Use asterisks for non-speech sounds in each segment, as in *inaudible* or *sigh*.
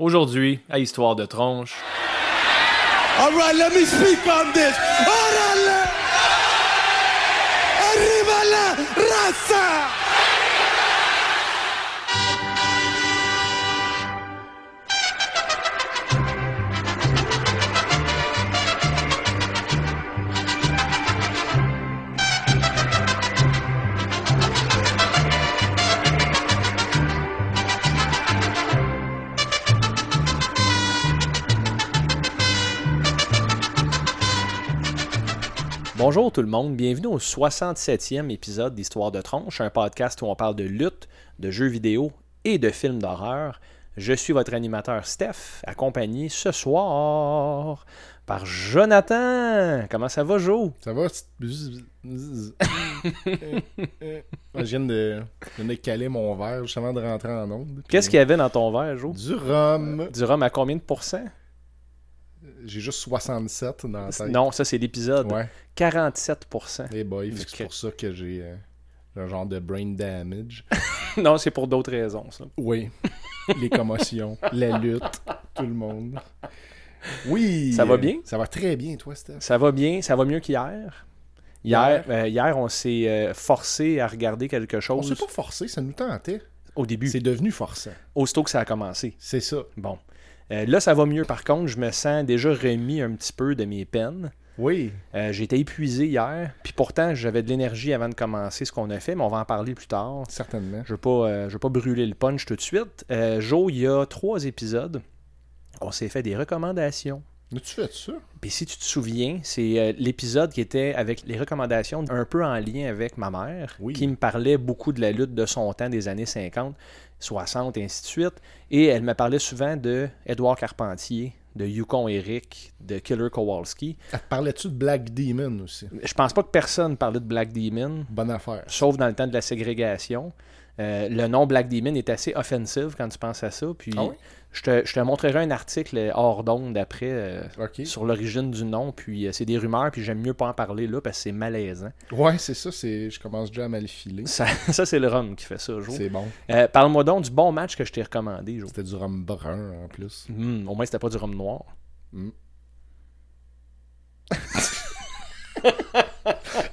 Aujourd'hui, à Histoire de tronche. All right, let me speak on this. Órale! Arriba la raza! Bonjour tout le monde, bienvenue au 67e épisode d'Histoire de tronche, un podcast où on parle de lutte, de jeux vidéo et de films d'horreur. Je suis votre animateur Steph, accompagné ce soir par Jonathan. Comment ça va, Jo? Ça va? *laughs* Je viens de, je viens de caler mon verre juste avant de rentrer en onde. Qu'est-ce qu'il y avait dans ton verre, Jo? Du rhum. Du rhum à combien de pourcents? J'ai juste 67 dans la tête. Non, ça c'est l'épisode. Ouais. 47%. Eh boy, que c'est cra- pour ça que j'ai euh, un genre de brain damage. *laughs* non, c'est pour d'autres raisons, ça. Oui. Les commotions, *laughs* la lutte, tout le monde. Oui. Ça va euh, bien? Ça va très bien, toi, Steph. Ça va bien, ça va mieux qu'hier. Hier, Hier? euh, hier, on s'est euh, forcé à regarder quelque On chose s'est pas forcé, ça nous tentait. au début, C'est devenu forçant. aussitôt que ça a commencé. C'est ça. Bon. Euh, là, ça va mieux. Par contre, je me sens déjà remis un petit peu de mes peines. Oui. Euh, J'étais épuisé hier, puis pourtant, j'avais de l'énergie avant de commencer ce qu'on a fait, mais on va en parler plus tard. Certainement. Je ne veux, pas, euh, veux pas brûler le punch tout de suite. Euh, Joe, il y a trois épisodes, on s'est fait des recommandations. As-tu fait ça? Puis si tu te souviens, c'est l'épisode qui était avec les recommandations un peu en lien avec ma mère, Oui. qui me parlait beaucoup de la lutte de son temps des années 50, 60 et ainsi de suite. Et elle me parlait souvent de Édouard Carpentier, de Yukon Eric, de Killer Kowalski. Parlais-tu de Black Demon aussi? Je pense pas que personne parlait de Black Demon, Bonne affaire. sauf dans le temps de la ségrégation. Euh, le nom Black Demon est assez offensif quand tu penses à ça. Puis Ah oui? Je, te, je te montrerai un article hors d'onde après euh, sur l'origine du nom. Puis euh, c'est des rumeurs, puis j'aime mieux pas en parler là parce que c'est malaisant. Ouais, c'est ça. C'est... Je commence déjà à mal filer. Ça, *laughs* ça, c'est le rhum qui fait ça, Jo. C'est bon. Euh, Parle-moi donc du bon match que je t'ai recommandé, Jo. C'était du rhum brun en plus. Hmm, au moins, c'était pas du rhum noir. *laughs*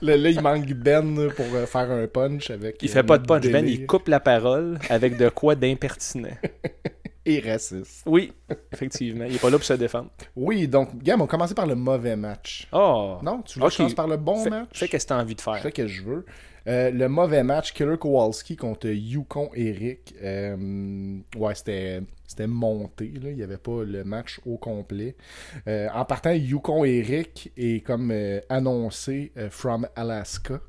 Là, là, il manque Ben pour euh, faire un punch avec. Il euh, fait pas de punch, Ben. Il coupe la parole avec de quoi d'impertinent. *laughs* Et raciste. Oui, effectivement. Il est pas là pour se défendre. Oui, donc, Gam, on va commencer par le mauvais match. Oh! Non, tu voulais que je commence par le bon fais, match? fais qu'est-ce que t'as envie de Je faire. fais ce que je veux. Euh, le mauvais match, Killer Kowalski contre Yukon Eric. Euh, ouais, c'était, c'était monté. Là. Il n'y avait pas le match au complet. Euh, en partant, Yukon Eric est comme annoncé from Alaska.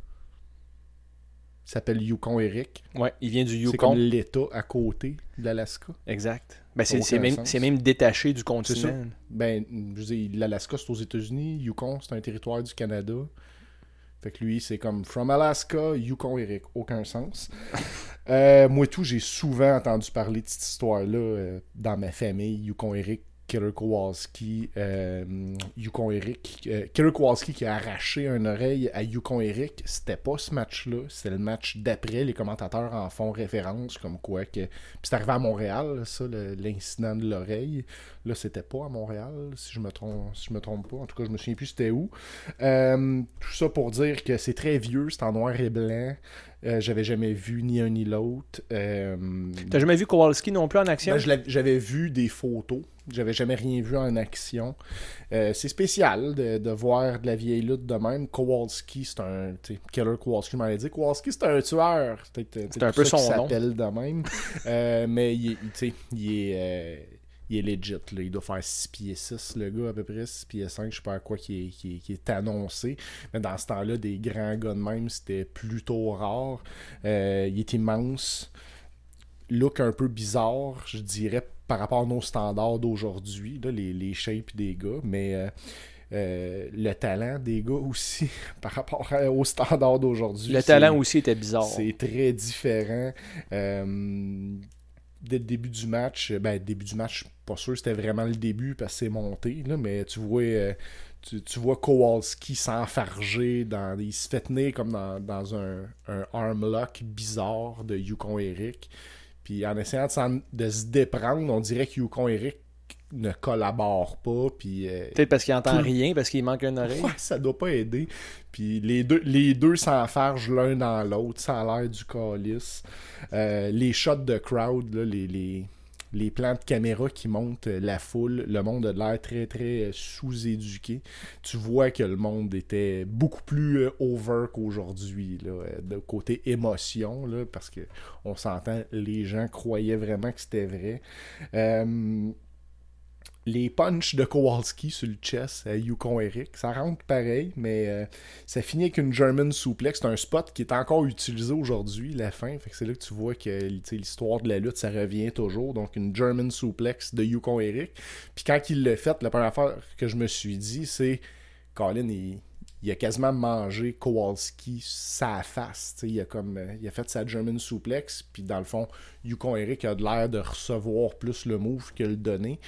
Il s'appelle Yukon Eric. Ouais, il vient du C'est comme Yukon. l'État à côté de l'Alaska. Exact. Ben, c'est, c'est même, c'est détaché du C'est continent. Ben, je l'Alaska, c'est aux États-Unis. Yukon, c'est un territoire du Canada. Fait que lui, c'est comme From Alaska, Yukon Eric. Aucun sens. *laughs* Euh, moi, tout, j'ai souvent entendu parler de cette histoire-là euh, dans ma famille. Yukon Eric, Killer Kowalski, euh, Yukon Eric. euh, qui a arraché une oreille à Yukon Eric. C'était pas ce match-là. C'était le match d'après. Les commentateurs en font référence, comme quoi que. Puis c'est arrivé à Montréal, ça, l'incident de l'oreille. Là, c'était pas à Montréal, si je me trompe, me trompe pas. En tout cas, je me souviens plus c'était où. Euh, tout ça pour dire que c'est très vieux, c'est en noir et blanc. Euh, J'avais jamais vu ni un ni l'autre. Euh, T'as jamais vu Kowalski non plus en action? ben, je J'avais vu des photos. J'avais jamais rien vu en action. Euh, c'est spécial de, de voir de la vieille lutte de même. Kowalski, c'est un. Killer Kowalski m'avait dit. Kowalski, c'est un tueur. C'est un peu son nom. s'appelle de même. Mais il est, il- il est legit. Là. Il doit faire 6 pieds 6, le gars, à peu près. 6 pieds 5, je sais pas à quoi qui est, qui est- qui est annoncé. Mais dans ce temps-là, des grands gars de même, c'était plutôt rare. Euh, il est immense look un peu bizarre, je dirais, par rapport à nos standards d'aujourd'hui, les, les shapes des gars, mais euh, euh, le talent des gars aussi, *laughs* par rapport à- aux standards d'aujourd'hui. Le talent aussi était bizarre. C'est très différent. Euh, dès le début du match, ben, début du match, pas sûr c'était vraiment le début parce que c'est monté, là, mais tu vois. euh, tu, vois Kowalski s'enfarger dans. Il se fait tenir comme dans, dans un, un arm lock bizarre de Yukon Eric. Puis en essayant de, de se déprendre, on dirait que Yukon Eric ne collabore pas. Puis euh, Peut-être parce qu'il entend Tout- rien, parce qu'il manque une oreille. Ouais, ça doit pas aider. Puis les deux, les deux s'enfargent l'un dans l'autre. Ça a l'air du calice. Euh, les shots de crowd, là, les, les, les plans de caméra qui montent euh, la foule, le monde a l'air très, très sous-éduqué. Tu vois que le monde était beaucoup plus over qu'aujourd'hui, de côté émotion, là, parce que on s'entend, les gens croyaient vraiment que c'était vrai. Euh, les punches de Kowalski sur le chest à Yukon Eric, ça rentre pareil, mais euh, ça finit avec une German suplex. C'est un spot qui est encore utilisé aujourd'hui, la fin. C'est là que tu vois que l'histoire de la lutte, ça revient toujours. Donc une German suplex de Yukon Eric. Puis quand il l'a fait, la première affaire que je me suis dit, c'est Colin, il, il a quasiment mangé Kowalski sa face. Il a, comme, euh, il a fait sa German suplex, puis dans le fond, Yukon Eric a de l'air de recevoir plus le move que le donner.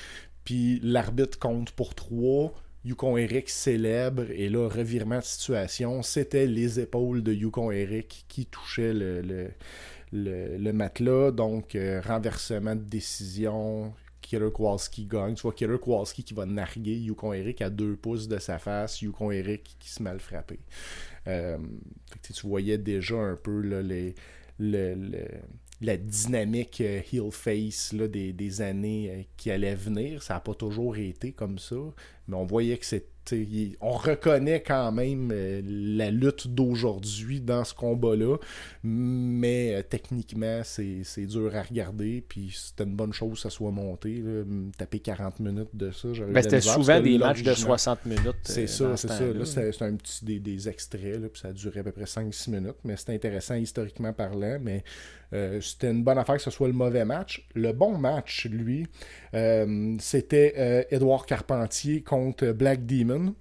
Puis l'arbitre compte pour trois. Yukon Eric célèbre et là, revirement de situation, c'était les épaules de Yukon Eric qui touchaient le, le, matelas. Donc, euh, renversement de décision. Killer Kowalski gagne. Tu vois Killer Kowalski qui va narguer Yukon Eric à deux pouces de sa face. Yukon Eric qui se mal frappé. Euh, tu voyais déjà un peu là, les, le- le- la dynamique euh, heel face là, des, des années euh, qui allaient venir. Ça n'a pas toujours été comme ça, mais on voyait que c'était. On reconnaît quand même euh, la lutte d'aujourd'hui dans ce combat-là, mais euh, techniquement, c'est dur à regarder. Puis c'était une bonne chose que ça soit monté. là. Taper 40 minutes de ça. Ben, c'était souvent des matchs de l'original- 60 minutes. euh, c'est ça, c'est ce ça. Là, c'est c'est un petit des, des extraits, là, puis ça a duré à peu près 5-6 minutes, mais c'était intéressant historiquement parlant. Mais euh, c'était une bonne affaire que ce soit le mauvais match. Le bon match, lui, c'était euh, Edouard Carpentier contre Black Demon.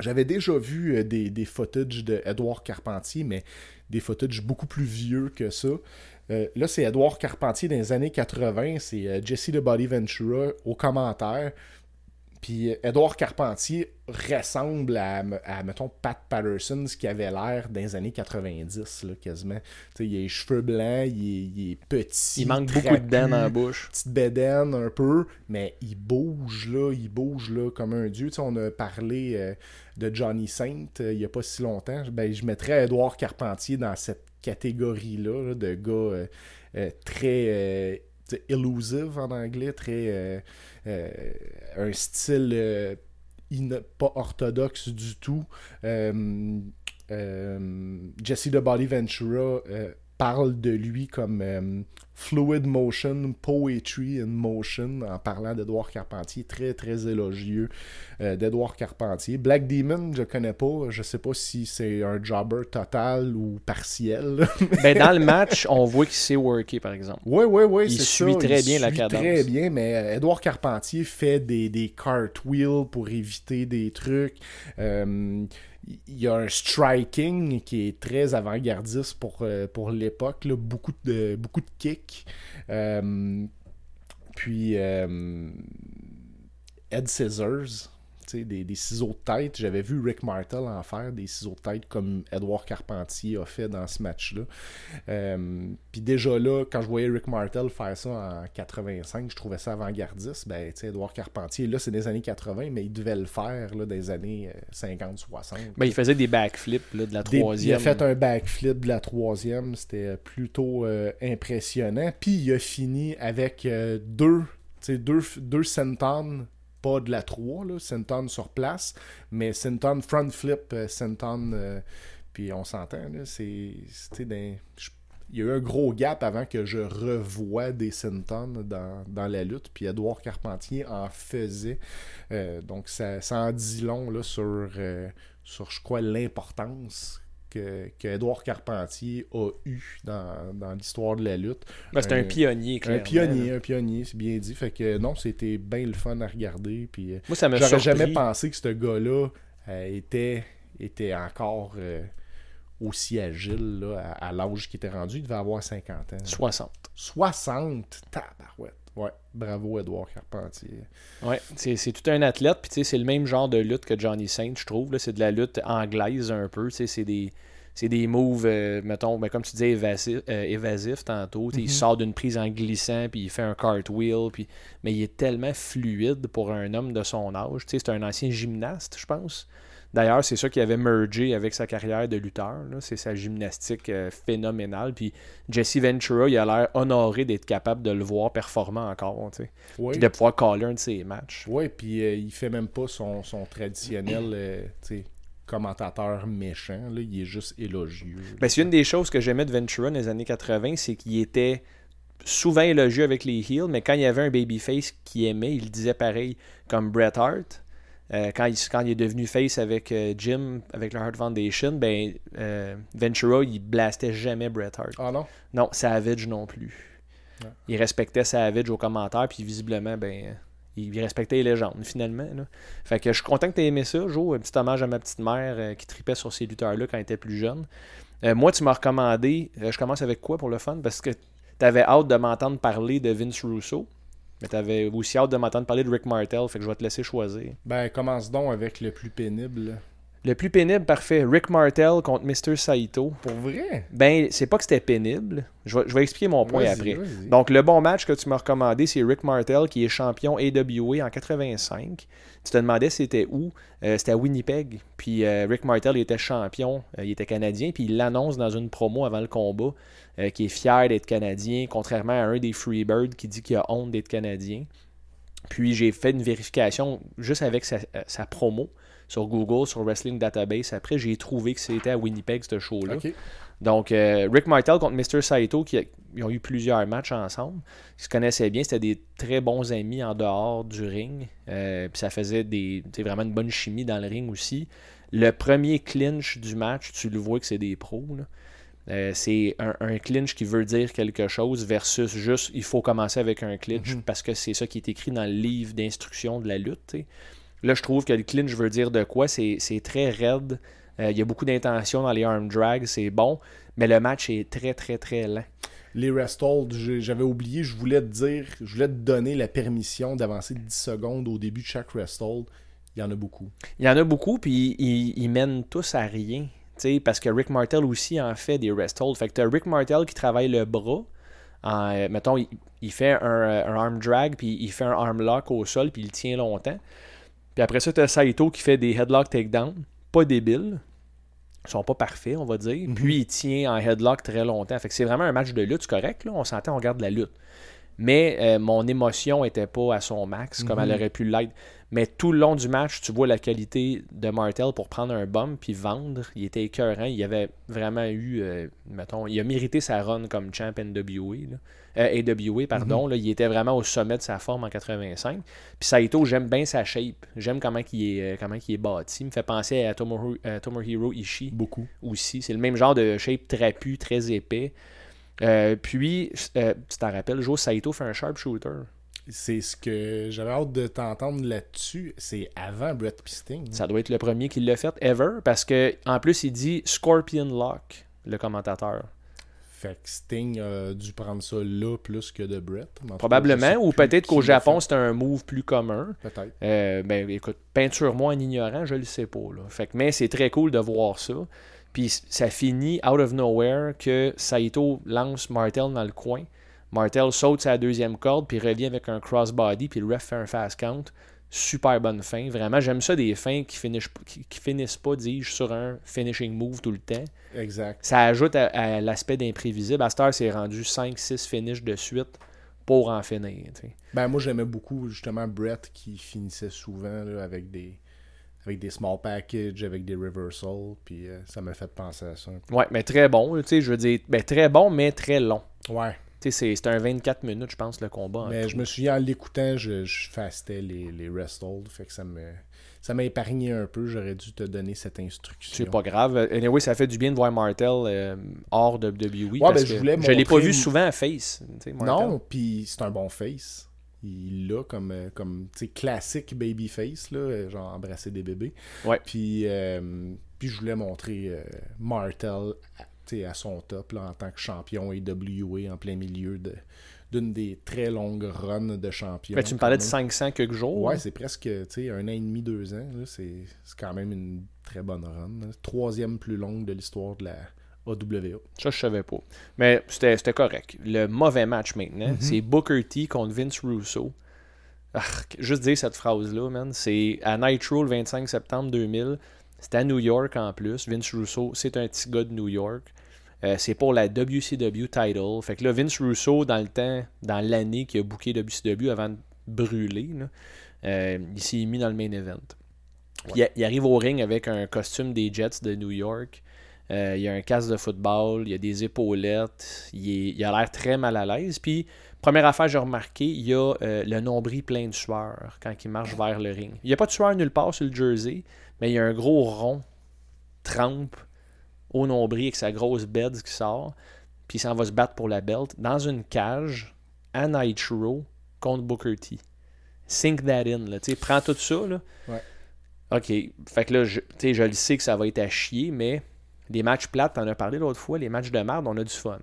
J'avais déjà vu euh, des, des footages de Edouard Carpentier, mais des footages beaucoup plus vieux que ça. Euh, là, c'est Edouard Carpentier dans les années 80. C'est euh, Jesse the Body Ventura au commentaire. Puis Edouard Carpentier ressemble à, à, mettons, Pat Patterson, ce qui avait l'air dans les années 90, là, quasiment. Il a les cheveux blancs, il est, il est petit. Il manque beaucoup de dents dans la bouche. Petite bédaine un peu, mais il bouge là, il bouge là comme un dieu. On a parlé euh, de Johnny Saint euh, il n'y a pas si longtemps. Ben, je mettrais Edouard Carpentier dans cette catégorie-là là, de gars euh, très elusive en anglais, très euh, euh, un style euh, pas orthodoxe du tout. Jesse the Body Ventura parle de lui comme euh, fluid motion, poetry in motion, en parlant d'Edouard Carpentier, très très élogieux euh, d'Edouard Carpentier. Black Demon, je connais pas, je sais pas si c'est un jobber total ou partiel. *laughs* Ben, dans le match, on voit qu'il sait worker, par exemple. Oui, oui, oui, Il suit ça. très il bien la suit cadence. très bien, mais euh, Edouard Carpentier fait des, des cartwheels pour éviter des trucs. Euh, il y a un striking qui est très avant-gardiste pour, euh, l'époque. Beaucoup de, kicks. Euh, puis euh, Ed Scissors, des, des ciseaux de tête. J'avais vu Rick Martel en faire des ciseaux de tête comme Edouard Carpentier a fait dans ce match-là. Euh, Puis déjà là, quand je voyais Rick Martel faire ça en 85, je trouvais ça avant-gardiste. Ben, Edouard Carpentier, là, c'est des années 80, mais il devait le faire là, des années euh, 50-60. Ben, il faisait des backflips là, de la troisième. il a fait un backflip de la troisième, c'était plutôt euh, impressionnant. Puis il a fini avec euh, deux, deux, deux pas de la 3, là, senton sur place, mais senton front flip, euh, senton, euh, puis on s'entend, c'est, je- il y a eu un gros gap avant que je revoie des senton dans, la lutte, puis Edouard Carpentier en faisait. Euh, donc ça, ça en dit long sur, sur, je crois, l'importance que, que Edouard Carpentier a eu dans, dans l'histoire de la lutte. Ben, c'était un Un- pionnier, Un clairement. pionnier, là. un pionnier, c'est bien dit. Fait que non, c'était bien le fun à regarder. Puis euh, Moi, ça m'a j'aurais jamais pensé que ce gars-là euh, était, était encore euh, aussi agile là, à, à l'âge qu'il était rendu. Il devait avoir 50 ans. 60. 60! Tabarouette! Ouais, bravo Edouard Carpentier. Ouais, c'est c'est tout un athlète. Puis, tu sais, c'est le même genre de lutte que Johnny Saint, je trouve. là. C'est de la lutte anglaise un peu. Tu sais, c'est des. c'est des moves, euh, mettons, ben, comme tu disais, évasif, euh, évasifs tantôt. Il Mhm. sort d'une prise en glissant, puis il fait un cartwheel, puis... mais il est tellement fluide pour un homme de son âge. Tu sais, C'est un ancien gymnaste, je pense. D'ailleurs, c'est ça qui avait mergé avec sa carrière de lutteur. C'est sa gymnastique euh, phénoménale. Puis Jesse Ventura, il a l'air honoré d'être capable de le voir performant encore. Oui. Puis de pouvoir caller un de ses matchs. Ouais, puis euh, il fait même pas son, son traditionnel euh, commentateur méchant. Là. Il est juste élogieux. Ben, c'est une des choses que j'aimais de Ventura dans les années 80, c'est qu'il était souvent élogieux avec les heels, mais quand il y avait un babyface qu'il aimait, il le disait pareil, comme Bret Hart. Euh, quand, il, quand il est devenu face avec euh, Jim, avec le Hart Foundation, ben, euh, Ventura, il blastait jamais Bret Hart. Ah non? Non, Savage non plus. Ouais. Il respectait Savage aux commentaires, puis visiblement, ben, il respectait les légendes, finalement. là. Fait que je suis content que tu aies aimé ça, Joe. Un petit hommage à ma petite mère euh, qui tripait sur ces lutteurs-là quand elle était plus jeune. Euh, moi, tu m'as recommandé, euh, je commence avec quoi pour le fun? Parce que tu avais hâte de m'entendre parler de Vince Russo, mais tu avais aussi hâte de m'entendre parler de Rick Martel, fait que je vais te laisser choisir. Ben, commence donc avec le plus pénible. Le plus pénible, parfait, Rick Martel contre Mr. Saito. Pour vrai? Ben, c'est pas que c'était pénible. Je vais, je vais expliquer mon point après. Donc, le bon match que tu m'as recommandé, c'est Rick Martel, qui est champion AWA en 85. Tu te demandais c'était où Euh, C'était à Winnipeg. Puis euh, Rick Martel il était champion, euh, il était canadien, puis il l'annonce dans une promo avant le combat, qui est fier d'être canadien, contrairement à un des Freebirds qui dit qu'il a honte d'être canadien. Puis j'ai fait une vérification juste avec sa, sa promo sur Google, sur Wrestling Database. Après, j'ai trouvé que c'était à Winnipeg, ce show-là. Donc, euh, Rick Martel contre Mr. Saito, qui a- ils ont eu plusieurs matchs ensemble. Ils se connaissaient bien, c'était des très bons amis en dehors du ring. Euh, puis ça faisait des, vraiment une bonne chimie dans le ring aussi. Le premier clinch du match, tu le vois que c'est des pros. là. Euh, c'est un, un clinch qui veut dire quelque chose versus juste il faut commencer avec un clinch Mhm. parce que c'est ça qui est écrit dans le livre d'instruction de la lutte. Là, je trouve que le clinch veut dire de quoi C'est très raide. Euh, Il y a beaucoup d'intention dans les arm drags, c'est bon, mais le match est très, très, très lent. Les rest hold, j'avais oublié, je voulais te dire, je voulais te donner la permission d'avancer 10 secondes au début de chaque rest hold. Il y en a beaucoup. Il y en a beaucoup, puis ils, ils mènent tous à rien. Parce que Rick Martel aussi en fait des rest holds. Fait que tu as Rick Martel qui travaille le bras. En, mettons, il, il fait un, un arm drag, puis il fait un arm lock au sol, puis il tient longtemps. Puis après ça, tu as Saito qui fait des headlock takedown. Pas débiles. Ils sont pas parfaits, on va dire. Puis il tient en headlock très longtemps. Fait que c'est vraiment un match de lutte, correct. Là. On s'entend, on regarde la lutte. Mais euh, mon émotion était pas à son max comme Mhm. elle aurait pu l'être. Mais tout le long du match, tu vois la qualité de Martel pour prendre un bump puis vendre. Il était écœurant. Il avait vraiment eu, euh, mettons, il a mérité sa run comme champ NWA. là. Euh, AWA, pardon. là. il était vraiment au sommet de sa forme en 85. Puis Saito, j'aime bien sa shape. J'aime comment il est, comment il est bâti. Il me fait penser à Tomohiro, à Tomohiro Ishii Beaucoup. aussi. C'est le même genre de shape trapu, très épais. Euh, puis, euh, tu t'en rappelles, Joe Saito fait un sharpshooter. C'est ce que j'avais hâte de t'entendre là-dessus. C'est avant Brett Pisting. Ça doit être le premier qui l'a fait ever parce que en plus il dit Scorpion Lock, le commentateur. Fait que Sting a dû prendre ça là plus que de Brett. Probablement, ou peut-être qu'au Japon c'était un move plus commun. Peut-être. Euh, ben écoute, peinture-moi en ignorant, je le sais pas. Là. Fait que, mais c'est très cool de voir ça. Puis ça finit out of nowhere que Saito lance Martel dans le coin. Martel saute sa deuxième corde, puis revient avec un crossbody, puis le ref fait un fast count. Super bonne fin. Vraiment, j'aime ça des fins qui finissent, qui, qui finissent pas, dis-je, sur un finishing move tout le temps. Exact. Ça ajoute à, à l'aspect d'imprévisible. Heure, c'est rendu 5-6 finishes de suite pour en finir. Ben moi j'aimais beaucoup justement Brett qui finissait souvent là, avec des avec des small packages, avec des reversals, puis euh, ça m'a fait penser à ça. Ouais, mais très bon. tu sais, Je veux dire, ben, très bon, mais très long. Ouais. Tu sais, c'est- un 24 minutes, je pense, le combat. Mais je me souviens en l'écoutant, je, je fastais les, les fait que ça me ça m'a épargné un peu, j'aurais dû te donner cette instruction. C'est pas grave. Anyway, ça fait du bien de voir Martel euh, hors de WWE. Ouais, parce ben, je je l'ai pas vu souvent à Face. Non, puis c'est un bon face. Il l'a comme, euh, comme classique baby face, là, euh, genre embrasser des bébés. Ouais. Puis, euh, puis je voulais montrer euh, Martel à, son top là, en tant que champion AWA en plein milieu de, d'une des très longues runs de champion. Ben, tu me parlais de quand même. 500 quelques jours. Ouais, c'est presque un an et demi, deux ans. C'est c'est quand même une très bonne run. là. Troisième plus longue de l'histoire de la AWA. Ça, je savais pas. Mais c'était c'était correct. Le mauvais match maintenant, Mhm. c'est Booker T contre Vince Russo. Juste dire cette phrase-là, man. C'est à Nitro le 25 septembre 2000. C'est à New York en plus. Vince Russo, c'est un petit gars de New York. Euh, c'est pour la WCW title. Fait que là, Vince Russo, dans le temps, dans l'année qu'il a booké WCW avant de brûler, là, euh, il s'est mis dans le main event. Puis il, il arrive au ring avec un costume des Jets de New York. Euh, il y a un casque de football, il y a des épaulettes, il, est- il a l'air très mal à l'aise. Puis, première affaire que j'ai remarqué, il y a euh, le nombril plein de sueur quand il marche vers le ring. Il n'y a pas de sueur nulle part sur le jersey, mais il y a un gros rond trempe au nombril avec sa grosse bed qui sort. Puis il s'en va se battre pour la belt dans une cage à Nitro contre Booker T. Sink that in, là. Tu sais, prends tout ça, là. Ouais. OK. Fait que là, je, tu sais, je le sais que ça va être à chier, mais les matchs plates, t'en as parlé l'autre fois, les matchs de merde, on a du fun.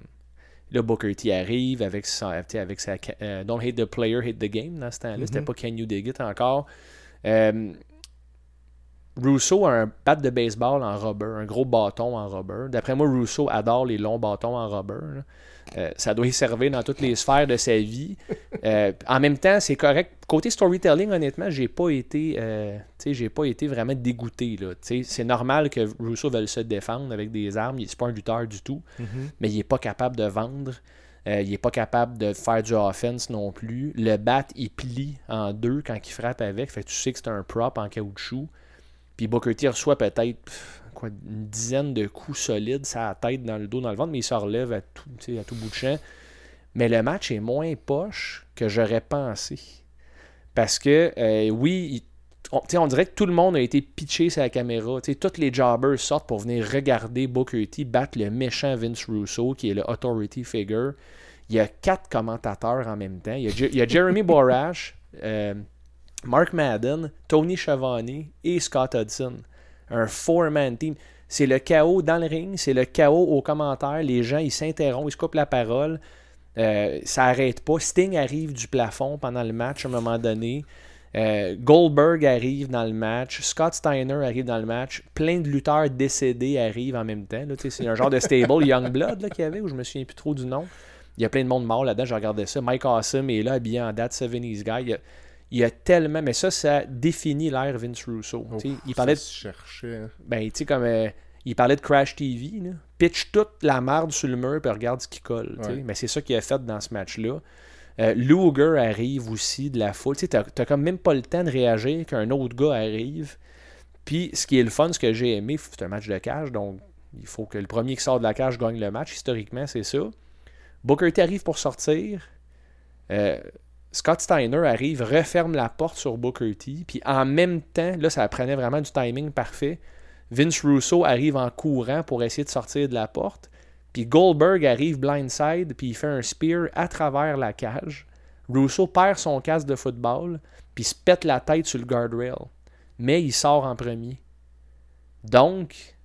Là, Booker T arrive avec sa, avec sa euh, Don't hate the player, hate the game dans ce temps-là. C'était Mhm. pas Can You Dig It encore? Euh, Rousseau a un bat de baseball en rubber, un gros bâton en rubber. D'après moi, Rousseau adore les longs bâtons en rubber. Euh, ça doit y servir dans toutes les sphères de sa vie. *laughs* Euh, en même temps, c'est correct. Côté storytelling, honnêtement, j'ai pas été, euh, j'ai pas été vraiment dégoûté. C'est normal que Rousseau veuille se défendre avec des armes. Il- C'est pas un lutteur du tout, mais il est pas capable de vendre. Euh, il est pas capable de faire du offense non plus. Le bat, il plie en deux quand il frappe avec. Fait que tu sais que c'est un prop en caoutchouc. Puis Booker T reçoit peut-être quoi, une dizaine de coups solides, ça la tête, dans le dos, dans le ventre, mais il se relève à tout, à bout de champ. Mais le match est moins poche que j'aurais pensé. Parce que, euh, oui, on, on dirait que tout le monde a été pitché sur la caméra. Tous les jobbers sortent pour venir regarder Booker T battre le méchant Vince Russo, qui est le authority figure. Il y a quatre commentateurs en même temps. Il y a, Je- il y a Jeremy *laughs* Borash, euh, Mark Madden, Tony Schiavone et Scott Hudson. Un four-man team. C'est le chaos dans le ring, c'est le chaos aux commentaires. Les gens, ils s'interrompent, ils se coupent la parole. Euh, ça arrête pas. Sting arrive du plafond pendant le match à un moment donné. Euh, Goldberg arrive dans le match. Scott Steiner arrive dans le match. Plein de lutteurs décédés arrivent en même temps. C'est un genre de stable *laughs* Youngblood là, qu'il y avait, où je me souviens plus trop du nom. Il y a plein de monde mort là-dedans. Je regardais ça. Mike Awesome est là, habillé en date 70s guy. Il y a, tellement. Mais ça, ça définit l'ère Vince Russo. Il parlait de hein. ben, tu sais, comme. euh, il parlait de Crash TV, là. Pitch toute la marde sur le mur, puis regarde ce qui colle. Ouais. Mais c'est ça qu'il a fait dans ce match-là. Euh, Luger arrive aussi de la foule. Tu t'as comme même pas le temps de réagir qu'un autre gars arrive. Puis, ce qui est le fun, ce que j'ai aimé, c'est un match de cage, donc il faut que le premier qui sort de la cage gagne le match. Historiquement, c'est ça. Booker T arrive pour sortir. Euh, Scott Steiner arrive, referme la porte sur Booker T. Puis en même temps, là, ça prenait vraiment du timing parfait. Vince Russo arrive en courant pour essayer de sortir de la porte. Puis Goldberg arrive blindside, puis il fait un spear à travers la cage. Russo perd son casque de football, puis se pète la tête sur le guardrail. Mais il sort en premier. Donc,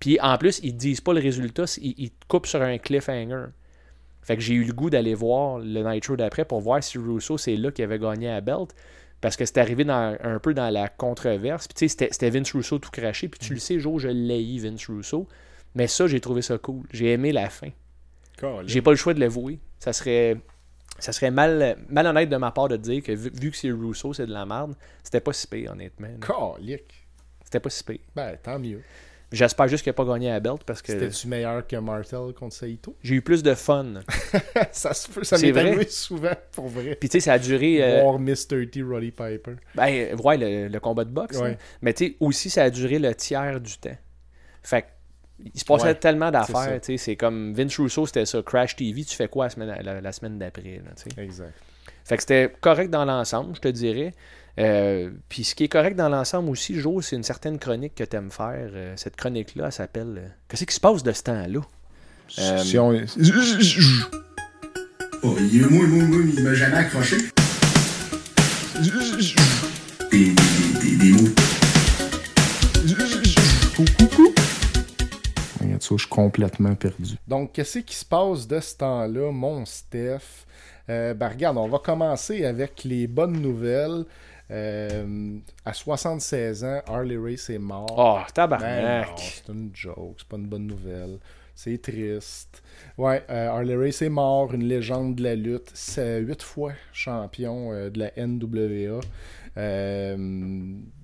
puis en plus, ils disent pas le résultat, ils, ils coupent sur un cliffhanger. Fait que j'ai eu le goût d'aller voir le Nitro d'après pour voir si Russo, c'est là qu'il avait gagné la belt. Parce que c'était arrivé dans, un peu dans la controverse. Puis tu sais, c'était- Vince Russo tout craché. Puis tu le sais, Joe, je l'ai Vince Russo. Mais ça, j'ai trouvé ça cool. J'ai aimé la fin. J'ai pas le choix de l'avouer. Ça serait, ça serait mal, malhonnête de ma part de dire que vu, vu que c'est Russo, c'est de la merde. C'était pas si pire, honnêtement. Calique. C'était pas si pire. Ben, tant mieux. J'espère juste qu'il n'a pas gagné la belt parce que C'était-tu meilleur que Martel contre Saito? *laughs* j'ai eu plus de fun. ça se peut, ça m'est arrivé souvent, pour vrai. Puis tu sais, ça a duré. euh, Voir Mr. T. Roddy Piper. Ben, ouais, le, le combat de boxe. Ouais. là. Mais tu sais, aussi, ça a duré le tiers du temps. Fait que, il se passait Ouais, tellement d'affaires. tu sais, C'est comme Vince Russo, c'était ça. Crash TV, tu fais quoi la semaine, la, la semaine d'après? là, tu sais? Exact. Fait que c'était correct dans l'ensemble, je te dirais. Euh, puis ce qui est correct dans l'ensemble aussi, Joe, c'est une certaine chronique que tu aimes faire. Euh, cette chronique-là, elle s'appelle euh, Qu'est-ce qui se passe de ce temps-là? Euh, Si on... Oh, il est moi, moi, moi, il m'a jamais accroché. Des, des, des, des, des mots. Regarde ça, je suis complètement perdu. Donc, qu'est-ce qui se passe de ce temps-là, mon Steph? Euh, ben, regarde, on va commencer avec les bonnes nouvelles. Euh, à 76 ans, Harley Race est mort. Oh, Ben tabarnak. c'est une joke, c'est pas une bonne nouvelle. C'est triste. Ouais, euh, Harley Race est mort, une légende de la lutte. C'est huit fois champion de la NWA.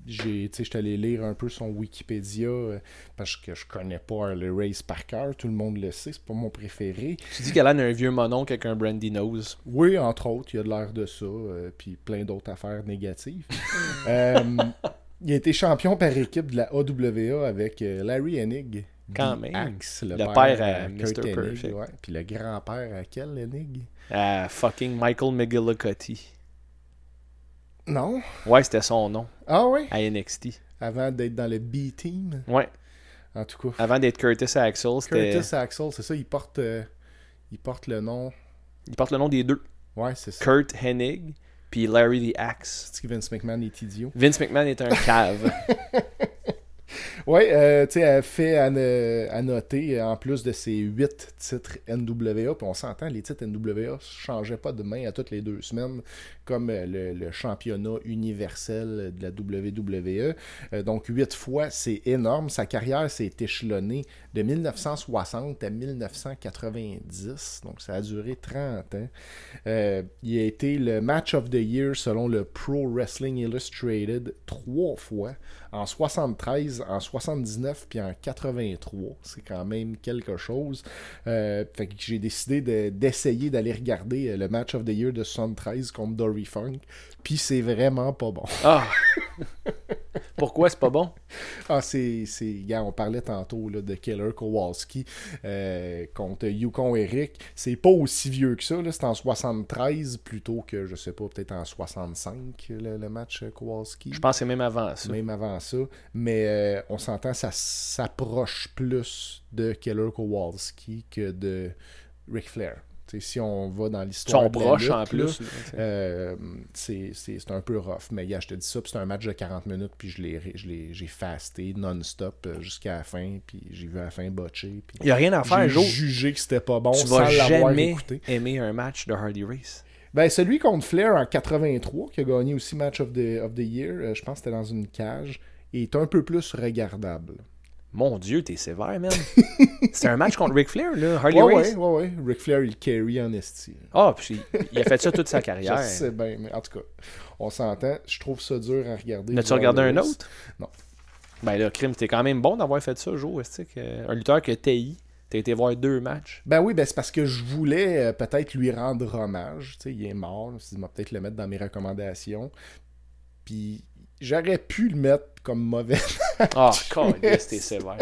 J'ai, tu sais, j'étais allé lire un peu son Wikipédia euh, parce que je connais pas Harley Race par cœur. Tout le monde le sait, c'est pas mon préféré. Tu dis qu'elle a un vieux mononcle avec un brandy nose. Oui, entre autres, il y a de l'air de ça, euh, puis plein d'autres affaires négatives. *laughs* Euh, il a été champion par équipe de la AWA avec euh, Larry Hennig. Quand même. Axe, le, Le père, père à à Mr. Hennig, Perfect. ouais. Puis le grand-père à quel Hennig Ah, fucking Michael McGillicuddy. Non? Ouais, c'était son nom Ah oui? À NXT. Avant d'être dans le B-Team. Ouais. En tout cas, Avant d'être Curtis Axel, c'était. Curtis Axel, c'est ça, il porte, euh, il porte le nom. Il porte le nom des deux. Ouais, c'est ça. Kurt Hennig, puis Larry the Axe. C'est que Vince McMahon est idiot? Vince McMahon est un cave. *laughs* Ouais, euh, tu sais, elle fait à, ne- noter, euh, en plus de ses 8 titres NWA, puis on s'entend, les titres NWA changeaient pas de main à toutes les deux semaines, comme euh, le, championnat universel de la WWE. Donc, 8 fois, c'est énorme. Sa carrière s'est échelonnée de 1960 à 1990, donc ça a duré 30 ans. Il a été le Match of the Year selon le Pro Wrestling Illustrated trois fois, en 73, en 79 puis en 83. C'est quand même quelque chose. Euh, fait que j'ai décidé de- d'essayer d'aller regarder euh, le Match of the Year de 73 contre Dory Funk, puis c'est vraiment pas bon. Ah! *laughs* *laughs* Pourquoi c'est pas bon? Ah, c'est. Gars, on parlait tantôt là, de Keller Kowalski euh, contre Yukon Eric. C'est pas aussi vieux que ça. là. C'est en 73 plutôt que, je sais pas, peut-être en 65 le, le match Kowalski. Je pense que c'est même avant ça. Même avant ça. Mais euh, on s'entend, ça s'approche plus de Keller Kowalski que de Ric Flair. Si on va dans l'histoire sont de la proches lutte, en plus. euh, c'est un peu rough. Mais gars, je te dis ça, puis c'est un match de 40 minutes, puis j'ai fasté non-stop euh, jusqu'à la fin, puis j'ai vu à la fin botcher. Puis Il n'y a rien à faire, j'ai jugé que c'était pas bon Tu sans vas l'avoir jamais écouté. aimer un match de Hardy Race. Ben, celui contre Flair en 83, qui a gagné aussi Match of the, of the Year, euh, je pense que c'était dans une cage, est un peu plus regardable. Mon Dieu, t'es sévère, man. *laughs* c'est un match contre Ric Flair, là. Hardy Ouais, Race. ouais, ouais, ouais. Ric Flair, il carry en esti. Ah, puis il a fait ça toute sa *laughs* carrière. Je sais bien, mais en tout cas, on s'entend. Je trouve ça dur à regarder. N'as-tu regardé un race. autre? Non. Ben là, Crime, t'es quand même bon d'avoir fait ça, Joe. est-ce que- Un lutteur que TI, t'as été voir deux matchs? Ben oui, ben c'est parce que je voulais euh, peut-être lui rendre hommage. Tu sais, il est mort. Je me suis dit, peut-être le mettre dans mes recommandations. Puis j'aurais pu le mettre comme mauvais. *laughs* Ah, câlisse, t'es sévère.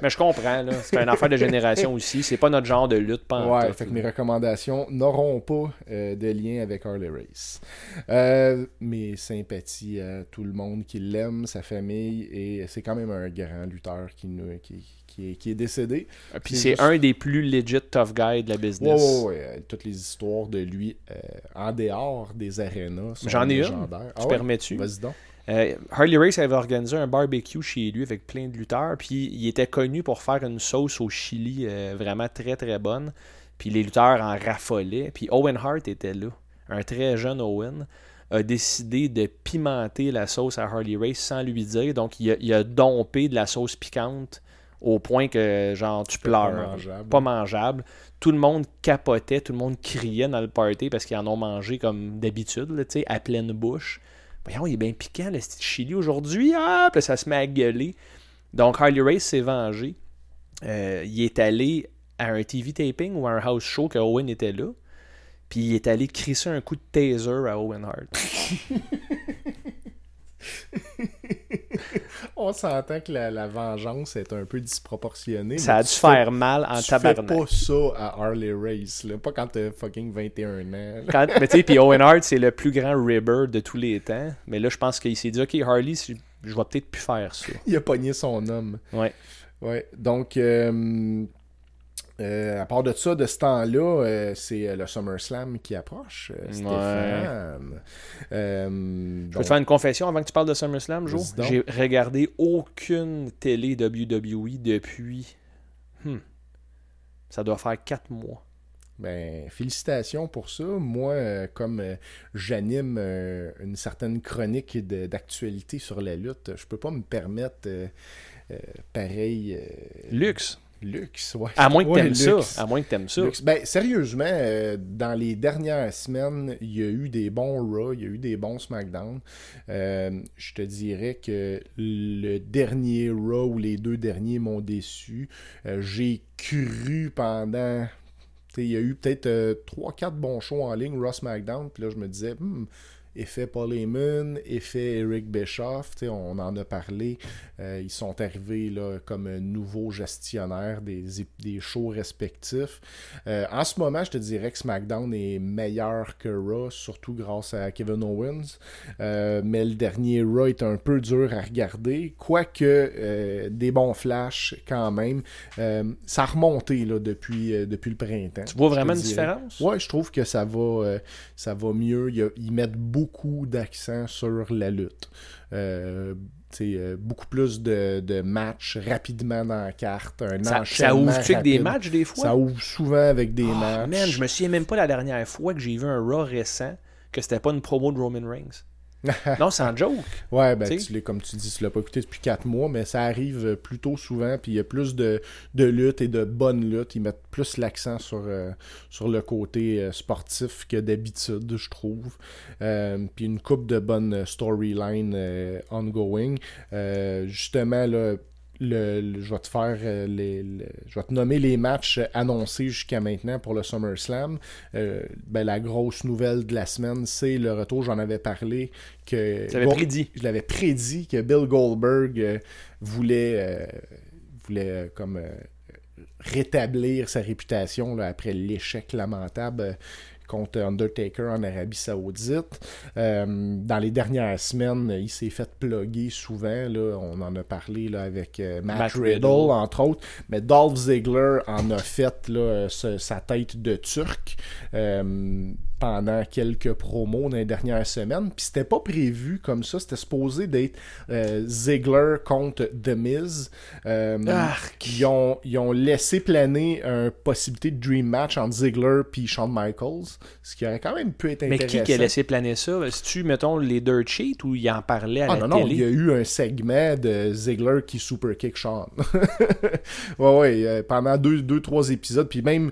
Mais je comprends, là. C'est une affaire de génération aussi. C'est pas notre genre de lutte, en ouais, fait que mes recommandations n'auront pas euh, de lien avec Harley Race. Euh, mes sympathies à tout le monde qui l'aime, sa famille, et c'est quand même un grand lutteur qui, nous, qui, qui est, qui est décédé. Puis c'est juste- un des plus legit tough guys de la Ouais, business. ouais, ouais, euh, toutes les histoires de lui euh, en dehors des arénas sont J'en ai une. légendaires. Tu Ah ouais? permets-tu? Vas-y donc. Euh, Harley Race avait organisé un barbecue chez lui avec plein de lutteurs, puis il était connu pour faire une sauce au chili euh, vraiment très très bonne. Puis les lutteurs en raffolaient. Puis Owen Hart était là, un très jeune Owen, a décidé de pimenter la sauce à Harley Race sans lui dire. Donc il a, il a dompé de la sauce piquante au point que genre tu pleures. Pas mangeable. Pas mangeable. Tout le monde capotait, tout le monde criait dans le party parce qu'ils en ont mangé comme d'habitude, tu sais, à pleine bouche. Voyons, il est bien piquant, le style chili aujourd'hui. Ah, puis ça se met à gueuler. Donc, Harley Race s'est vengé. Euh, il est allé à un TV taping ou à un house show que Owen était là. Puis il est allé crisser un coup de taser à Owen Hart. *laughs* On s'entend que la, la vengeance est un peu disproportionnée. Ça a dû tu faire mal en fais, tu fais tabarnak. pas ça à Harley Race, là. pas quand t'as fucking 21 ans. Quand- mais tu sais, puis Owen Hart, c'est le plus grand ribber de tous les temps. Mais là, je pense qu'il s'est dit, OK, Harley, je je vais peut-être plus faire ça. *laughs* Il a pogné son homme. Ouais. Ouais, donc, euh, euh, à part de ça, de ce temps-là, euh, c'est euh, le SummerSlam qui approche, euh, Stéphane. Je peux te faire une confession avant que tu parles de SummerSlam, Joe? J'ai regardé aucune télé WWE depuis. Hmm. Ça doit faire 4 mois. Ben, félicitations pour ça. Moi, euh, comme euh, j'anime euh, une certaine chronique d'actualité sur la lutte, je peux pas me permettre pareil Luxe. Luxe. Ouais. À moins que Ouais, t'aimes ça. À moins que t'aimes ça. Luxe. Ben, sérieusement, euh, dans les dernières semaines, il y a eu des bons Raw, il y a eu des bons SmackDown. Euh, je te dirais que le dernier Raw ou les deux derniers m'ont déçu. Euh, J'ai cru pendant. tu sais, Il y a eu peut-être 3-4 bons shows en ligne, Raw SmackDown, puis là je me disais, Hmm, effet Paul Heyman, effet Eric Bischoff, on en a parlé. Euh, ils sont arrivés là, comme nouveaux gestionnaires des, des shows respectifs. Euh, en ce moment, je te dirais que SmackDown est meilleur que Raw, surtout grâce à Kevin Owens. Euh, mais le dernier Raw est un peu dur à regarder, quoique des bons flashs quand même. Ça a remonté là, depuis, depuis le printemps. Tu vois vraiment une différence? Ouais, je trouve que ça va, ça va mieux. Ils mettent beaucoup d'accent sur la lutte. Euh, euh, beaucoup plus de, de matchs rapidement dans la carte. Un Ça, ça ouvre-tu avec des matchs des fois? Ça ouvre souvent avec des Oh, matchs. man, je me souviens même pas la dernière fois que j'ai vu un Raw récent que c'était pas une promo de Roman Reigns. *laughs* non, c'est un joke. Ouais, ben, Tu comme tu dis, tu l'as pas écouté depuis 4 mois, mais ça arrive euh, plutôt souvent, puis il y a plus de, de lutte et de bonnes luttes. Ils mettent plus l'accent sur, euh, sur le côté euh, sportif que d'habitude, je trouve. Euh, puis une coupe de bonnes storylines ongoing. Justement, là, le, le- je vais te faire euh, les, je vais te nommer les matchs annoncés jusqu'à maintenant pour le SummerSlam. Euh, ben, la grosse nouvelle de la semaine, c'est le retour, j'en avais parlé que prédit. je l'avais prédit que Bill Goldberg euh, voulait, euh, voulait comme rétablir sa réputation là, après l'échec lamentable contre Undertaker en Arabie Saoudite. Euh, dans les dernières semaines, il s'est fait plugger souvent. Là, on en a parlé là, avec euh, Matt, Matt Riddle, Riddle. entre autres. Mais Dolph Ziggler en a fait là, ce- sa tête de turc euh, pendant quelques promos dans les dernières semaines. Puis c'était pas prévu comme ça. C'était supposé d'être euh, Ziggler contre The Miz. Euh, ils, ont, ils ont laissé planer une possibilité de dream match entre Ziggler puis Shawn Michaels. Ce qui aurait quand même pu être Mais intéressant. qui qui a laissé planer ça? Si tu, mettons, les Dirt Sheet ou il en parlait à Ah la non, non, télé? il y a eu un segment de Ziggler qui super kick Shawn. *laughs* ouais, ouais, euh, pendant deux, deux, trois épisodes. Puis même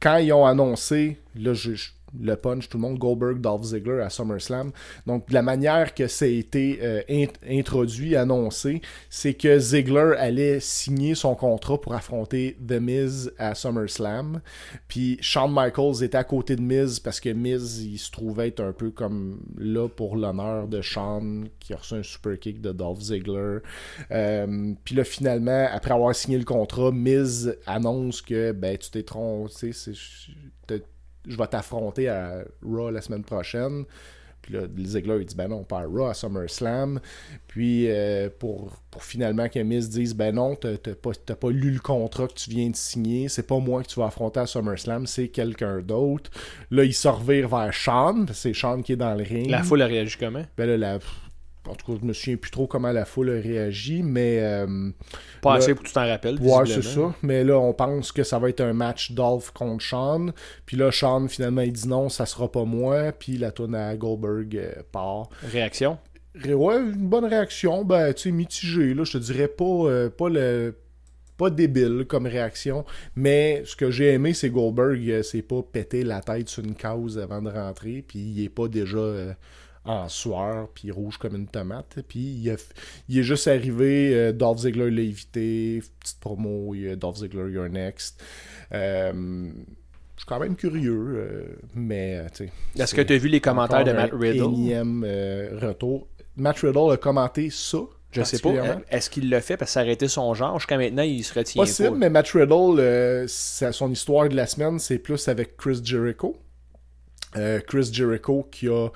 quand ils ont annoncé, là, je, je- le punch, tout le monde, Goldberg, Dolph Ziggler à SummerSlam. Donc, la manière que ça a été euh, int- introduit, annoncé, c'est que Ziggler allait signer son contrat pour affronter The Miz à SummerSlam. Puis Shawn Michaels était à côté de Miz parce que Miz, il se trouvait être un peu comme là pour l'honneur de Shawn qui a reçu un super kick de Dolph Ziggler. Euh, puis là, finalement, après avoir signé le contrat, Miz annonce que ben tu t'es trompé, tu sais, je vais t'affronter à Raw la semaine prochaine. Puis là, Ziggler, il dit, ben non, pas à Raw, à SummerSlam. Puis euh, pour, pour finalement que Miz dise, ben non, t'as pas, t'as pas lu le contrat que tu viens de signer, c'est pas moi que tu vas affronter à SummerSlam, c'est quelqu'un d'autre. Là, il se revire vers Sean, c'est Sean qui est dans le ring. La foule a réagi comment? Ben là, la- en tout cas, je me souviens plus trop comment la foule a réagi, mais... euh, Pas Là- assez pour que tu t'en rappelles. Ouais, c'est ça. Mais là, on pense que ça va être un match Dolph contre Sean. Puis là, Sean, finalement, il dit non, ça sera pas moi. Puis la tourne à Goldberg euh, part. Réaction? Ré- Ouais, une bonne réaction. Ben, tu sais, mitigée. Là, je te dirais pas, euh, pas le. Pas débile comme réaction, mais ce que j'ai aimé, c'est Goldberg, c'est pas péter la tête sur une cause avant de rentrer, puis il est pas déjà euh, en sueur, puis rouge comme une tomate, puis il, est juste arrivé, euh, Dolph Ziggler l'a évité, petite promo, il y a Dolph Ziggler, you're next. Euh, je suis quand même curieux, euh, mais tu sais. Est-ce que tu as vu les commentaires de Matt Riddle? énième retour. Matt Riddle a commenté ça. Je sais pas. Est-ce qu'il l'a fait parce que ça été son genre? Jusqu'à maintenant, il se retient Possible, pas. mais Matt Riddle, son histoire de la semaine, c'est plus avec Chris Jericho. Euh, Chris Jericho qui a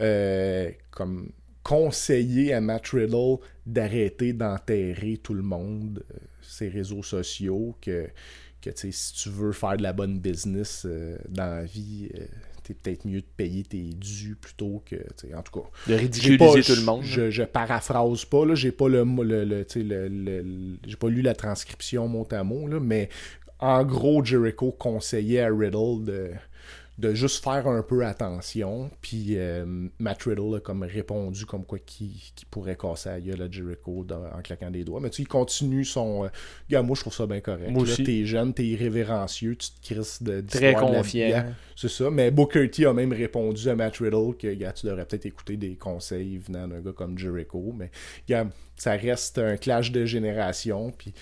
euh, comme conseillé à Matt Riddle d'arrêter d'enterrer tout le monde, euh, ses réseaux sociaux, que, que si tu veux faire de la bonne business euh, dans la vie, t'es peut-être mieux de payer tes dus plutôt que, en tout cas. De ridiculiser pas- tout le monde. Je, je paraphrase pas, là. J'ai pas le, le, le, tu sais, le- le- le- j'ai pas lu la transcription mot à mot, là, mais en gros, Jericho conseillait à Riddle de, de juste faire un peu attention. Puis euh, Matt Riddle a comme répondu comme quoi qui, pourrait casser la gueule à Jericho dans- en claquant des doigts. Mais tu sais, il continue son. euh, Gars, moi je trouve ça bien correct. Moi Là, aussi. T'es jeune, t'es irrévérencieux, tu te crisses de Très confiant. C'est ça. Mais Booker T a même répondu à Matt Riddle que gars, tu devrais peut-être écouter des conseils venant d'un gars comme Jericho. Mais gars, ça reste un clash de génération. Puis.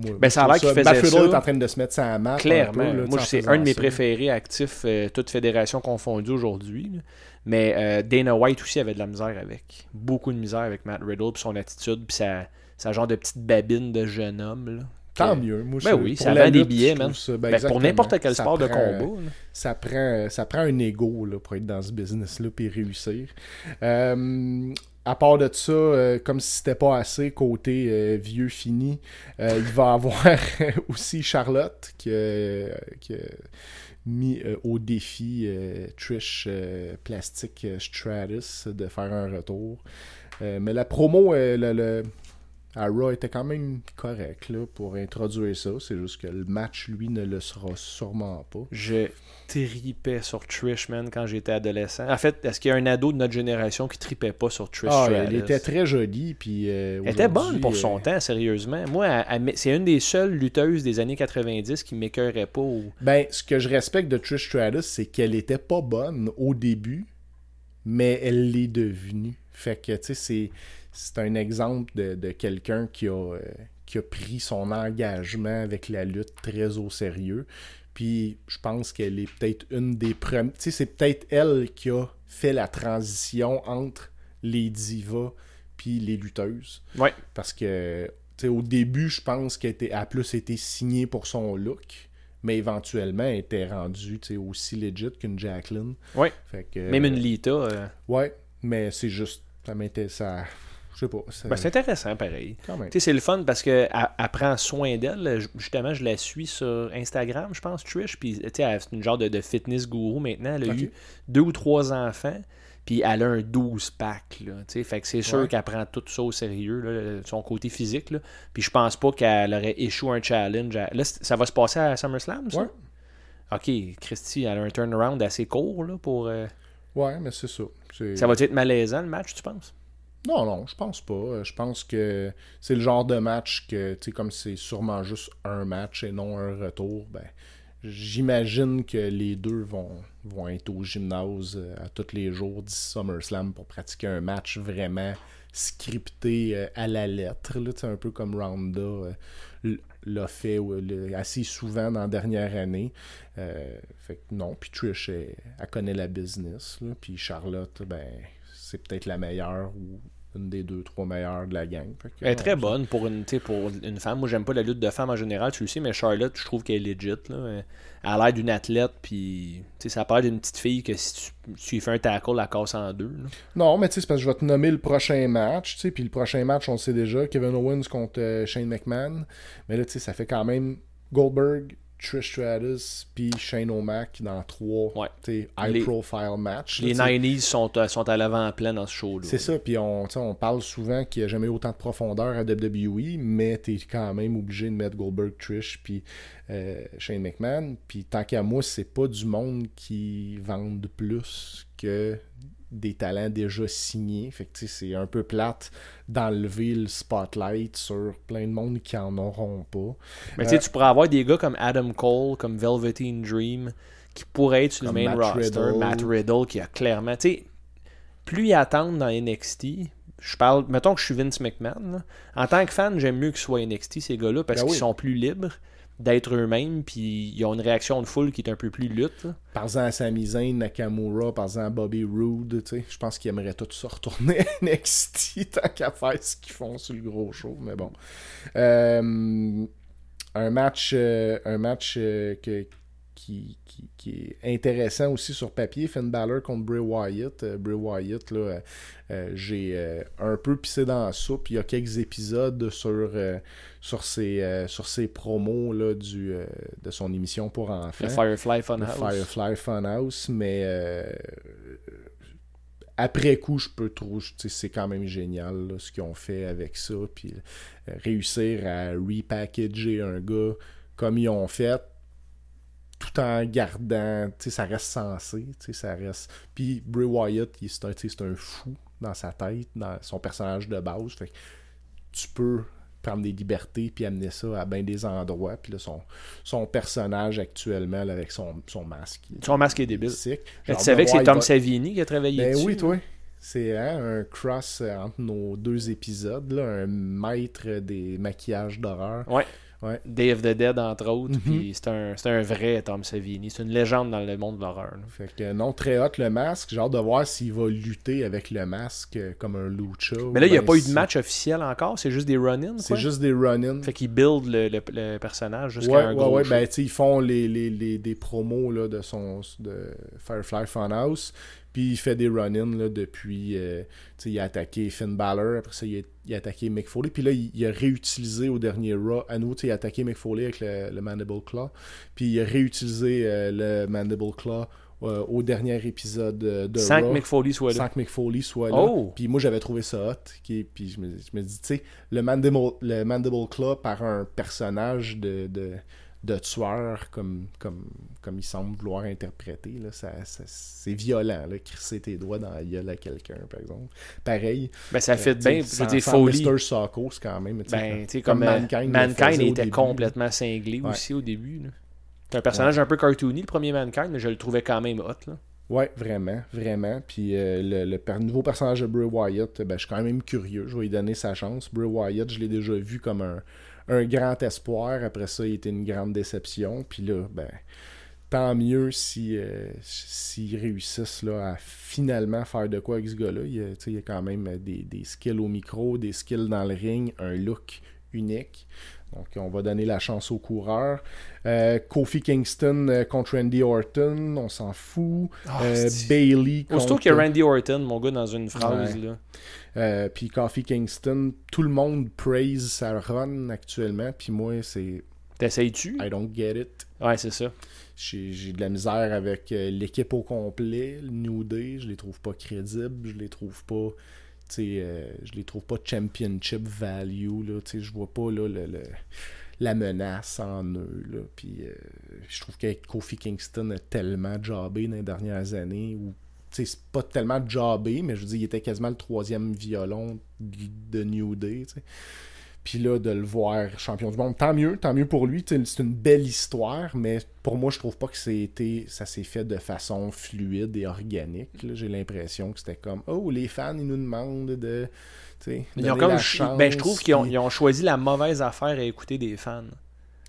Moi, Ben, ça a l'air qu'il Matt faisait Riddle ça. est en train de se mettre sa map. Clairement. Un peu, là, Moi, c'est un de mes ça. préférés actifs, euh, toute fédération confondue aujourd'hui. Mais euh, Dana White aussi avait de la misère avec. Beaucoup de misère avec Matt Riddle, puis son attitude, puis sa, sa genre de petite babine de jeune homme. Là, Tant mieux. Moi, Ben oui, ça vend des billets, ça- ben, Ben, pour n'importe quel Ça sport de combat. là. ça prend, ça prend un ego là, pour être dans ce business-là et réussir. Euh, à part de ça, euh, comme si c'était pas assez côté euh, vieux fini, euh, il va *laughs* avoir aussi Charlotte qui, a- qui a mis au défi Trish Plastic Stratus de faire un retour. Mais la promo, le, Raw était quand même correct là, pour introduire ça. C'est juste que le match, lui, ne le sera sûrement pas. Je tripais sur Trish, man, quand j'étais adolescent. En fait, est-ce qu'il y a un ado de notre génération qui tripait pas sur Trish Ah, Stratus? elle était très jolie. Puis, euh, Elle était bonne pour son euh, temps, sérieusement. Moi, c'est une des seules lutteuses des années 90 qui m'écœurait pas. Ben, ce que je respecte de Trish Stratus, c'est qu'elle était pas bonne au début, mais elle l'est devenue. Fait que, tu sais, c'est, c'est un exemple de, de quelqu'un qui a, euh, qui a pris son engagement avec la lutte très au sérieux. Puis, je pense qu'elle est peut-être une des premières. Tu sais, c'est peut-être elle qui a fait la transition entre les divas puis les lutteuses. Ouais. Parce que, tu sais, au début, je pense qu'elle était- a plus été signée pour son look, mais éventuellement, elle était rendue, tu sais, aussi legit qu'une Jacqueline. Ouais. Fait que, Même une Lita. euh, Ouais, mais c'est juste, ça m'était ça. Je sais pas. ça- ben, c'est intéressant, pareil. c'est le fun parce qu'elle elle prend soin d'elle. Justement, je la suis sur Instagram, je pense, Trish. Puis, tu sais, elle- c'est une genre de, de fitness gourou maintenant. Elle a eu deux ou trois enfants. Puis, elle a un 12 pack. Là, fait que c'est sûr Ouais. qu'elle prend tout ça au sérieux, là, son côté physique. Là. Puis, je pense pas qu'elle aurait échoué un challenge. à- Là, ça va se passer à SummerSlam, ça? Ouais. Ok, Christy, elle a un turnaround assez court là, pour. euh, Ouais, mais c'est ça. C'est- Ça va être malaisant le match, tu penses? Non, non, je pense pas. Euh, Je pense que c'est le genre de match que, tu comme c'est sûrement juste un match et non un retour, ben, j'imagine que les deux vont, être au gymnase euh, à tous les jours du SummerSlam pour pratiquer un match vraiment scripté euh, à la lettre, là, un peu comme Ronda l'a fait assez souvent dans la dernière année. Fait que non, puis Trish, elle, connaît la business, puis Charlotte, ben, c'est peut-être la meilleure ou une des deux, trois meilleures de la gang. Que, Elle est très non, bonne pour une, pour une femme. Moi, j'aime pas la lutte de femmes en général, tu le sais, mais Charlotte, je trouve qu'elle est legit. Là. Elle a l'air d'une athlète, puis ça a l'air d'une petite fille que si tu, tu lui fais un tackle, la casse en deux. là. Non, mais tu sais, c'est parce que je vais te nommer le prochain match, puis le prochain match, on le sait déjà, Kevin Owens contre euh, Shane McMahon. Mais là, tu sais, ça fait quand même Goldberg, Trish Stratus, puis Shane O'Mac dans trois, Ouais. tu high-profile matchs. Les tu sais. 90s sont, euh, sont à l'avant-plan dans ce show-là. C'est ça, puis on, tu on parle souvent qu'il n'y a jamais autant de profondeur à WWE, mais t'es quand même obligé de mettre Goldberg, Trish, puis euh, Shane McMahon. Puis tant qu'à moi, c'est pas du monde qui vendent plus que des talents déjà signés. Fait que c'est un peu plate d'enlever le spotlight sur plein de monde qui en auront pas. Mais tu sais, tu pourrais avoir des gars comme Adam Cole, comme Velveteen Dream, qui pourraient être sur le main Matt roster. Riddle. Matt Riddle, qui a clairement. Plus ils attendent dans NXT, je parle. Mettons que je suis Vince McMahon. là. En tant que fan, j'aime mieux qu'ils soient NXT, ces gars-là, parce Ben qu'ils oui. sont plus libres d'être eux-mêmes, puis ils ont une réaction de foule qui est un peu plus lutte. Par à Sami Zayn, Nakamura, par à Bobby Roode, tu sais, je pense qu'ils aimeraient tous se retourner à *laughs* NXT tant qu'à faire ce qu'ils font sur le gros show, mais bon. Euh, un match, euh, un match euh, que- qui, qui- qui est intéressant aussi sur papier, Finn Balor contre Bray Wyatt. Euh, Bray Wyatt, là, euh, euh, j'ai euh, un peu pissé dans la soupe. Il y a quelques épisodes sur, sur, ses, sur ses promos là, du, de son émission pour enfants. Le Firefly Le Funhouse. Firefly Funhouse, mais après coup, je peux trouver, c'est quand même génial là, ce qu'ils ont fait avec ça, puis réussir à repackager un gars comme ils ont fait, tout en gardant, tu sais, ça reste sensé, tu sais, ça reste... Puis Bray Wyatt, c'est un, fou dans sa tête, dans son personnage de base, fait que tu peux prendre des libertés puis amener ça à bien des endroits, puis là, son, son personnage actuellement, là, avec son, son masque, Son masque est débile. sick. Tu savais que c'est Tom va- Savini qui a travaillé ben dessus. oui, toi. C'est hein, un cross entre nos deux épisodes, là, un maître des maquillages d'horreur. Ouais. Ouais. Day of the Dead, entre autres. Mhm. Puis c'est un, un vrai Tom Savini. C'est une légende dans le monde de l'horreur. Fait que non, très hot le masque. J'ai hâte de voir s'il va lutter avec le masque euh, comme un lucha. Mais là, il n'y a pas eu de match officiel encore. C'est juste des run-ins. C'est juste des run-ins. Fait qu'il build le, le- le personnage jusqu'à Ouais, un ouais, gros ouais. show. Ben, tu sais, ils font les, les, les- des promos là, de son de Firefly Funhouse. Puis il fait des run-ins là, depuis. euh, tu sais, il a attaqué Finn Balor. Après ça, il a, il a attaqué Mick Foley. Puis là, il, il a réutilisé au dernier Raw. À nouveau, il a attaqué Mick Foley avec le, le Mandible Claw. Puis il a réutilisé euh, le Mandible Claw euh, au dernier épisode euh, de Sans que Raw. Mick Foley soit là. sans que Mick Foley soit là. Oh! Puis moi, j'avais trouvé ça hot. qui- Puis je me, je me dis, tu sais, le Mandible, le Mandible Claw par un personnage de, de, de tueur comme, comme, comme il semble vouloir interpréter, là, ça, ça- c'est violent, là, crisser tes doigts dans la gueule à quelqu'un, par exemple. Pareil. Ben, ça fait euh, bien. Je veux dire. Mr. Socko, c'est quand même. Ben, comme, comme euh, Mankind était début. complètement cinglé Ouais. aussi au début. C'est un personnage un peu cartoony, le premier Mankind, mais je le trouvais quand même hot. Là. Ouais, vraiment, vraiment. Puis euh, le, le nouveau personnage de Bray Wyatt, ben, je suis quand même curieux. Je vais lui donner sa chance. Bray Wyatt, je l'ai déjà vu comme un, un grand espoir. Après ça, il était une grande déception. Puis là, ben, tant mieux si euh, s'ils réussissent là, à finalement faire de quoi avec ce gars-là. Il, y a- tu sais, il y a quand même des, des skills au micro, des skills dans le ring, un look unique. Donc, on va donner la chance aux coureurs. Euh, Kofi Kingston euh, contre Randy Orton, on s'en fout. Ah, Euh, c'est- Bailey contre... Aussitôt y a Randy Orton, mon gars, dans une phrase, Ouais. là. Euh, puis Kofi Kingston, tout le monde praise sa run actuellement. Puis moi, c'est... T'essayes-tu? I don't get it. Ouais, c'est ça. J'ai de la misère avec euh, l'équipe au complet, le New Day. Je les trouve pas crédibles. Je les trouve pas... euh, je les trouve pas championship value. Là, je vois pas là, le, le- la menace en eux. Là. Puis euh, je trouve que Kofi Kingston a tellement jobé dans les dernières années. Sais, c'est pas tellement jobé, mais je veux dire, il était quasiment le troisième violon de New Day. Puis là, de le voir champion du monde, tant mieux, tant mieux pour lui. C'est une belle histoire, mais pour moi, je trouve pas que c'était, ça s'est fait de façon fluide et organique. J'ai l'impression que c'était comme Oh, les fans, ils nous demandent de. tu sais, Ils ont comme la ch- chance, ben, je trouve qu'ils ont, puis- ils ont choisi la mauvaise affaire à écouter des fans.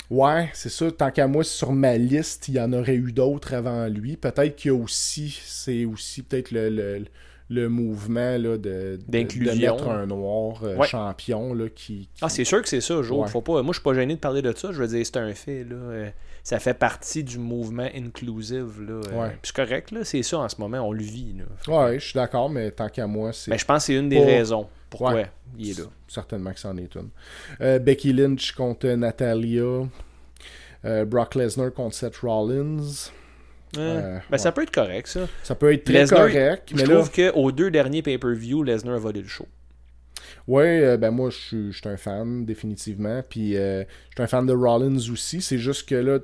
Ouais, c'est ça. Tant qu'à moi, sur ma liste, il y en aurait eu d'autres avant lui. Peut-être qu'il y a aussi, c'est aussi peut-être le, le, le mouvement là, de, mettre un noir euh, Ouais. champion là, qui, qui- Ah, c'est sûr que c'est ça, Joe. Ouais. Faut pas... Moi, je suis pas gêné de parler de ça. Je veux dire, c'est un fait. Là. Euh, Ça fait partie du mouvement inclusive. Là. Euh, Ouais. c'est correct, là. c'est ça en ce moment. On le vit. Là. Ouais, je suis d'accord, mais tant qu'à moi, c'est Ben, je pense que c'est une des raisons pourquoi il est là. certainement que c'en est une. Becky Lynch contre Natalia. Brock Lesnar contre Seth Rollins. Euh, ben, Ça peut être correct, ça. Ça peut être très Lesnar, correct, Je mais là, trouve qu'aux deux derniers pay-per-view, Lesnar a volé le show. Ouais, euh, ben moi, je suis- je un fan, définitivement. Puis, euh, je suis un fan de Rollins aussi. C'est juste que là,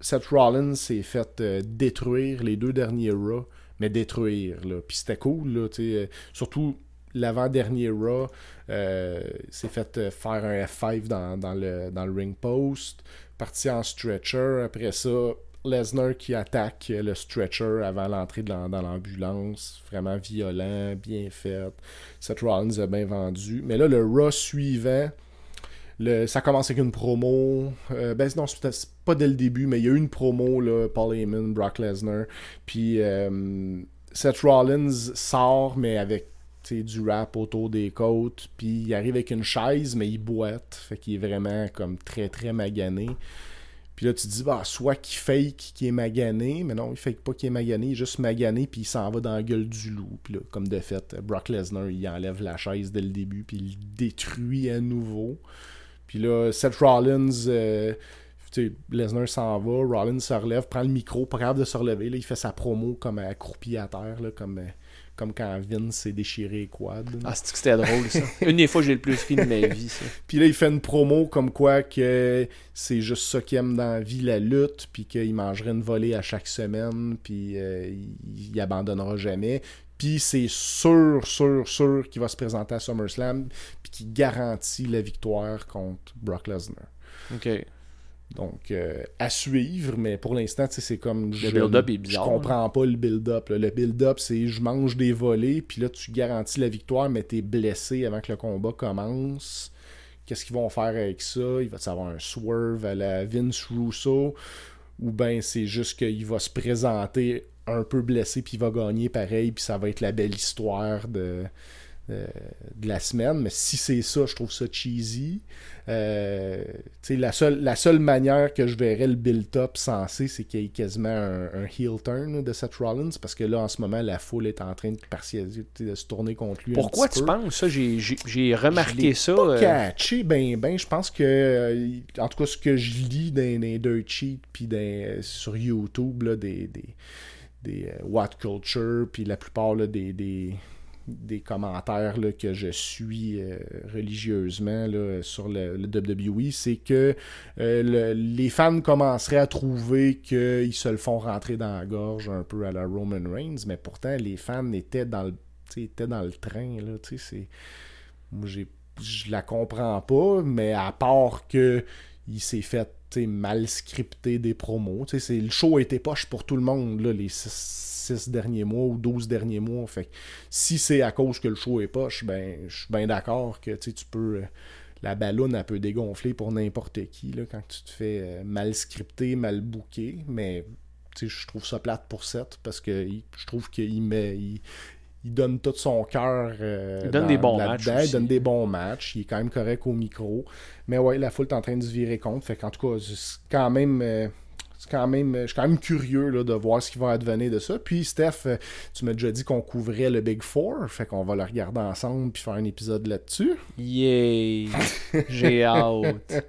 Seth Rollins s'est fait euh, détruire les deux derniers Raw, mais détruire, là. Puis c'était cool, là, tu sais. euh, surtout l'avant-dernier Raw, euh, s'est fait faire un F5 dans, dans le, dans le ring post, parti en stretcher. Après ça, Lesnar qui attaque le stretcher avant l'entrée dans l'ambulance. Vraiment violent, bien fait. Seth Rollins a bien vendu. Mais là, le Raw suivant, ça commence avec une promo. Euh, ben non, c'est pas dès le début, mais il y a eu une promo, là, Paul Heyman, Brock Lesnar. Puis euh, Seth Rollins sort, mais avec du rap autour des côtes. Puis il arrive avec une chaise, mais il boite. Fait qu'il est vraiment comme très, très magané. Puis là, tu te dis, bah, soit qu'il fake qu'il est magané, mais non, il fake pas qu'il est magané, il est juste magané, puis il s'en va dans la gueule du loup. Puis là, comme de fait, Brock Lesnar, il enlève la chaise dès le début, puis il détruit à nouveau. Puis là, Seth Rollins, euh, Lesnar s'en va, Rollins se relève, prend le micro, pas capable de se relever, là, il fait sa promo comme accroupi à terre, là, comme, euh, comme quand Vince s'est déchiré les quads. Ah, c'est que c'était drôle, ça? *laughs* Une des fois j'ai le plus ri de ma vie, ça. Puis là, il fait une promo comme quoi que c'est juste ça qu'il aime dans la vie, la lutte, puis qu'il mangerait une volée à chaque semaine, puis euh, il, il abandonnera jamais. Puis c'est sûr, sûr, sûr qu'il va se présenter à SummerSlam, puis qu'il garantit la victoire contre Brock Lesnar. OK. Donc, euh, à suivre, mais pour l'instant, c'est comme. je- build-up est bizarre, Je comprends pas le build-up. Le build-up, c'est je mange des volets, puis là, tu garantis la victoire, mais t'es blessé avant que le combat commence. Qu'est-ce qu'ils vont faire avec ça? Il va avoir un swerve à la Vince Russo, ou ben c'est juste qu'il va se présenter un peu blessé, puis il va gagner pareil, puis ça va être la belle histoire de. De- de la semaine, mais si c'est ça, je trouve ça cheesy. Euh, la, seule, la seule manière que je verrais le build-up sensé, c'est qu'il y ait quasiment un, un heel turn de Seth Rollins, parce que là, en ce moment, la foule est en train de, de se tourner contre lui. un Pourquoi petit tu peu. penses ça? J'ai- Je remarqué ça. pas euh, catché, ben, ben, je pense que, euh, en tout cas, ce que je lis dans les dirt sheets, puis sur YouTube, là, des, des, des euh, What Culture, puis la plupart là, des, des, des commentaires que je suis euh, religieusement sur le, WWE, c'est que euh, le- les fans commenceraient à trouver qu'ils se le font rentrer dans la gorge un peu à la Roman Reigns, mais pourtant les fans étaient dans le, étaient dans le train. Là, c'est... Moi, j'ai je la comprends pas, mais à part que il s'est fait mal scripter des promos. c'est- Le show était poche pour tout le monde là, les 6 derniers mois ou 12 derniers mois. Fait que si c'est à cause que le show est poche, ben je suis bien d'accord que tu peux. euh, la ballonne elle peut dégonfler pour n'importe qui là, quand tu te fais euh, mal scripter, mal booké. Mais je trouve ça plate pour Seth parce que je trouve qu'il met. Il, il donne tout son cœur. euh, Il donne dans- des bons matchs Il donne des bons matchs. Il est quand même correct au micro. Mais ouais, la foule est en train de se virer contre. Fait qu'en tout cas, c'est quand même. euh, c'est quand même, je suis quand même curieux là, de voir ce qui va advenir de ça. Puis, Steph, euh, tu m'as déjà dit qu'on couvrait le Big Four. Fait qu'on va le regarder ensemble puis faire un épisode là-dessus. Yay! *laughs* J'ai hâte.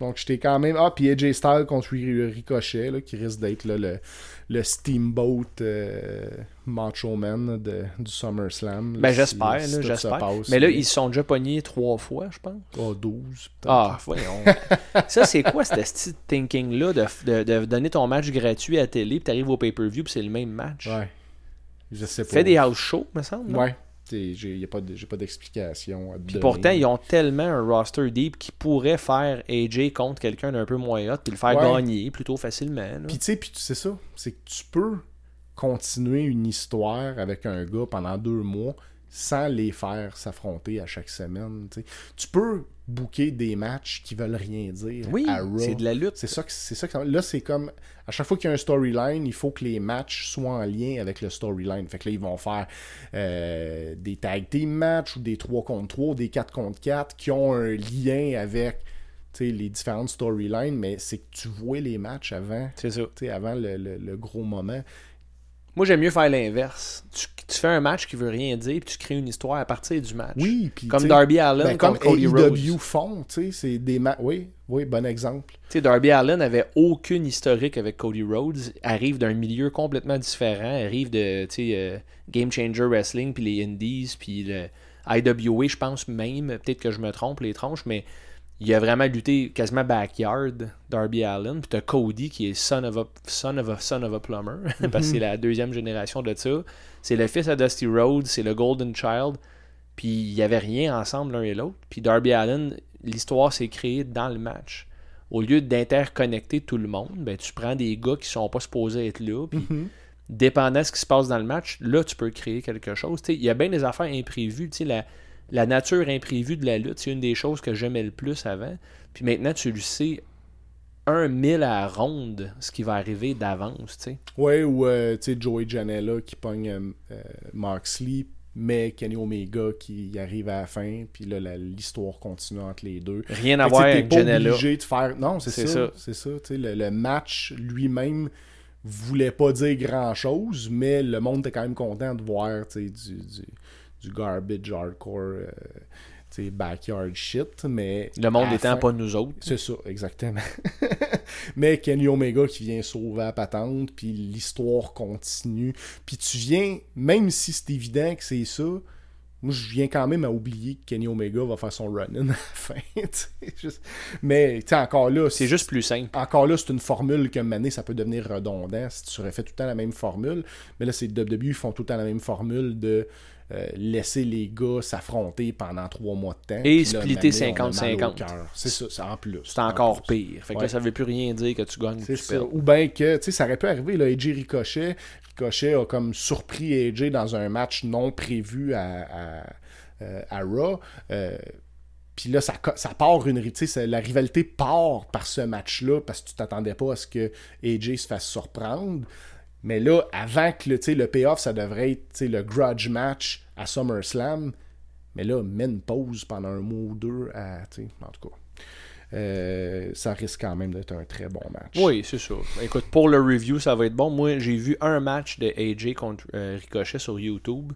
Donc, j'étais quand même. Ah, puis AJ Styles contre Ri- Ricochet, là, qui risque d'être là, le, le Steamboat euh, Macho Man de, du SummerSlam. Ben, j'espère, si j'espère. Mais là, ils se sont déjà pognés trois fois, je pense. Ah, 12, peut-être. Ah, voyons. *laughs* ça, c'est quoi, ce petit thinking-là de, de, de donner ton match gratuit à la télé, puis t'arrives au pay-per-view, puis c'est le même match? Ouais. Je sais pas. Fais des house shows, me semble. Ouais. J'ai pas de- d'explication. te Puis pourtant, ils ont tellement un roster deep qui pourrait faire AJ contre quelqu'un d'un peu moins hot, puis le faire Ouais. gagner plutôt facilement. Puis tu sais, puis sais ça, c'est que tu peux continuer une histoire avec un gars pendant deux mois sans les faire s'affronter à chaque semaine. Tu peux booker des matchs qui veulent rien dire oui, c'est de la lutte. C'est ça que c'est ça que ça- là c'est comme à chaque fois qu'il y a un storyline, il faut que les matchs soient en lien avec le storyline. Fait que là ils vont faire euh, des tag team matchs ou des 3 contre 3, des 4 contre 4 qui ont un lien avec tu sais, les différentes storylines, mais c'est que tu vois les matchs avant, C'est ça. tu sais, avant le, le- le gros moment. Moi, j'aime mieux faire l'inverse. Tu, tu fais un match qui veut rien dire, puis tu crées une histoire à partir du match. Oui, puis Comme Darby Allin ben, comme Cody AEW Rhodes. font, tu sais, c'est des matchs. Oui, oui, bon exemple. Tu sais, Darby Allin avait aucune historique avec Cody Rhodes. Arrive d'un milieu complètement différent. Arrive de, tu sais, euh, Game Changer Wrestling, puis les Indies, puis le IWA, je pense même. Peut-être que je me trompe, les tranches, mais il a vraiment lutté quasiment backyard, Darby Allin. Puis t'as Cody, qui est son of a son of a, son of a plumber, *laughs* parce que c'est la deuxième génération de ça. C'est le fils à Dusty Rhodes, c'est le Golden Child. Puis il n'y avait rien ensemble l'un et l'autre. Puis Darby Allin, l'histoire s'est créée dans le match. Au lieu d'interconnecter tout le monde, ben, tu prends des gars qui sont pas supposés être là. Puis dépendant de ce qui se passe dans le match, là, tu peux créer quelque chose. Il y a bien des affaires imprévues. Tu sais, La, la nature imprévue de la lutte, c'est une des choses que j'aimais le plus avant. Puis maintenant, tu le sais un mille à la ronde ce qui va arriver d'avance. tu sais. Ouais, ou euh, tu sais, Joey Janela qui pogne euh, euh, Moxley, mais Kenny Omega qui arrive à la fin, puis là, l'histoire continue entre les deux. Rien à Fait voir avec pas Janela. obligé de faire. Non, c'est ça. ça. C'est ça. tu sais, Le, le match lui-même voulait pas dire grand-chose, mais le monde était quand même content de voir tu sais, du, du, du garbage hardcore euh, backyard shit, mais. Le monde étant fin- pas nous autres. C'est ça, exactement. *laughs* mais Kenny Omega qui vient sauver la patente, puis l'histoire continue. Puis tu viens, même si c'est évident que c'est ça, moi je viens quand même à oublier que Kenny Omega va faire son run-in à la fin. *laughs* juste- Mais tu sais, encore là, C'est juste plus simple. encore là, c'est une formule moment donné, ça peut devenir redondant si tu refais tout le temps la même formule. Mais là, c'est WWE, ils font tout le temps la même formule de euh, laisser les gars s'affronter pendant trois mois de temps. Et splitter à un moment donné, on a mal au 50-50. cœur. C'est ça, c'est en plus. C'est en encore plus. pire. Fait que Ouais. là, ça veut plus rien dire que tu gagnes ou tu ça. perds. Ou bien que, tu sais, ça aurait pu arriver, là, AJ Ricochet. Ricochet a comme surpris AJ dans un match non prévu à, à, euh, à Raw. Euh, puis là, ça, ça part une. c'est- la rivalité part par ce match-là parce que tu t'attendais pas à ce que AJ se fasse surprendre. Mais là, avant que le, le payoff, ça devrait être le grudge match à SummerSlam. Mais là, mets une pause pendant un mois ou deux. À, en tout cas, euh, ça risque quand même d'être un très bon match. Oui, c'est ça. Écoute, pour le review, ça va être bon. Moi, j'ai vu un match de AJ contre euh, Ricochet sur YouTube.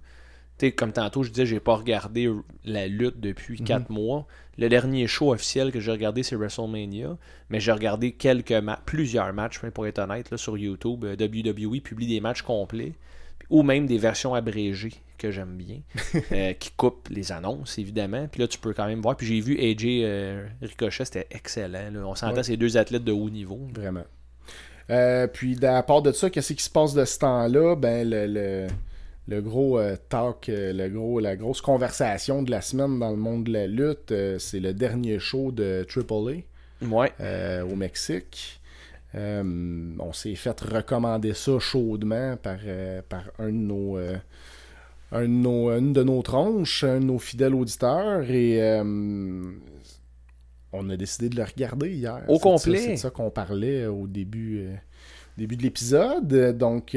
Comme tantôt, je disais, j'ai pas regardé la lutte depuis 4 mois. Le dernier show officiel que j'ai regardé, c'est WrestleMania. Mais j'ai regardé quelques ma- plusieurs matchs, hein, pour être honnête, là, sur YouTube. Euh, WWE publie des matchs complets. Ou même des versions abrégées que j'aime bien. *laughs* euh, qui coupent les annonces, évidemment. Puis là, tu peux quand même voir. Puis j'ai vu AJ euh, Ricochet, c'était excellent. là. On s'entend, Ouais. c'est deux athlètes de haut niveau. Vraiment. Euh, puis, à part de ça, qu'est-ce qui se passe de ce temps-là? Ben, le, le, le gros euh, talk, euh, le gros, la grosse conversation de la semaine dans le monde de la lutte, euh, c'est le dernier show de Ouais. euh, au Mexique. On s'est fait recommander ça chaudement par, par un de nos. un de nos, une de nos tronches, un de nos fidèles auditeurs, et on a décidé de le regarder hier. Au complet. ça- C'est de ça qu'on parlait au début, début de l'épisode. Donc,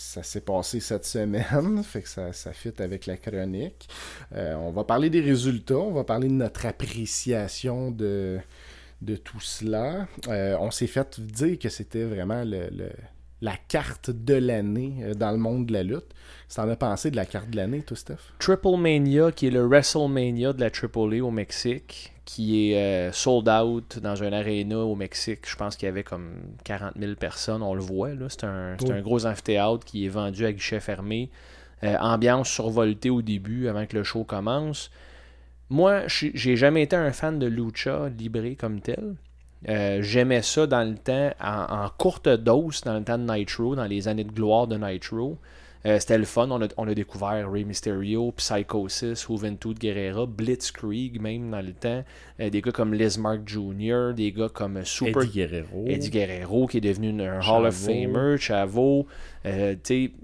ça s'est passé cette semaine, *laughs* fait que ça, ça avec la chronique. Euh, on va parler des résultats, on va parler de notre appréciation de, de tout cela. Euh, on s'est fait dire que c'était vraiment la carte de l'année euh, dans le monde de la lutte. T'en as pensé de la carte de l'année, toi, Steph? Triple Mania, qui est le WrestleMania de la AAA au Mexique, qui est euh, sold out dans un aréna au Mexique. Je pense qu'il y avait comme 40 000 personnes, on le voit. là. C'est un, c'est Oui. un gros amphithéâtre qui est vendu à guichet fermé. Euh, ambiance survoltée au début, avant que le show commence. Moi, j'ai jamais été un fan de lucha libre comme tel. Euh, J'aimais ça dans le temps, en, en courte dose, dans le temps de Nitro, dans les années de gloire de Nitro. Euh, C'était le fun. On a, on a découvert Rey Mysterio, Psychosis, Juventud Guerrera, Blitzkrieg, même dans le temps. Euh, des gars comme Liz Mark Jr., des gars comme Super Eddie Guerrero. Eddie Guerrero qui est devenu une- un Hall of. Famer, Chavo, euh,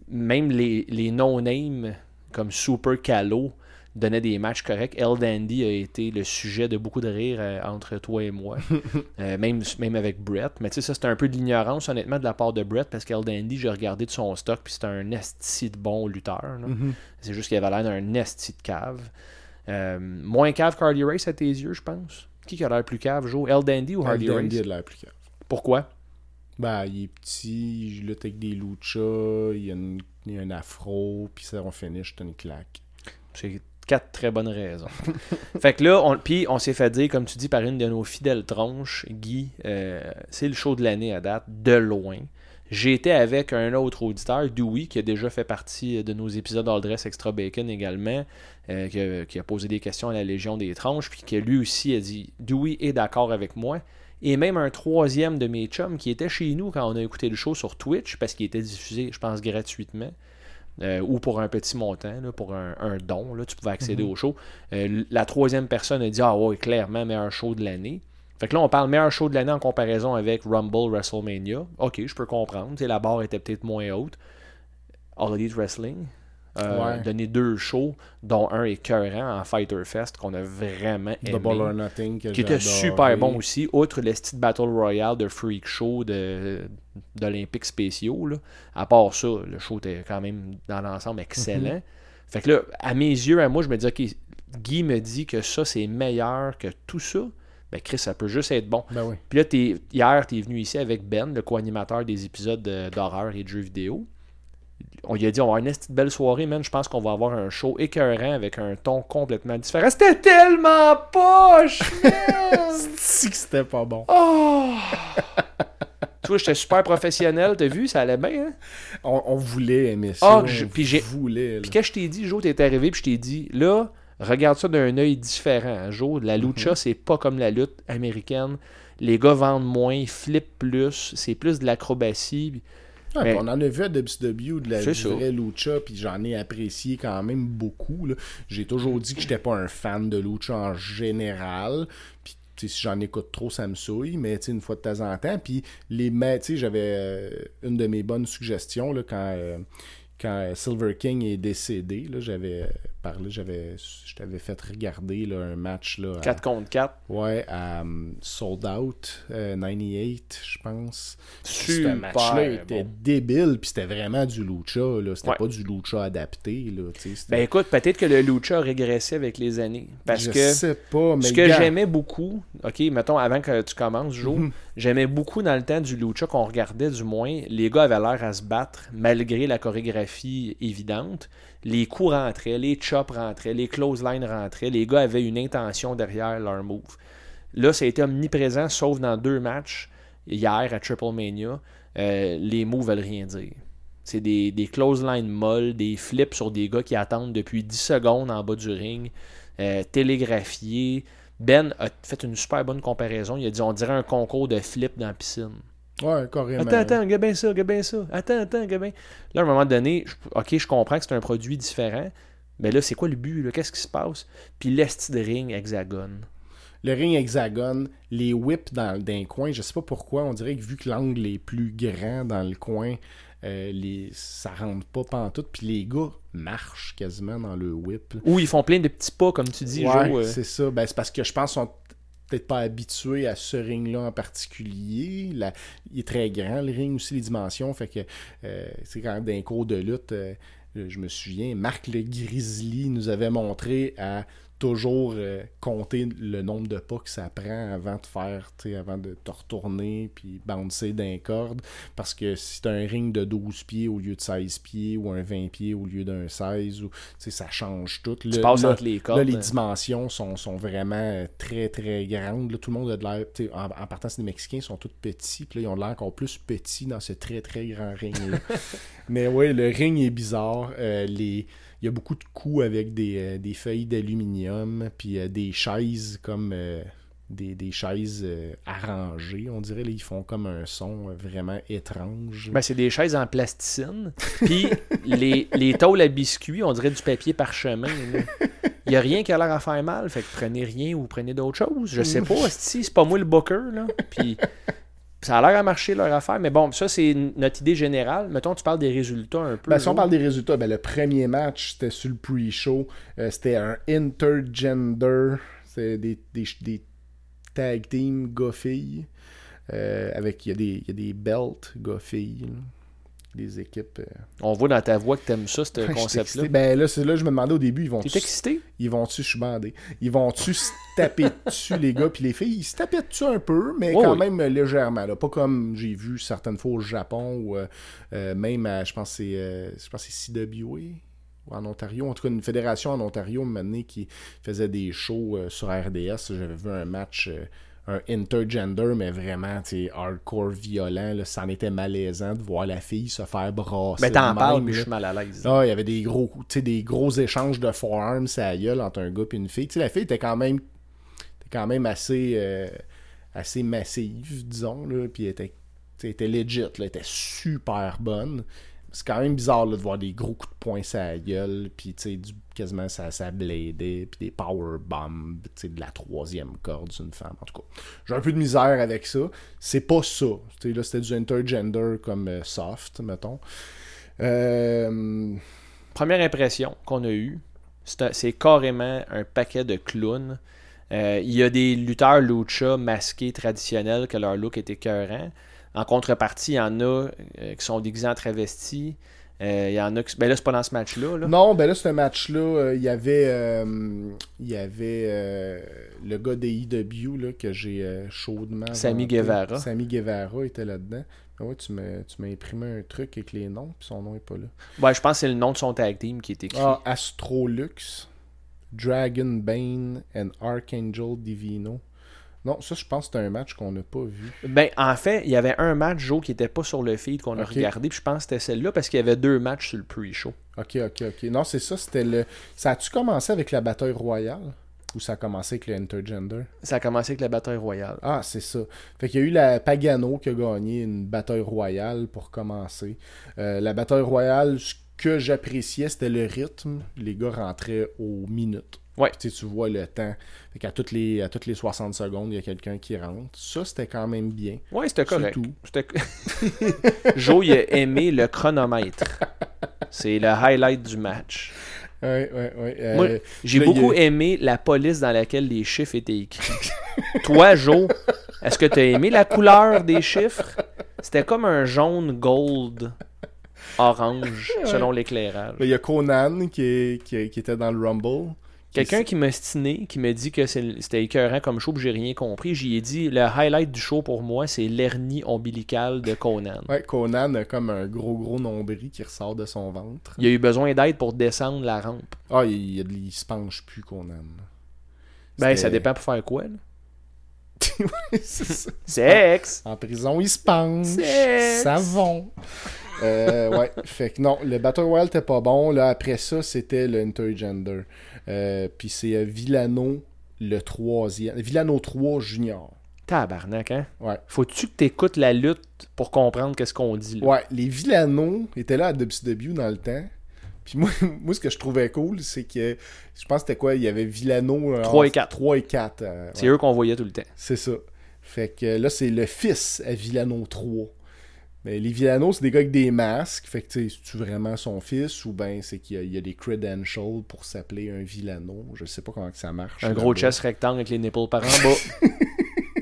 même les, les no-names comme Super Calo donnaient des matchs corrects. El Dandy a été le sujet de beaucoup de rire euh, entre toi et moi, *laughs* Euh, même, même avec Brett. Mais tu sais, ça c'est un peu de l'ignorance honnêtement de la part de Brett parce qu'El Dandy, j'ai regardé de son stock puis c'est un esti de bon lutteur. Mhm. C'est juste qu'il avait l'air d'un esti de cave. Euh, moins cave qu'Hardy Race à tes yeux, je pense. Qui a l'air plus cave, Joe? El Dandy ou El Hardy Dandy a Race? de l'air plus calme. Pourquoi? Ben, il est petit, il lutte avec des luchas, il y a, une- il a un afro, puis ça, on finish, t'as une claque. C'est quatre très bonnes raisons. *laughs* fait que là, on, puis on s'est fait dire, comme tu dis, par une de nos fidèles tronches, Guy, euh, c'est le show de l'année à date, de loin. J'étais avec un autre auditeur, Dewey, qui a déjà fait partie de nos épisodes All Dress Extra Bacon également, euh, qui, a, qui a posé des questions à la Légion des Tronches, puis qui lui aussi a dit Dewey est d'accord avec moi. Et même un troisième de mes chums qui était chez nous quand on a écouté le show sur Twitch, parce qu'il était diffusé, je pense, gratuitement. Euh, ou pour un petit montant, là, pour un, un don, là, tu pouvais accéder au show. Euh, la troisième personne a dit Ah ouais, clairement, meilleur show de l'année. Fait que là, on parle meilleur show de l'année en comparaison avec Rumble WrestleMania. Ok, je peux comprendre. La barre était peut-être moins haute. All Elite Wrestling. Euh, Ouais. Donné deux shows, dont un écœurant en Fighter Fest qu'on a vraiment aimé Double or Nothing, que qui était super bon aussi, outre le style Battle Royale de Freak Show d'Olympiques spéciaux. Là. À part ça, le show était quand même dans l'ensemble excellent. Mhm. Fait que là, à mes yeux, à moi, je me dis, OK, Guy me dit que ça, c'est meilleur que tout ça. Ben, Chris, ça peut juste être bon. Ben oui. Puis là, hier, tu es venu ici avec Ben, le co-animateur des épisodes de- d'horreur et de jeux vidéo. On lui a dit on va avoir une petite belle soirée, man. Je pense qu'on va avoir un show écœurant avec un ton complètement différent. C'était tellement poche, *laughs* c'était pas bon? oh! *laughs* tu vois, j'étais super professionnel, t'as vu, ça allait bien, hein? On, on voulait aimer ça. Ah, je- puis j'ai- voulait. Puis quand je t'ai dit, Joe, t'es arrivé, puis je t'ai dit, là, regarde ça d'un œil différent, Joe. La lucha, c'est pas comme la lutte américaine. Les gars vendent moins, ils flippent plus, c'est plus de l'acrobatie. Ouais, Mais- on en a vu à WCW de la du vraie lucha, puis j'en ai apprécié quand même beaucoup. J'ai toujours dit que j'étais pas un fan de lucha en général. Puis si j'en écoute trop, ça me souille, mais une fois de temps en temps. Puis les j'avais euh, une de mes bonnes suggestions là, quand, euh, quand Silver King est décédé. là, J'avais euh, parlé, j'avais je t'avais fait regarder là, un match là, à- 4 contre 4. Ouais, à um, Sold Out, euh, 98, je pense. Puis Ce Super match-là était bon. débile, puis c'était vraiment du lucha, là. C'était Ouais. pas du lucha adapté, là. Ben écoute, peut-être que le lucha a régressé avec les années. Parce je que sais pas, mais ce que j'aimais beaucoup, ok, mettons avant que tu commences, Joe, Mhm. j'aimais beaucoup dans le temps du lucha qu'on regardait du moins, les gars avaient l'air à se battre malgré la chorégraphie évidente. Les coups rentraient, les chops rentraient, les close lines rentraient, les gars avaient une intention derrière leur move. Là, ça a été omniprésent, sauf dans deux matchs hier à Triple Mania. Euh, les moves veulent rien dire. C'est des, des close lines molles, des flips sur des gars qui attendent depuis 10 secondes en bas du ring, euh, télégraphiés. Ben a fait une super bonne comparaison. Il a dit on dirait un concours de flip dans la piscine. Ouais, carrément. Attends, attends, regarde bien ça, regarde bien ça. Attends, attends, regarde bien. Là, à un moment donné, je- ok, je comprends que c'est un produit différent. Mais là, c'est quoi le but? Qu'est-ce qui se passe? Puis l'esti de ring hexagone. Le ring hexagone, les whips dans, dans le coin, je sais pas pourquoi, on dirait que vu que l'angle est plus grand dans le coin, euh, les, ça rentre pas pantoute, puis les gars marchent quasiment dans le whip. Ou ils font plein de petits pas, comme tu dis, Ouais, euh. c'est ça. Ben, c'est parce que je pense qu'ils sont peut-être pas habitués à ce ring-là en particulier. Il est très grand, le ring aussi, les dimensions. Fait que euh, c'est quand même d'un cours de lutte. euh, je me souviens, Marc le Grizzly nous avait montré à toujours euh, compter le nombre de pas que ça prend avant de faire, tu avant de te retourner puis bouncer d'un corde. Parce que si t'as un ring de 12 pieds au lieu de 16 pieds ou un 20 pieds au lieu d'un 16, ou, tu ça change tout. Tu Le- passes là- entre les cordes. Là, les dimensions sont, sont vraiment euh, très, très grandes. Là, tout le monde a de l'air. tu En, en partant, c'est des Mexicains, ils sont tous petits. Puis là, ils ont de l'air encore plus petits dans ce très, très grand ring-là. *laughs* Mais ouais, le ring est bizarre. Euh, les... Il y a beaucoup de coups avec des, euh, des feuilles d'aluminium. Puis euh, des chaises comme. euh, des, des chaises euh, arrangées, on dirait. Là, ils font comme un son euh, vraiment étrange. Ben, c'est des chaises en plasticine. Puis les, les tôles à biscuits, on dirait du papier parchemin. Il n'y a rien qui a l'air à faire mal. Fait que prenez rien ou prenez d'autres choses. Je sais pas. Si c'est pas moi le booker. Là. Puis ça a l'air à marcher leur affaire. Mais bon, ça, c'est notre idée générale. Mettons, tu parles des résultats un peu. Ben, si on parle des résultats, ben, le premier match, c'était sur le pre-show. Euh, c'était un intergender. C'était des, des, des tag team gars-filles. Euh, avec, il y, a des- il y a des belts gars-filles. Des équipes. euh. On voit dans ta voix que t'aimes ça, ce J'étais concept-là. Ben là, c'est là je me demandais au début, ils vont T'es excité? ils vont-tu, je suis bandé, ils vont-tu se taper *laughs* dessus, les gars, puis les filles, ils se tapaient dessus un peu, mais Oh quand oui. même euh, légèrement, là. Pas comme j'ai vu certaines fois au Japon, ou euh, même à, je pense c'est, je pense que c'est CWA, ou en Ontario, en tout cas une fédération en Ontario, maintenant qui faisait des shows sur RDS, j'avais vu un match... un intergender, mais vraiment, tu hardcore violent, là, ça en était malaisant de voir la fille se faire brasser. Ben, t'en parles, mais je là. suis mal à l'aise. Ah, il y avait des gros, des gros échanges de forearms à gueule entre un gars et une fille. La fille était quand même, était quand même assez, euh, assez massive, disons, là, puis elle était, était legit, là, elle était super bonne. C'est quand même bizarre de voir des gros coups de poing la gueule, puis quasiment ça, ça puis des power bombs, de la troisième corde d'une femme. En tout cas, j'ai un peu de misère avec ça. C'est pas ça. Là, c'était du intergender comme euh, soft, mettons. Euh, Première impression qu'on a eue, c'est carrément un paquet de clowns. Euh, Il y a des lutteurs lucha masqués traditionnels que leur look est écœurant. En contrepartie, il y en a euh, qui sont déguisés en travestis. Euh, Il y en a qui. Ben là, c'est pas dans ce match-là. là. Non, ben là, ce match-là, euh, il y avait, euh, il y avait le gars des IW là, que j'ai chaudement. Vanté. Guevara. Sammy Guevara était là-dedans. Ah ouais, tu m'as tu m'as imprimé un truc avec les noms, puis son nom est pas là. Ouais, je pense que c'est le nom de son tag team qui est écrit. Ah, Astrolux, Dragon Bane and Archangel Divino. Non, ça, je pense que c'est un match qu'on n'a pas vu. Ben, en fait, il y avait un match, Joe, qui était pas sur le feed qu'on a regardé, puis je pense que c'était celle-là parce qu'il y avait deux matchs sur le pre-show. Ok, ok, ok. Non, c'est ça, c'était le. Ça a-tu commencé avec la bataille royale? Ou ça a commencé avec le Intergender? Ça a commencé avec la bataille royale. Ah, c'est ça. Fait qu'il y a eu la Pagano qui a gagné une bataille royale pour commencer. Euh, la bataille royale, ce que j'appréciais, c'était le rythme. Les gars rentraient aux minutes. Ouais. Puis, tu vois le temps. Fait qu'à toutes les, à toutes les 60 secondes, il y a quelqu'un qui rentre. Ça, c'était quand même bien. Ouais, c'était correct. tout. C'était- *laughs* Joe, il a aimé le chronomètre. C'est le highlight du match. Ouais, ouais, ouais. Euh, Moi, J'ai beaucoup a- aimé la police dans laquelle les chiffres étaient écrits. Toi, Joe, est-ce que tu as aimé la couleur des chiffres? C'était comme un jaune gold orange, selon l'éclairage. il y a Conan qui, est- qui, est- qui était dans le Rumble. Quelqu'un qui m'a stiné, qui m'a dit que c'était écœurant comme show, puis j'ai rien compris. J'y ai dit, le highlight du show pour moi, c'est l'hernie ombilicale de Conan. Ouais, Conan a comme un gros gros nombril qui ressort de son ventre. Il a eu besoin d'aide pour descendre la rampe. Ah, il, il, il se penche plus, Conan. Ben, ça dépend pour faire quoi, là. *laughs* Ça. Sexe! En prison, il se penche. Sexe. Savon. Euh, ouais, fait que non, le Battle Royale était pas bon. Là, après ça, c'était le Intergender. Euh, Puis c'est euh, Villano le troisième. Villano 3 Junior. Tabarnak, hein? Ouais. Faut-tu que t'écoutes la lutte pour comprendre qu'est-ce qu'on dit, là? Ouais, les Villano étaient là à WCW dans le temps. Puis moi, *laughs* moi, ce que je trouvais cool, c'est que je pense que c'était quoi? Il y avait Villano euh, 3 et 4. 3 et 4. euh, C'est ouais. eux qu'on voyait tout le temps. C'est ça. Fait que là, c'est le fils à Villano 3. Mais les Villano, c'est des gars avec des masques. Fait que, tu sais, c'est-tu vraiment son fils ou ben c'est qu'il y, a- il y a des credentials pour s'appeler un Villano? Je sais pas comment que ça marche. Un gros chest rectangle avec les nipples par en bas. *laughs*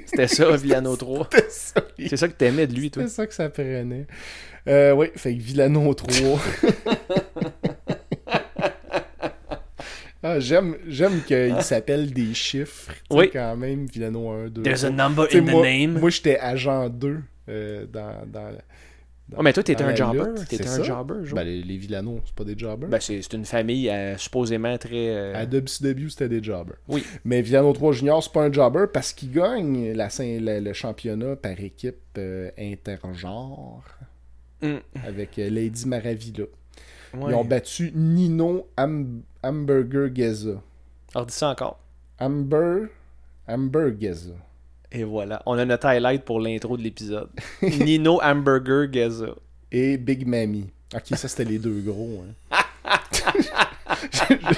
C'était ça, Villano 3. C'est ça, que t'aimais de lui, toi. c'est ça que ça prenait. Euh, oui, fait que Villano 3. *laughs* Ah, j'aime, j'aime qu'il s'appelle des chiffres. tu Oui. quand même, Villano 1, 2. There's a number Tu in the moi, name. Moi, j'étais agent 2 euh, dans, dans, dans- Oh, mais toi, t'étais un jobber. un ça. jobber, genre. Ben, les, les Villano, c'est pas des jobbers. Ben, c'est une famille euh, supposément très. euh, à WCW, c'était des jobbers. Oui. Mais Villano 3 Junior, c'est pas un jobber parce qu'il gagne la, le championnat par équipe euh, intergenre Mm. avec Lady Maravilla. Ouais. Ils ont battu Nino Ham- Hamburger Geza. Alors, dis ça encore. Amber Hamburgeza. Et voilà. On a notre highlight pour l'intro de l'épisode. *laughs* Nino Hamburger Geza. Et Big Mammy. Ok, ça c'était les deux gros. hein. *laughs*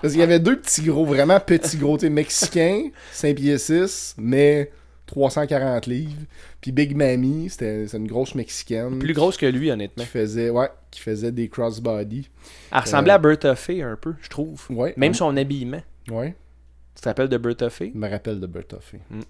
Parce qu'il y avait deux petits gros, vraiment petits gros, tu mexicains, 5 pieds 6, mais 340 livres. Puis Big Mammy, c'était une grosse mexicaine Plus grosse que lui, honnêtement. qui faisait, ouais, qui faisait des crossbody. Elle ressemblait à Bertha Fay un peu, je trouve. Ouais, Même ouais. son habillement. Ouais, Tu te rappelles de Bertha Fay? je me rappelle de Bertha Fay. Mm.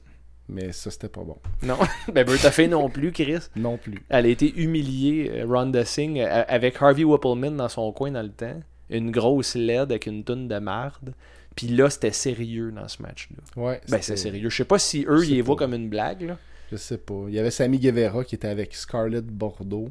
Mais ça, c'était pas bon. Non. *laughs* ben, Bertha Fay non plus, Chris. Non plus. Elle a été humiliée, euh, Rhonda Singh, euh, avec Harvey Whippleman dans son coin dans le temps. Une grosse LED avec une tonne de marde. Puis là, c'était sérieux dans ce match-là. Ouais, Ben, c'est sérieux. Je sais pas si eux, ils les voient comme une blague. Là. Je sais pas. Il y avait Sammy Guevara qui était avec Scarlett Bordeaux.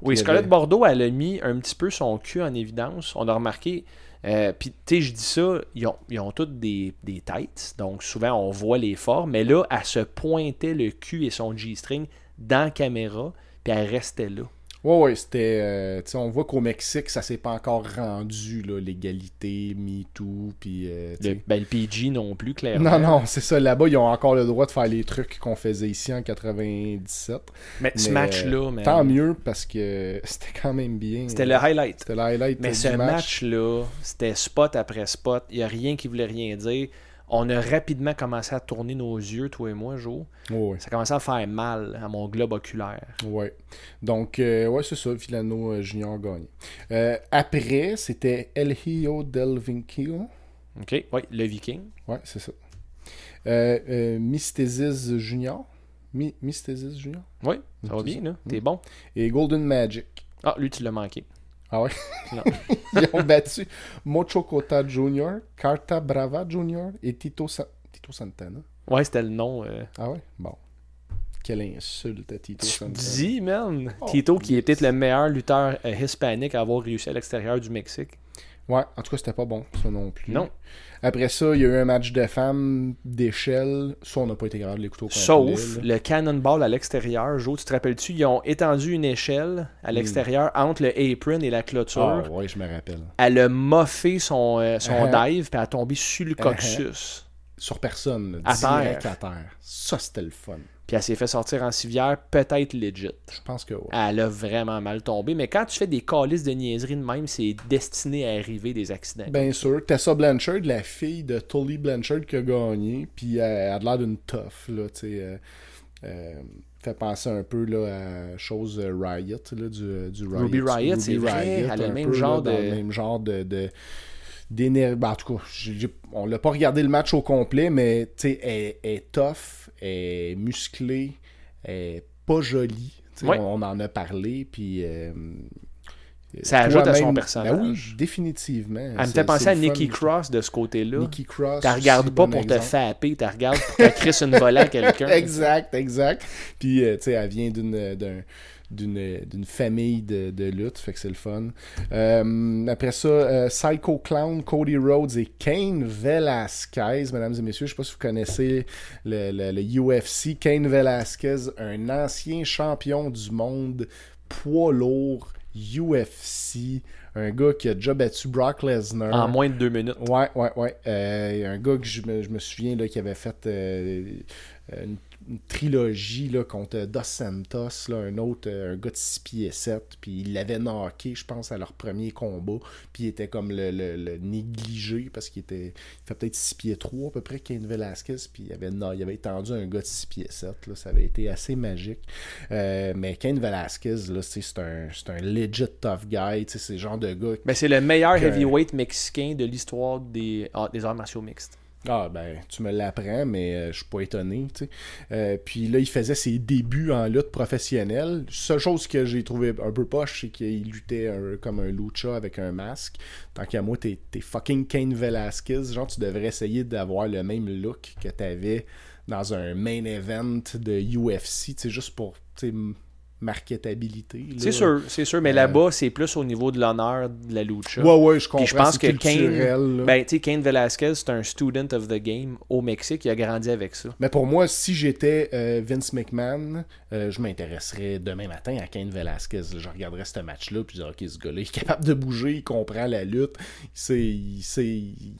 Oui, Scarlett avait- Bordeaux, elle a mis un petit peu son cul en évidence. On a remarqué. Euh, Puis, tu sais, je dis ça, ils ont, ils des, des têtes. Donc, souvent, on voit les formes. Mais là, elle se pointait le cul et son G-string dans la caméra. Puis, elle restait là. Ouais, ouais, c'était. euh, tu sais, on voit qu'au Mexique, ça s'est pas encore rendu, là, l'égalité, MeToo, puis. euh, tu Le, sais. ben, le PG non plus, clairement. Non, non, c'est ça. Là-bas, ils ont encore le droit de faire les trucs qu'on faisait ici en 97. Mais ce Mais, match-là, euh, man, Tant mieux parce que *laughs* c'était quand même bien. C'était le highlight. C'était le highlight Mais du ce match. match-là, c'était spot après spot. Il n'y a rien qui voulait rien dire. On a rapidement commencé à tourner nos yeux, toi et moi, Jo. Ouais, ouais. Ça commençait à faire mal à mon globe oculaire. Ouais. Donc, euh, ouais, c'est ça. Villano euh, Junior gagne. Euh, après, c'était El Hijo del Vinkio. OK? Oui, le Viking. Ouais, c'est ça. Euh, euh, Mystesis Junior. Mi Mystesis Junior? Oui, ça va bien, là. T'es bon. Et Golden Magic. Ah, lui, tu l'as manqué. Ah ouais? Non. *laughs* Ils ont battu Mocho Cota Jr., Carta Brava Jr. et Tito, Sa- Tito Santana. Ouais, c'était le nom. euh, Ah ouais? Bon. Quelle insulte à Tito Tu Santana. dis, man. Oh, Tito, qui est peut-être le meilleur lutteur euh, hispanique à avoir réussi à l'extérieur du Mexique. Ouais, en tout cas, c'était pas bon, ça non plus. Non. Après ça, il y a eu un match de femmes d'échelle. Ça, on n'a pas été capable de l'écouter au. Sauf le cannonball à l'extérieur. Jo, tu te rappelles-tu, ils ont étendu une échelle à l'extérieur entre le apron et la clôture. Ah, ouais, je me rappelle. Elle a moffé son, euh, son Uh-huh. dive, puis elle a tombé sur le coccyx. Sur personne, là, À direct terre. à terre. Ça, c'était le fun. Puis elle s'est fait sortir en civière, peut-être legit. Je pense que ouais. Elle a vraiment mal tombé. Mais quand tu fais des calices de niaiseries de même, c'est destiné à arriver des accidents. Bien sûr. Tessa Blanchard, la fille de Tully Blanchard qui a gagné, puis elle a l'air d'une tough, là, tu sais. euh, euh, fait penser un peu là, à chose euh, Riot, là, du, du Riot. Ruby Riot, c'est vrai, elle a le même peu, genre là, de- le même genre de... de d'énergie. Ben, en tout cas, on l'a pas regardé le match au complet, mais elle, est tough, est musclée, elle est pas Ouais. on, on en a parlé, puis... euh, Ça ajoute à son personnage. Ben oui, définitivement. Elle me fait penser à Nikki. Cross de ce côté-là. Nikki Cross. Tu regardes pas bon pour te fapper, tu regardes pour qu'elle crisse une volée à *laughs* quelqu'un. Exact, exact. Puis, euh, tu sais, elle vient d'une d'un- d'une d'une famille de, de lutte, fait que c'est le fun. Euh, après ça, euh, Psycho Clown, Cody Rhodes et Kane Velasquez, mesdames et messieurs, je sais pas si vous connaissez le, le- le UFC. Kane Velasquez, un ancien champion du monde poids lourd UFC, un gars qui a déjà battu Brock Lesnar. En moins de deux minutes. Ouais, ouais, ouais. Euh, un gars que je me, je me souviens là, qui avait fait euh, une, une trilogie là, contre Dos Santos, là, un autre, euh, un gars de 6 pieds 7, puis il l'avait knocké, je pense, à leur premier combat, puis il était comme le, le- le négligé, parce qu'il était il fait peut-être 6 pieds 3 à peu près, Kane Velasquez, puis il avait, non, il avait étendu un gars de 6 pieds 7, là, ça avait été assez magique. Euh, mais Kane Velasquez, là, c'est un, c'est un legit tough guy, c'est le genre de gars Ben, c'est le meilleur Que- heavyweight mexicain de l'histoire des, ah, des arts martiaux mixtes. Ah ben, tu me l'apprends, mais euh, je suis pas étonné. Euh, puis là, il faisait ses débuts en lutte professionnelle. Seule chose que j'ai trouvé un peu poche, c'est qu'il luttait comme un lucha avec un masque. Tant qu'à moi, t'es t'es fucking Kane Velasquez. Genre, tu devrais essayer d'avoir le même look que t'avais dans un main event de UFC, juste pour, marketabilité. C'est sûr, c'est sûr, mais Euh, là-bas, c'est plus au niveau de l'honneur de la lucha. Ouais, ouais, je comprends. Puis je pense que Kane, ben, tu sais, Kane Velasquez, c'est un student of the game au Mexique. Il a grandi avec ça. Mais pour moi, si j'étais euh, Vince McMahon, euh, je m'intéresserais demain matin à Kane Velasquez. Je regarderais ce match-là, puis je dirais, ok, ce gars-là, il est capable de bouger, il comprend la lutte, il, sait, il, sait- il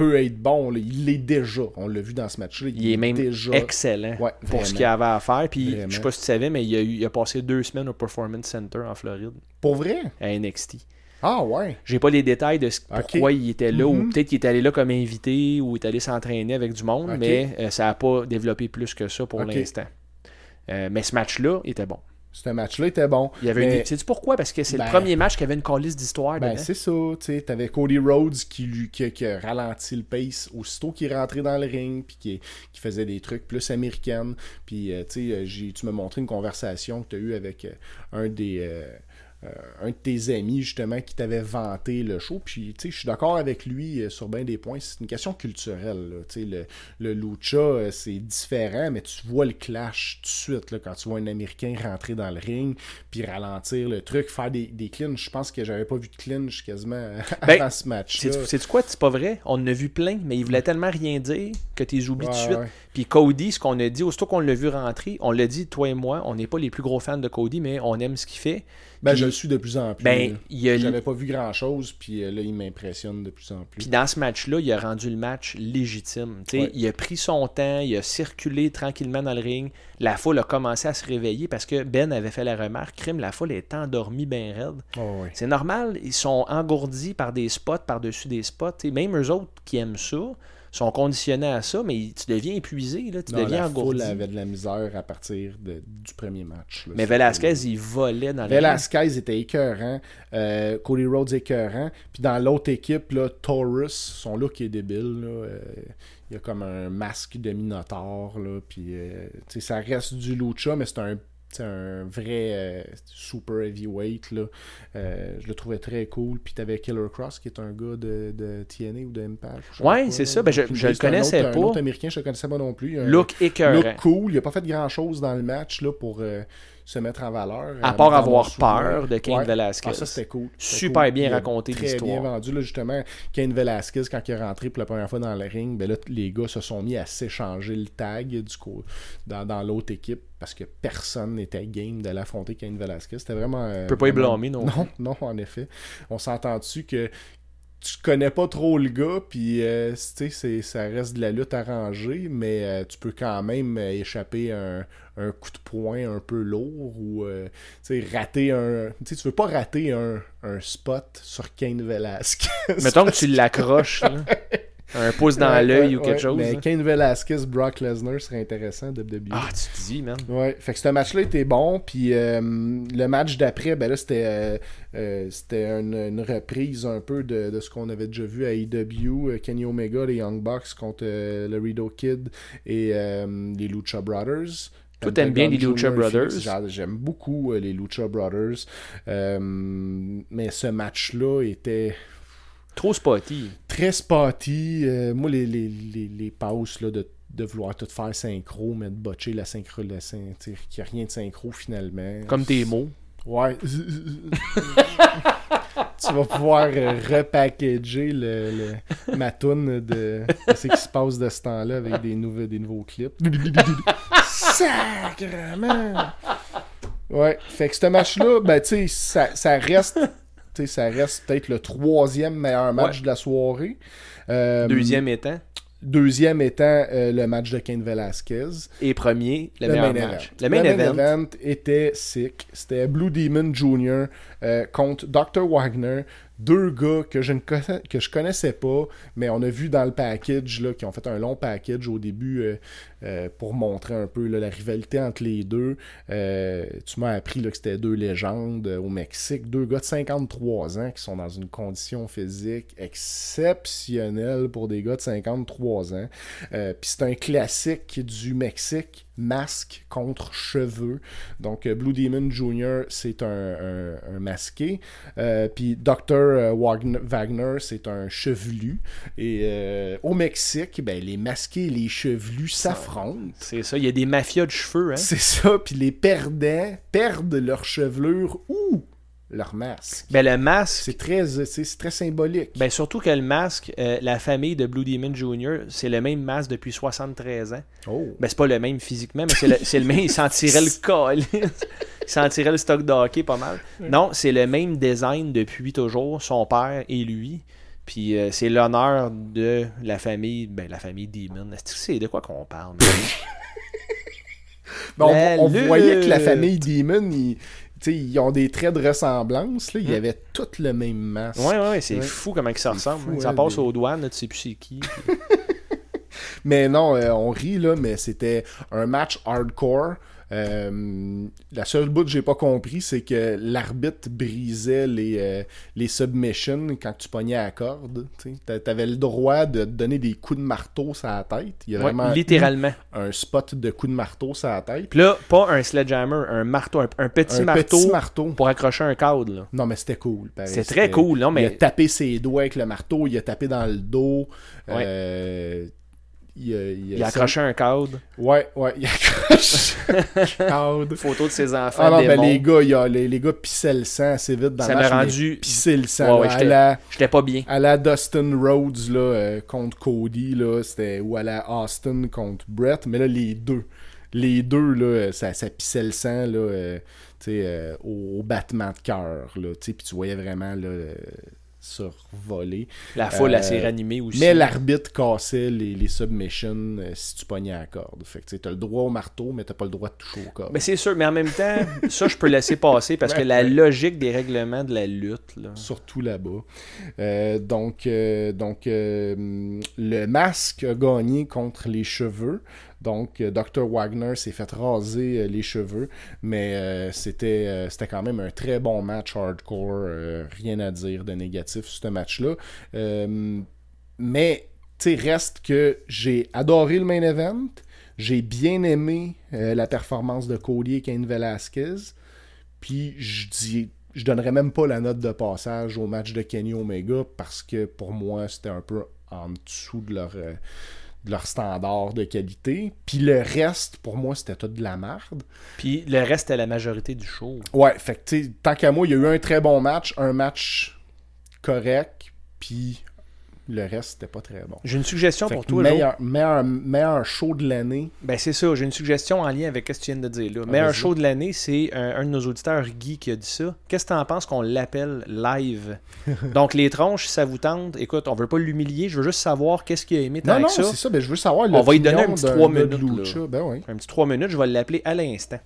peut être bon, là. il l'est déjà. On l'a vu dans ce match-là. Il est même déjà. excellent Ouais, pour ce qu'il avait à faire. Puis, Vraiment. je sais pas si tu savais, mais il a, eu- il a passé deux semaines au Performance Center en Floride, Pour vrai? à NXT. Ah ouais. J'ai pas les détails de ce- pourquoi il était là, ou Mhm. peut-être qu'il est allé là comme invité, ou il est allé s'entraîner avec du monde, mais euh, ça a pas développé plus que ça pour l'instant. Euh, mais ce match-là était bon. Ce match-là était bon. Il y avait Mais- une... Sais-tu pourquoi? Parce que c'est Ben- le premier match qui avait une calice d'histoire Ben, c'est ça, tu sais. T'avais Cody Rhodes qui, lui, qui, a- qui a ralenti le pace aussitôt qu'il est rentré dans le ring, puis qui, qui faisait des trucs plus américaines. Puis, euh, tu sais, euh, tu m'as montré une conversation que tu as eue avec euh, un des. euh, un de tes amis justement qui t'avait vanté le show puis tu sais je suis d'accord avec lui euh, sur bien des points c'est une question culturelle là. Tu sais, le, le lucha euh, c'est différent mais tu vois le clash tout de suite là, quand tu vois un américain rentrer dans le ring puis ralentir le truc faire des, des clinches je pense que j'avais pas vu de clinch quasiment *laughs* Ben, avant ce match C'est quoi? C'est pas vrai. On en a vu plein, mais il voulait tellement rien dire que tu les oublies tout de suite. ouais. Puis Cody, ce qu'on a dit, aussitôt qu'on l'a vu rentrer, on l'a dit, toi et moi, on n'est pas les plus gros fans de Cody, mais on aime ce qu'il fait. Ben Puis- je le suis de plus en plus Ben, j'avais pas vu grand chose puis euh, là il m'impressionne de plus en plus Puis dans ce match-là, il a rendu le match légitime. Ouais. Il a pris son temps, il a circulé tranquillement dans le ring. La foule a commencé à se réveiller parce que Ben avait fait la remarque crime, la foule est endormie bien raide. Oh, ouais. C'est normal, ils sont engourdis par des spots par-dessus des spots. Sais, même eux autres qui aiment ça sont conditionnés à ça, mais tu deviens épuisé, là, tu Non, deviens la engourdi. foule avait de la misère à partir de- du premier match là. Mais Velasquez, il volait dans. Velasquez était écœurant, euh, Cody Rhodes écœurant, puis dans l'autre équipe, là, Taurus, son look est débile, là, euh, il y a comme un masque de Minotaur, là, puis euh, ça reste du lucha, mais c'est un c'est un vrai euh, super heavyweight. Là. Euh, je le trouvais très cool. Puis t'avais Killer Cross, qui est un gars de, de TNA ou de Impact. Ouais, c'est ça. Ben, je- le connaissais autre- pas. Un autre américain, je le connaissais pas non plus. Look look cool. Il a pas fait grand chose dans le match là, pour euh, se mettre en valeur. À euh, part dans avoir peur de Cain Ouais. Velasquez. Ah, ça, c'était cool. Super cool. bien Il raconté Très l'histoire. bien vendu. Là, justement, Kane Velasquez, quand il est rentré pour la première fois dans le ring, ben là, les gars se sont mis à s'échanger le tag du coup, dans, dans l'autre équipe parce que personne n'était game d'aller affronter Kane Velasquez. C'était vraiment. euh, peut pas y blâmer non Non, non, en effet. On s'entend dessus que tu connais pas trop le gars, puis euh, tu sais, c'est- ça reste de la lutte arrangée, mais euh, tu peux quand même euh, échapper à un, un coup de poing un peu lourd ou euh, tu sais, rater un. Tu sais, tu veux pas rater un, un spot sur Kane Velasquez. Mettons que *laughs* tu l'accroches, là. *laughs* un pouce dans Ouais, l'œil ouais, ou quelque ouais, chose. Mais hein. Kane Velasquez, Brock Lesnar serait intéressant, WWE. Ah, tu te dis, man. Ouais, fait que ce match-là était bon, puis euh, le match d'après, ben là, c'était euh, euh, c'était une, une reprise un peu de, de ce qu'on avait déjà vu à euh, Kenny Omega, les Young Bucks contre le Rido Kid et les Lucha Brothers. Toi, t'aimes bien les Lucha Brothers? J'aime beaucoup les Lucha Brothers, Euh, mais ce match-là était Trop spotty. très spotty. Euh, moi, les, les, les, les pauses là, de, de vouloir tout faire synchro, mais de botcher la synchro, la syn- tu sais, qu'il n'y a rien de synchro finalement. Comme tes mots. Ouais. *laughs* tu vas pouvoir euh, repackager le, le- ma toune de ce qui se passe de ce temps-là avec des nouveaux, des nouveaux clips. *laughs* Sacrement! Ouais, fait que ce match-là, ben tu sais, ça, ça reste. Tu sais, ça reste peut-être le troisième meilleur match Ouais. de la soirée. Euh, Deuxième étant? Deuxième étant euh, le match de Kane Velasquez. Et premier, le, meilleur main match. event. Le main event. était sick. C'était Blue Demon Jr. euh, contre Dr. Wagner. Deux gars que je ne connais- que je connaissais pas, mais on a vu dans le package là, qui ont fait un long package au début euh, pour montrer un peu là, la rivalité entre les deux. Euh, tu m'as appris là, que c'était deux légendes euh, au Mexique, deux gars de 53 ans qui sont dans une condition physique exceptionnelle pour des gars de 53 ans. Euh, Puis c'est un classique du Mexique, masque contre cheveux. Donc Blue Demon Jr., c'est un, un- un masqué. Euh, Puis Dr. Wagner, Wagner, c'est un chevelu. Et euh, au Mexique, ben, les masqués et les chevelus s'affrontent. C'est ça, il y a des mafias de cheveux, hein. C'est ça, puis les perdants perdent leur chevelure ou leur masque. Ben, le masque, C'est très, c'est très symbolique. ben, surtout que le masque, euh, la famille de Blue Demon Jr., c'est le même masque depuis 73 ans. oh. Ben, c'est pas le même physiquement, mais c'est le, le même. Il s'en tirait le *laughs* col. il s'en tirait le stock de hockey pas mal. Non, c'est le même design depuis toujours, son père et lui. Puis euh, c'est l'honneur de la famille, ben la famille Demon. Est-ce que c'est de quoi qu'on parle? *laughs* Ben, on- on, voyait que la famille Demon, ils, ils ont des traits de ressemblance. Là. Ils Hmm. avaient tous le même masque. ouais, ouais, ouais, c'est Ouais. fou comment que ça C'est ressemble. fou, hein. Ça passe les- aux douanes, là, tu sais plus c'est qui. puis- *laughs* Mais non, euh, on rit, là, mais c'était un match hardcore. Euh, la seule bout que j'ai pas compris, c'est que l'arbitre brisait les, euh, les submissions quand tu pognais à la corde. Tu avais le droit de te donner des coups de marteau sur la tête. Il y a Ouais, vraiment littéralement. un spot de coups de marteau sur la tête. Puis là, pas un sledgehammer, un marteau, un, un petit un marteau petit marteau. pour accrocher un cadre. Là. Non, mais c'était cool. C'est très cool, non, Il a mais tapé ses doigts avec le marteau, il a tapé dans le dos. Euh, il a, il a- il a accroché un cadre. Ouais, ouais, il a accroché un cadre. *laughs* Photo de ses enfants. Ah non, ben les gars, il y a, les, les gars pissaient le sang assez vite dans Ça mais rendu- Pisser le sang. Ouais, ouais, j'étais- la, pas bien. à la Dustin Rhodes là, euh, contre Cody, là, c'était, ou à la Austin contre Brett, mais là, les deux. Les deux, là, ça, ça pissait le sang là, euh, tu sais, euh, au, au battement de cœur. là, tu sais, Puis tu voyais vraiment là, euh, survoler. La foule, Euh, elle s'est ranimée aussi. Mais l'arbitre cassait les, les submissions euh, si tu pognais à la corde. Fait que tu as le droit au marteau, mais t'as pas le droit de toucher au corps. Mais c'est sûr, mais en même temps, ça, je peux laisser passer parce que la logique des règlements de la lutte, là. Surtout là-bas. Euh, donc, euh, donc euh, le masque a gagné contre les cheveux. Donc, euh, Dr. Wagner s'est fait raser euh, les cheveux. Mais euh, c'était quand même un très bon match hardcore. rien à dire de négatif sur ce match-là. Mais, tu reste que j'ai adoré le main event. J'ai bien aimé la performance de Cody et Kane Velasquez. Puis je dis, je donnerais même pas la note de passage au match de Kenny Omega parce que pour moi, c'était un peu en dessous de leur, de leur standard de qualité. Puis le reste, pour moi, c'était tout de la merde. Puis le reste est la majorité du show. Ouais, fait que, tant qu'à moi, il y a eu un très bon match, un match correct, puis le reste, c'était pas très bon. J'ai une suggestion Fait pour toi. Meilleur, meilleur, meilleur show de l'année. Ben c'est ça, j'ai une suggestion en lien avec ce que tu viens de dire là. Meilleur vas-y. show de l'année, c'est un, un de nos auditeurs, Guy, qui a dit ça. Qu'est-ce que t'en penses qu'on l'appelle live? *laughs* Donc les tronches, si ça vous tente, écoute, on veut pas l'humilier, je veux juste savoir qu'est-ce qu'il a aimé Non, non, c'est ça. Ben, je veux savoir On va lui donner un petit d'un trois gars de minutes, Lucha. là. Ben oui. Un petit 3 minutes, je vais l'appeler à l'instant.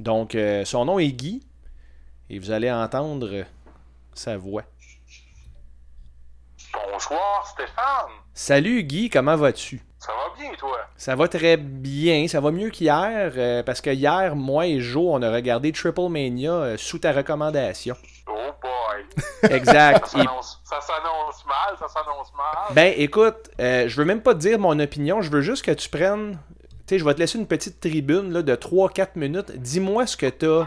Donc euh, son nom est Guy et vous allez entendre sa voix. Bonsoir Stéphane, Salut Guy, comment vas-tu? ça va bien toi? Ça va très bien, ça va mieux qu'hier, euh, parce que hier, moi et Joe, on a regardé Triple Mania euh, sous ta recommandation. Oh boy, *laughs* Exact. ça s'annonce mal, ça s'annonce mal. ben écoute, euh, je veux même pas te dire mon opinion, je veux juste que tu prennes. Tu sais, je vais te laisser une petite tribune là, de 3-4 minutes. Dis-moi ce que t'as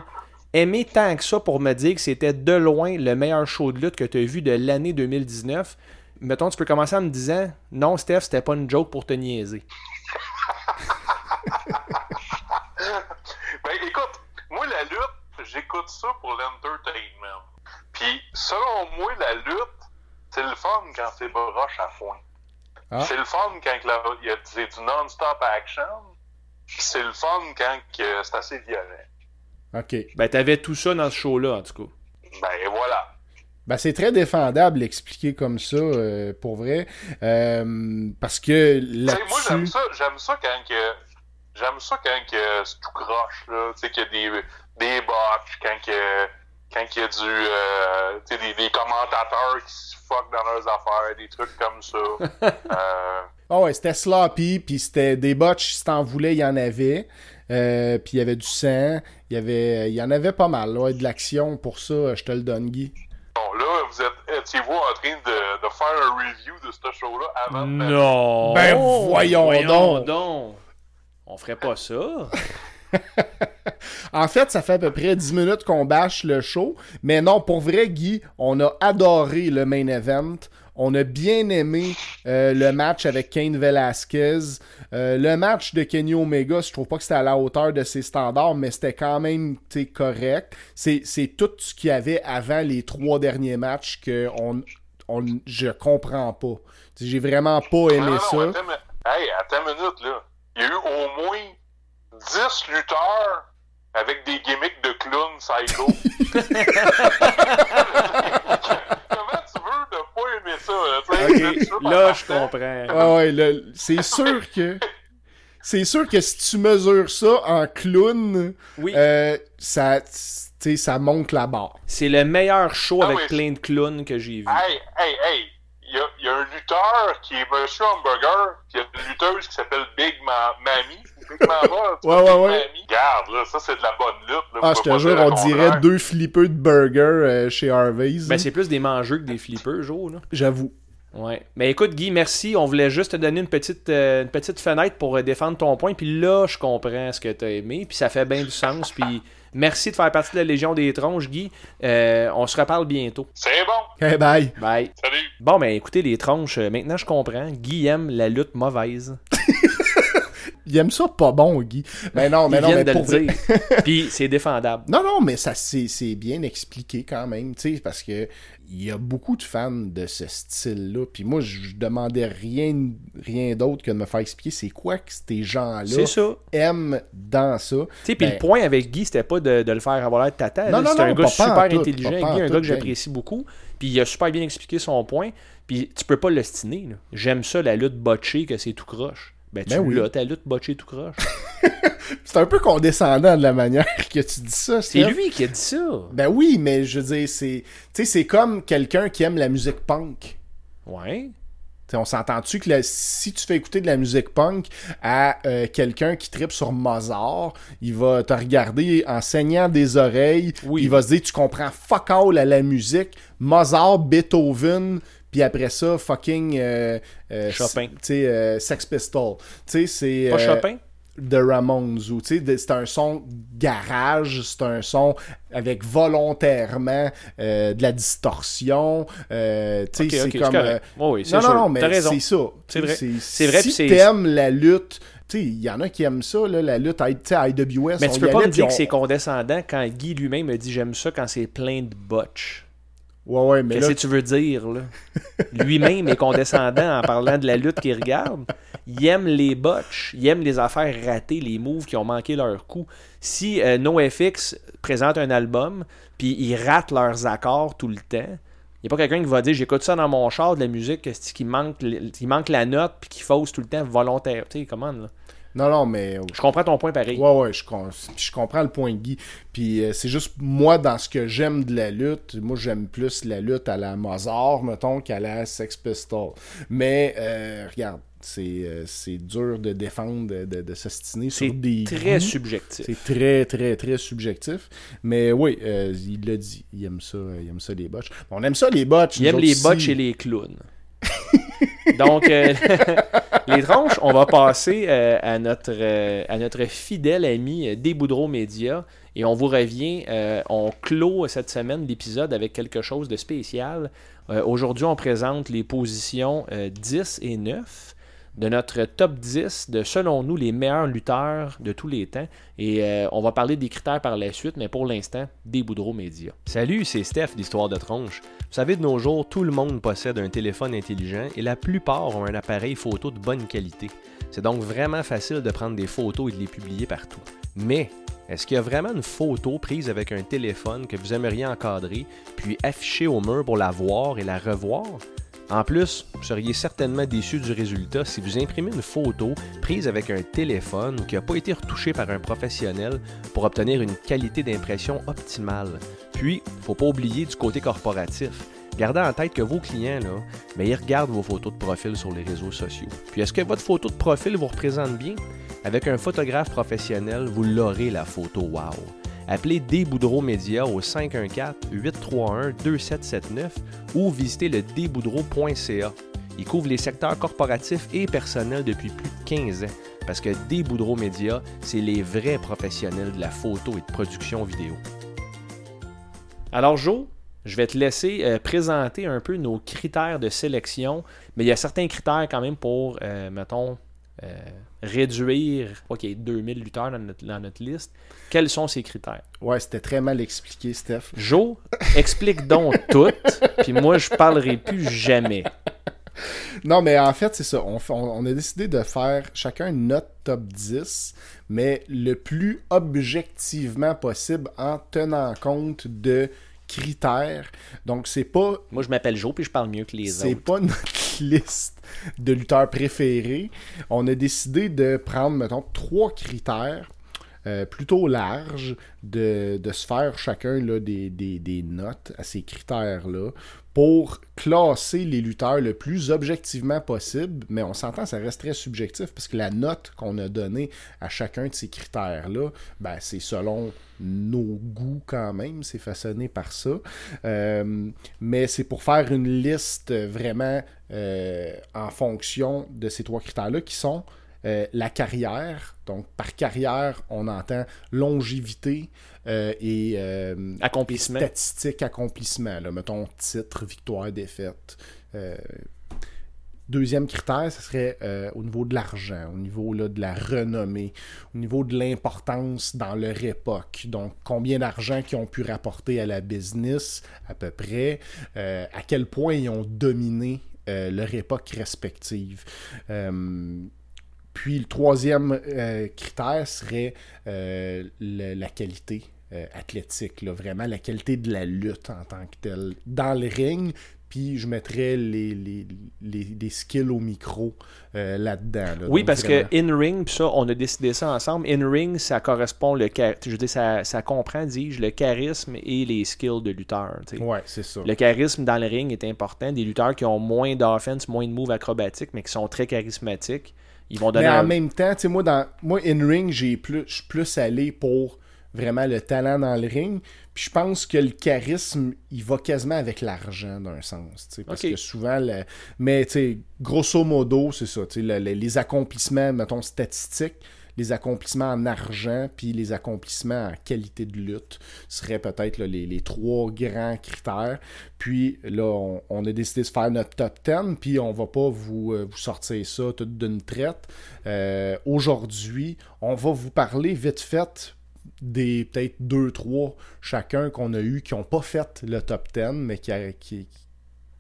aimé tant que ça pour me dire que c'était de loin le meilleur show de lutte que tu as vu de l'année 2019. Mettons, tu peux commencer en me disant Non, Steph, c'était pas une joke pour te niaiser. *laughs* Ben écoute, moi la lutte, j'écoute ça pour l'entertainment. Puis selon moi, la lutte, c'est le fun quand c'est broche à foin. Ah. C'est le fun quand il y a c'est du non-stop action. C'est le fun quand c'est assez violent. OK. Ben, t'avais tout ça dans ce show-là, en tout cas. Ben voilà. Ben, c'est très défendable expliquer comme ça, euh, pour vrai. Euh, parce que moi j'aime ça, j'aime ça quand que j'aime ça quand que c'est tout croche là, tu sais qu'il y a des des botches, quand que quand il y a du euh, tu sais des, des commentateurs qui se fuck dans leurs affaires, des trucs comme ça. *laughs* Ah ouais, c'était sloppy, puis c'était des botches, si t'en voulais, il y en avait. Euh, puis il y avait du sang, il y avait il y en avait pas mal, ouais, de l'action pour ça, je te le donne, Guy. Vous êtes étiez-vous en train de, de faire un review de ce show-là avant de mettre- Non! Ben, voyons donc. donc! On ferait pas ça. *laughs* En fait, ça fait à peu près 10 minutes qu'on bâche le show. Mais non, pour vrai, Guy, on a adoré le main event. On a bien aimé euh, le match avec Kane Velasquez. Euh, le match de Kenny Omega, je trouve pas que c'était à la hauteur de ses standards, mais c'était quand même correct. C'est c'est tout ce qu'il y avait avant les trois derniers matchs que on, on, je comprends pas. J'ai vraiment pas aimé non, ça. attends, hey, attends une minute là. Il y a eu au moins 10 lutteurs avec des gimmicks de clown psycho. *laughs* *laughs* Comment tu veux ne pas Là, je comprends. Ah ouais, le- c'est sûr que. C'est sûr que si tu mesures ça en clown, Oui. euh, ça, monte la barre. C'est le meilleur show Ah avec oui. plein de clowns que j'ai vu. Hey, hey, hey! Il y a, il y a un lutteur qui est Monsieur Hamburger, puis il y a une lutteuse qui s'appelle Big Ma Mamie. Big Mama, *laughs* tu Ouais, ouais, Big ouais. Mamie. Là, ça c'est de la bonne lutte. Là, Ah, on je te jure, on dirait deux flippeux de burger euh, chez Harvey's. Ben, c'est plus des mangeux que des flippers, Joe, là. J'avoue. Ouais. Mais écoute, Guy, merci. On voulait juste te donner une petite, euh, une petite fenêtre pour euh, défendre ton point. Puis là, je comprends ce que tu as aimé. Puis ça fait bien du sens. Puis merci de faire partie de la Légion des Tronches, Guy. Euh, on se reparle bientôt. C'est bon. Hey, bye. Bye. Salut. Bon, ben écoutez, les tronches, euh, maintenant je comprends. Guy aime la lutte mauvaise. *laughs* Il aime ça pas bon, Guy. Mais non, mais Ils non, mais de pour le dire. *laughs* Puis c'est défendable. Non, non, mais ça c'est bien expliqué quand même, tu sais, parce que il y a beaucoup de fans de ce style-là. Puis moi, je demandais rien, rien d'autre que de me faire expliquer c'est quoi que ces gens-là aiment dans ça. Tu sais, puis Ben, le point avec Guy, c'était pas de, de le faire avoir l'air de tata. Non, là. non, C'est un gars super intelligent. Guy, un gars que ben. j'apprécie beaucoup. Puis il a super bien expliqué son point. Puis tu peux pas l'ostiner. J'aime ça, la lutte botchée, que c'est tout croche. Ben, tu Ben oui. l'as, ta lutte botchée tout croche. *laughs* C'est un peu condescendant de la manière *laughs* que tu dis ça. C'est lui qui a dit ça. Ben oui, mais je veux dire, c'est, tu sais, c'est comme quelqu'un qui aime la musique punk. Ouais. T'sais, on s'entend-tu que la- si tu fais écouter de la musique punk à euh, quelqu'un qui tripe sur Mozart, il va te regarder en saignant des oreilles, Oui. il va se dire tu comprends fuck all à la musique, Mozart, Beethoven, Puis après ça, fucking. euh, euh, Chopin. Tu sais, euh, Sex Pistol. Tu sais, c'est. Pas Chopin? de Ramones ou tu sais de- c'est un son garage c'est un son avec volontairement euh, de la distorsion euh, tu sais c'est comme oui, non non non mais c'est ça C'est vrai. c'est vrai, si t'aimes la lutte tu sais il y en a qui aiment ça là, la lutte à- tu sais à IWS Mais on tu peux pas me dire on- que c'est condescendant quand Guy lui-même a dit j'aime ça quand c'est plein de botch. Ouais ouais mais Qu'est-ce que tu veux dire, là? *laughs* Lui-même est condescendant en parlant de la lutte qu'il regarde. Il aime les botches, il aime les affaires ratées, les moves qui ont manqué leur coup. Si euh, NoFX présente un album, puis ils ratent leurs accords tout le temps, il n'y a pas quelqu'un qui va dire j'écoute ça dans mon char de la musique, qu'il manque, il manque la note, puis qu'il fausse tout le temps volontaire. Tu sais, comment, là? Non non mais Je comprends ton point pareil. Ouais, ouais, je, je comprends le point de Guy. Puis euh, c'est juste moi, dans ce que j'aime de la lutte, moi j'aime plus la lutte à la Mozart, mettons, qu'à la Sex Pistol. Mais euh, regarde, c'est euh, c'est dur de défendre, de, de, sur C'est des très goûts. subjectif. C'est très, très, très subjectif. Mais oui, euh, il l'a dit. Il aime ça, il aime ça les botches. On aime ça les botches. Il aime les botches et les clowns. Donc, euh, *laughs* les tronches, on va passer euh, à, notre, euh, à notre fidèle ami des Boudreaux Média. Et on vous revient, on clôt cette semaine l'épisode avec quelque chose de spécial. Aujourd'hui, on présente les positions euh, 10 et 9 de notre top 10 de, selon nous, les meilleurs lutteurs de tous les temps. Et on va parler des critères par la suite, mais pour l'instant, des Boudreaux Média. Salut, c'est Steph d'Histoire de Tronche. Vous savez, de nos jours, tout le monde possède un téléphone intelligent et la plupart ont un appareil photo de bonne qualité. C'est donc vraiment facile de prendre des photos et de les publier partout. Mais, est-ce qu'il y a vraiment une photo prise avec un téléphone que vous aimeriez encadrer, puis afficher au mur pour la voir et la revoir? En plus, vous seriez certainement déçu du résultat si vous imprimez une photo prise avec un téléphone qui n'a pas été retouché par un professionnel pour obtenir une qualité d'impression optimale. Puis, faut pas oublier du côté corporatif. Gardez en tête que vos clients, là, ben, ils regardent vos photos de profil sur les réseaux sociaux. Puis, est-ce que votre photo de profil vous représente bien? Avec un photographe professionnel, vous l'aurez la photo wow. Appelez D Boudreau Média au 514-831-2779 ou visitez le dboudreau.ca. Il couvre les secteurs corporatifs et personnels depuis plus de 15 ans parce que D Boudreau Média, c'est les vrais professionnels de la photo et de production vidéo. Alors, Jo, je vais te laisser euh, présenter un peu nos critères de sélection. Mais il y a certains critères quand même pour, euh, mettons, euh, réduire. Ok, 2000 lutteurs dans notre, dans notre liste. Quels sont ces critères? Ouais, c'était très mal expliqué, Steph. Jo, explique donc *laughs* tout. Puis moi, je parlerai plus jamais. Non, mais en fait, c'est ça. On- on a décidé de faire chacun notre top 10, mais le plus objectivement possible en tenant compte de critères. Donc, c'est pas Moi, je m'appelle Jo, puis je parle mieux que les c'est autres. pas notre *laughs* liste de lutteurs préférés. On a décidé de prendre, mettons, trois critères euh, plutôt larges, de, de se faire chacun là, des notes à ces critères-là pour classer les lutteurs le plus objectivement possible. Mais on s'entend, ça reste très subjectif parce que la note qu'on a donnée à chacun de ces critères-là, ben, c'est selon nos goûts quand même, c'est façonné par ça. Euh, mais c'est pour faire une liste vraiment euh, en fonction de ces trois critères-là qui sont euh, la carrière. Donc, par carrière, on entend longévité euh, et euh, Accomplissement. statistiques, accomplissement. Là, mettons titre, victoire, défaite. Deuxième critère, ce serait euh, au niveau de l'argent, au niveau là, de la renommée, au niveau de l'importance dans leur époque. Donc, combien d'argent qu'ils ont pu rapporter à la business, à peu près, euh, à quel point ils ont dominé euh, leur époque respective. Puis le troisième euh, critère serait euh, le- la qualité euh, athlétique, là, vraiment la qualité de la lutte en tant que telle. Dans le ring, puis je mettrais les, les, les, les skills au micro euh, là-dedans. là. Oui, Donc, parce vraiment- que in-ring, ça, on a décidé ça ensemble. In-ring, ça correspond, le char- je veux dire, ça, ça comprend, dis-je, le charisme et les skills de lutteur. Ouais, c'est ça. Le charisme dans le ring est important. Des lutteurs qui ont moins d'offense, moins de moves acrobatiques, mais qui sont très charismatiques, ils vont donner Mais en un- même temps, tu sais, moi, dans, moi, in-ring, j'ai plus, je suis plus allé pour vraiment le talent dans le ring. Puis je pense que le charisme, il va quasiment avec l'argent d'un sens. Parce que souvent, le- mais grosso modo, c'est ça. tu sais, le- le- les accomplissements, mettons, statistiques, les accomplissements en argent, puis les accomplissements en qualité de lutte seraient peut-être les, les trois grands critères. Puis là, on, on a décidé de se faire notre top 10, puis on va pas vous, euh, vous sortir ça tout d'une traite. Euh, Aujourd'hui, on va vous parler vite fait des peut-être deux, trois chacun qu'on a eu qui n'ont pas fait le top 10, mais qui, a- qui,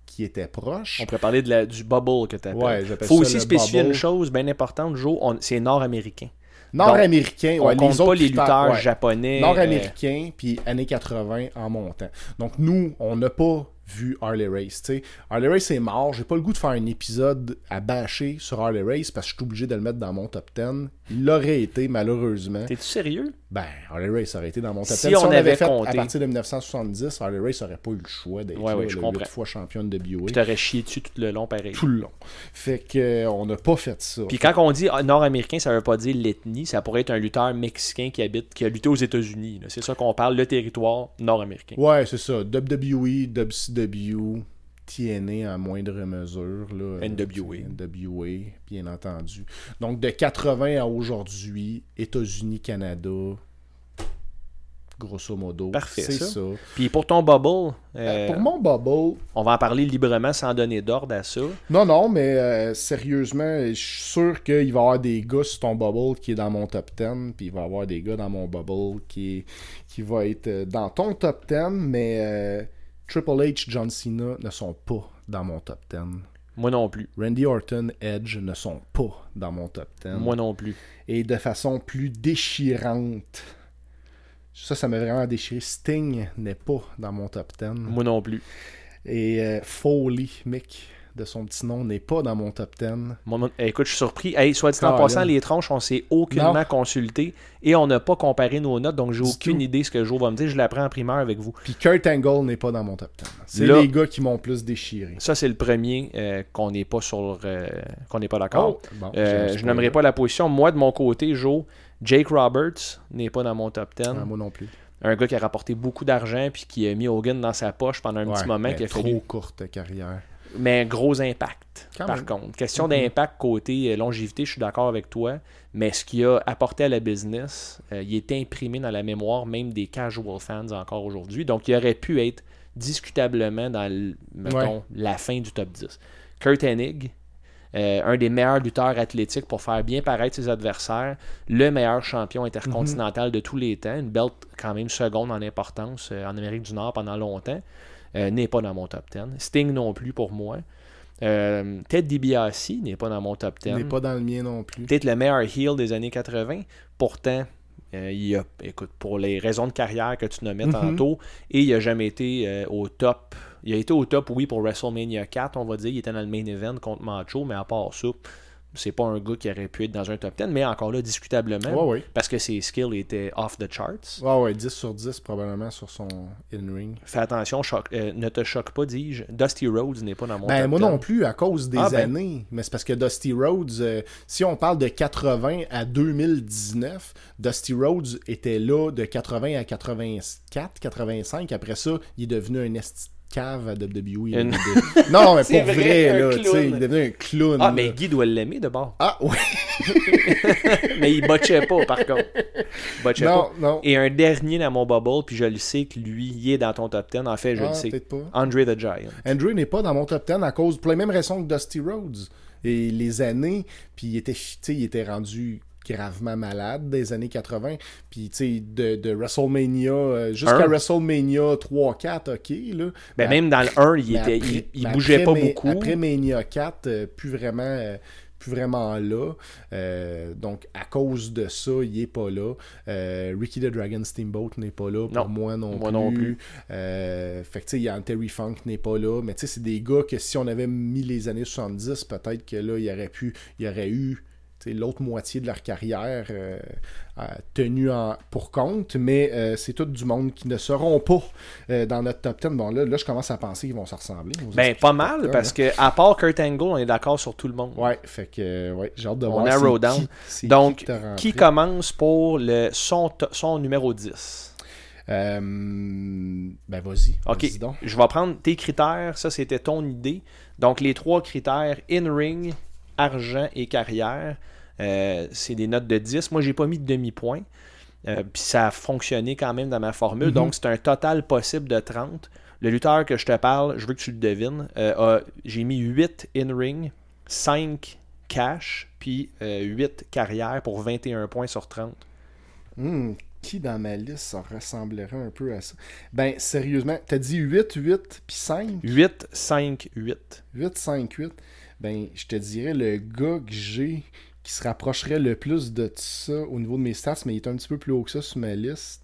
qui étaient proches. On pourrait parler de la- du bubble que tu Ouais, j'appelle faut ça aussi spécifier bubble. une chose bien importante, Joe, c'est nord-américain. Nord-américains, on compte les pas autres les lutteurs ouais. japonais. euh, Nord-américains, puis années 80 en montant. Donc nous, on n'a pas vu Harley Race. Harley Race est mort. J'ai pas le goût de faire un épisode à bâcher sur Harley Race parce que je suis obligé de le mettre dans mon top 10. Il l'aurait été, malheureusement. T'es-tu sérieux? Ben, Harley Race aurait été dans mon top Si 10. on avait fait compté. à partir de 1970, Harley Race aurait pas eu le choix d'être Ouais, ouais, huit fois championne de BOA. Je t'aurais chié dessus tout le long pareil. Tout le long. Fait que euh, on n'a pas fait ça. Puis quand on dit ah, nord-américain, ça veut pas dire l'ethnie, ça pourrait être un lutteur mexicain qui habite, qui a lutté aux États-Unis. C'est ça qu'on parle, le territoire nord-américain. Ouais, c'est ça. WWE, WCW, TNA en moindre mesure. Là, NWA. Euh, NWA, bien entendu. Donc de 80 à aujourd'hui, États-Unis, Canada, grosso modo. Parfait, C'est ça. ça. Puis pour ton bubble, euh, Euh, Pour mon bubble, on va en parler librement sans donner d'ordre à ça. non, non, mais euh, sérieusement, je suis sûr qu'il va y avoir des gars sur ton bubble qui est dans mon top 10, puis il va y avoir des gars dans mon bubble qui, est- qui va être dans ton top 10, mais euh, Triple H, John Cena ne sont pas dans mon top 10. Moi non plus. Randy Orton, Edge ne sont pas dans mon top 10. Moi non plus. Et de façon plus déchirante, ça, ça m'a vraiment déchiré. Sting n'est pas dans mon top 10. Moi non plus. Et euh, Foley, Mick, de son petit nom, n'est pas dans mon top 10. Moi, moi- eh, écoute, je suis surpris. Hey, soit dit en passant, les tranches, on s'est aucunement Non. consulté et on n'a pas comparé nos notes, donc j'ai aucune tout. idée ce que Joe va me dire. Je l'apprends en primeur avec vous. Puis Kurt Angle n'est pas dans mon top 10. C'est les gars qui m'ont plus déchiré. Ça, c'est le premier euh, qu'on n'est pas sur euh, qu'on n'est pas d'accord. Oh, bon, Euh, je n'aimerais pas la position. Moi, de mon côté, Joe, Jake Roberts n'est pas dans mon top 10. Ah, moi non plus. Un gars qui a rapporté beaucoup d'argent puis qui a mis Hogan dans sa poche pendant un petit moment mais qui a trop fallu. courte carrière. Mais gros impact, Quand par même. contre. Question Mhm. d'impact côté euh, longévité, je suis d'accord avec toi. Mais ce qu'il a apporté à la business, euh, il est imprimé dans la mémoire même des casual fans encore aujourd'hui. Donc, il aurait pu être discutablement dans mettons, Ouais. la fin du top 10. Kurt Hennig, euh, un des meilleurs lutteurs athlétiques pour faire bien paraître ses adversaires, le meilleur champion intercontinental Mhm. de tous les temps, une belt quand même seconde en importance euh, en Amérique du Nord pendant longtemps, euh, n'est pas dans mon top 10. Sting non plus pour moi. Euh, Ted DiBiase n'est pas dans mon top Il 10 n'est pas dans le mien non plus. peut-être le meilleur heel des années 80. Pourtant, euh, il a, écoute, pour les raisons de carrière que tu nommais Mhm. tantôt, et il a jamais été euh, au top. Il a été au top, oui, pour WrestleMania 4, on va dire. Il était dans le main event contre Macho, mais à part ça, c'est pas un gars qui aurait pu être dans un top 10, mais encore là, discutablement, Ouais, ouais. parce que ses skills étaient off the charts. Ouais, ouais, 10 sur 10 probablement sur son in-ring. Fais attention, choque- euh, ne te choque pas, dis-je. Dusty Rhodes n'est pas dans mon Ben, top moi 10. non plus, à cause des Ah, ben. années. Mais c'est parce que Dusty Rhodes, euh, si on parle de 80 à 2019, Dusty Rhodes était là de 80 à 84, 85. Après ça, il est devenu un esti cave à WWE. Une- Non, *laughs* non, mais pour vrai, là, tu sais, il est devenu un clown. Ah, là. mais Guy doit l'aimer d'abord. Ah, ouais. *laughs* mais il botchait pas, par contre. Il botchait Non, pas. non. Et un dernier dans mon bubble, puis je le sais que lui, il est dans ton top 10. En fait, je Ah, le sais. pas. Andre the Giant. Andrew n'est pas dans mon top 10 à cause pour les mêmes raisons que Dusty Rhodes. Et les années, puis il était, il était rendu gravement malade des années 80. Puis, tu sais, de, de WrestleMania euh, jusqu'à. WrestleMania 3-4, OK, là. Ben, Mais même dans le 1, il, était, après- il, bougeait pas après beaucoup. Après Mania 4, euh, plus vraiment... euh, plus vraiment là. Euh, donc, à cause de ça, il est pas là. Euh, Ricky the Dragon Steamboat n'est pas là. Pour Non, moi non moi plus. non plus. Euh, fait que, tu sais, il y a Terry Funk n'est pas là. Mais, tu sais, c'est des gars que si on avait mis les années 70, peut-être que là, il y aurait pu... Il y aurait eu l'autre moitié de leur carrière euh, tenue en, pour compte, mais euh, c'est tout du monde qui ne seront pas euh, dans notre top 10. Bon, là, là, je commence à penser qu'ils vont se ressembler. Ben, pas mal, top parce 10, que à part Kurt Angle, on est d'accord sur tout le monde. Ouais, fait que, ouais, j'ai hâte de On voir. down. qui- c'est Donc, qui, commence pour le son, son numéro 10? Euh, ben, vas-y. OK, donc. je vais prendre tes critères. Ça, c'était ton idée. Donc, les trois critères, in-ring, argent et carrière, euh, c'est des notes de 10. Moi, j'ai pas mis de demi-point. Euh, Puis ça a fonctionné quand même dans ma formule. Mhm. Donc, c'est un total possible de 30. Le lutteur que je te parle, je veux que tu le devines, euh, j'ai mis 8 in-ring, 5 cash, puis euh, 8 carrière pour 21 points sur 30. Hmm, qui dans ma liste ça ressemblerait un peu à ça? Ben, sérieusement, t'as dit 8, 8, puis 5? 8, 5, 8. 8, 5, 8. Ben, je te dirais le gars que j'ai qui se rapprocherait le plus de ça au niveau de mes stats, mais il est un petit peu plus haut que ça sur ma liste.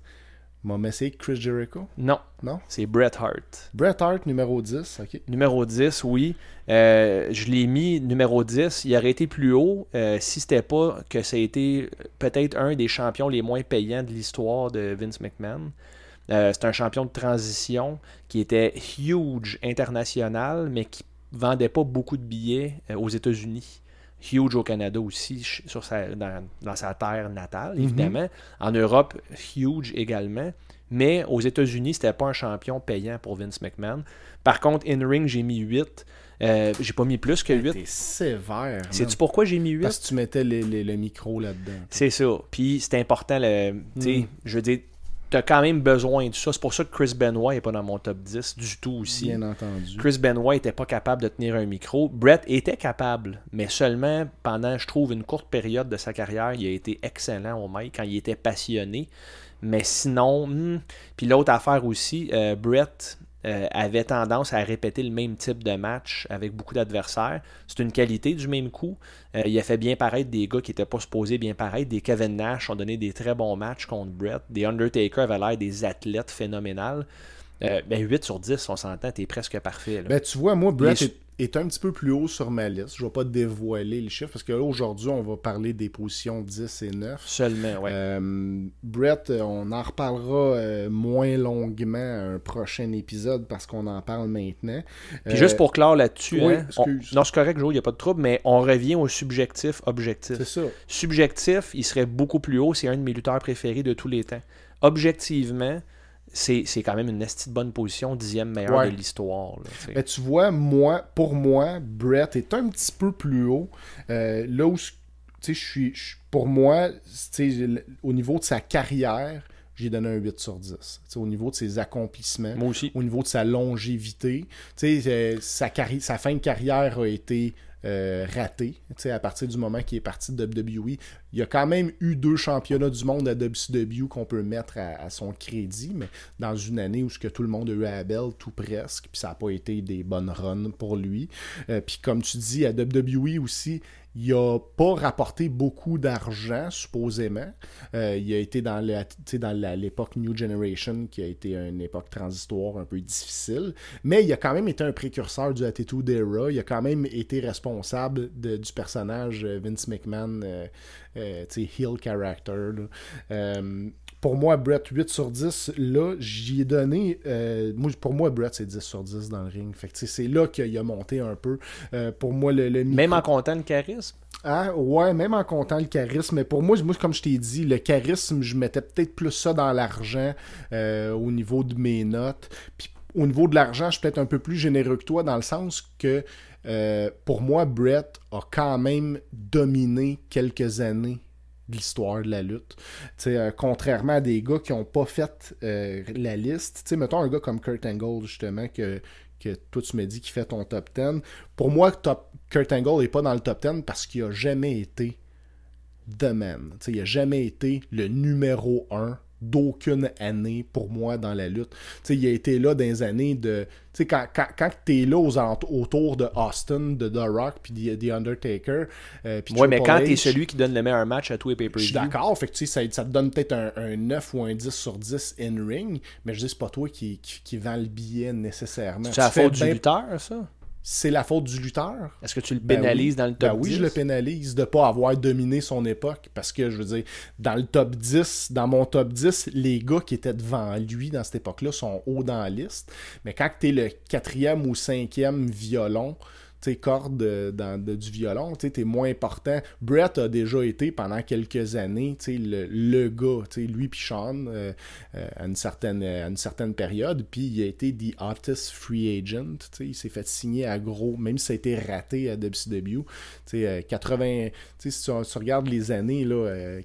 M'a essayé Chris Jericho? Non, Non? c'est Bret Hart. Bret Hart, numéro 10, ok. Numéro 10, oui. Euh, je l'ai mis numéro 10. Il aurait été plus haut euh, si c'était pas que ça a été peut-être un des champions les moins payants de l'histoire de Vince McMahon. Euh, c'est un champion de transition qui était huge international, mais qui vendait pas beaucoup de billets euh, aux États-Unis. Huge au Canada aussi, sur sa, dans, dans sa terre natale, évidemment. En Europe, huge également. Mais aux États-Unis, c'était pas un champion payant pour Vince McMahon. Par contre, in-ring, j'ai mis 8. Euh, j'ai pas mis plus que 8. T'es sévère. Sais-tu pourquoi j'ai mis 8? Parce que tu mettais le micro là-dedans. C'est ça. Puis c'est important, le, tu sais, Mm. je veux dire, quand même besoin de ça. C'est pour ça que Chris Benoit n'est pas dans mon top 10 du tout aussi. Bien entendu. Chris Benoit était pas capable de tenir un micro. Brett était capable, mais seulement pendant, je trouve, une courte période de sa carrière, il a été excellent au mic quand il était passionné. Mais sinon, hmm. puis l'autre affaire aussi, euh, Brett euh, avait tendance à répéter le même type de match avec beaucoup d'adversaires. C'est une qualité du même coup. Euh, il a fait bien paraître des gars qui n'étaient pas supposés bien paraître. Des Kevin Nash ont donné des très bons matchs contre Brett. Des Undertaker avaient l'air des athlètes phénoménales. Euh, ben 8 sur 10, on s'entend, t'es presque parfait. là. Ben, tu vois, moi, Brett est, est un petit peu plus haut sur ma liste. Je vais pas dévoiler les chiffres parce que là, aujourd'hui, on va parler des positions 10 et 9. Seulement, ouais. Euh, Brett, on en reparlera euh, moins longuement à un prochain épisode parce qu'on en parle maintenant. Puis Euh, juste pour clore là-dessus, oui, hein, on- non, c'est correct, Joe, il n'y a pas de trouble, mais on revient au subjectif, objectif. C'est ça. Subjectif, il serait beaucoup plus haut, c'est un de mes lutteurs préférés de tous les temps. Objectivement, c'est c'est quand même une esti de bonne position, dixième meilleur Ouais. de l'histoire. là, tu vois, moi, pour moi, Brett est un petit peu plus haut. Euh, là où, je- suis, pour moi, au niveau de sa carrière, j'ai donné un 8 sur 10. Tu sais, au niveau de ses accomplissements, Moi aussi. au niveau de sa longévité, euh, sa, sa fin de carrière a été euh, sais, à partir du moment qu'il est parti de WWE, il y a quand même eu deux championnats du monde à WCW qu'on peut mettre à, son crédit, mais dans une année où ce que tout le monde a eu à la belle, tout presque, puis ça n'a pas été des bonnes runs pour lui. Euh, puis comme tu dis, à WWE aussi, il a pas rapporté beaucoup d'argent, supposément. Euh, il a été dans l'époque New Generation, qui a été une époque transitoire un peu difficile. Mais il a quand même été un précurseur du Attitude Era. Il a quand même été responsable du personnage euh, Vince McMahon, euh, heel character. là. Euh, pour moi, Brett, 8 sur 10, là, j'y ai donné. euh, moi, pour moi, Brett, c'est 10 sur 10 dans le ring. Fait c'est là qu'il a monté un peu. Euh, pour moi, le, le Même en comptant le charisme? ah, ouais, même en comptant le charisme. Mais pour moi, moi comme je t'ai dit, le charisme, je mettais peut-être plus ça dans l'argent au niveau de mes notes. Puis au niveau de l'argent, je suis peut-être un peu plus généreux que toi dans le sens que euh, pour moi, Brett a quand même dominé quelques années de l'histoire de la lutte. Euh, contrairement à des gars qui n'ont pas fait euh, la liste. Mettons un gars comme Kurt Angle, justement, que, que toi tu me dis qu'il fait ton top 10. Pour moi, Kurt Angle n'est pas dans le top 10 parce qu'il a jamais été the man. Il a jamais été le numéro 1 d'aucune année pour moi dans la lutte. Tu il a été là dans les années de... Tu sais, quand, quand, quand tu es là aux autour de Austin, de The Rock, puis The, The Undertaker, euh, puis Ouais, mais quand t'es H, celui qui donne le meilleur match à tous les je pay-per-views. suis d'accord, fait que, tu ça, ça te donne peut-être un, un 9 ou un 10 sur 10 in-ring, mais je dis, c'est pas toi qui, qui, qui vend le billet nécessairement. C'est la Tu faute du lutteur, ça? C'est la faute du lutteur. Est-ce que tu le Ben pénalises oui. dans le top Ben oui, 10? je le pénalise de pas avoir dominé son époque. Parce que, je veux dire, dans le top 10, dans mon top 10, les gars qui étaient devant lui dans cette époque-là sont hauts dans la liste. Mais quand tu es le quatrième ou cinquième violon, tu sais, corde euh, dans, du violon, tu es moins important. Brett a déjà été pendant quelques années le, le gars, lui puis Sean, euh, euh, à, une certaine, à une certaine période, puis il a été the hottest free agent, il s'est fait signer à gros, même si ça a été raté à WCW, euh, 80, tu sais, si tu, tu regardes les années, là, euh,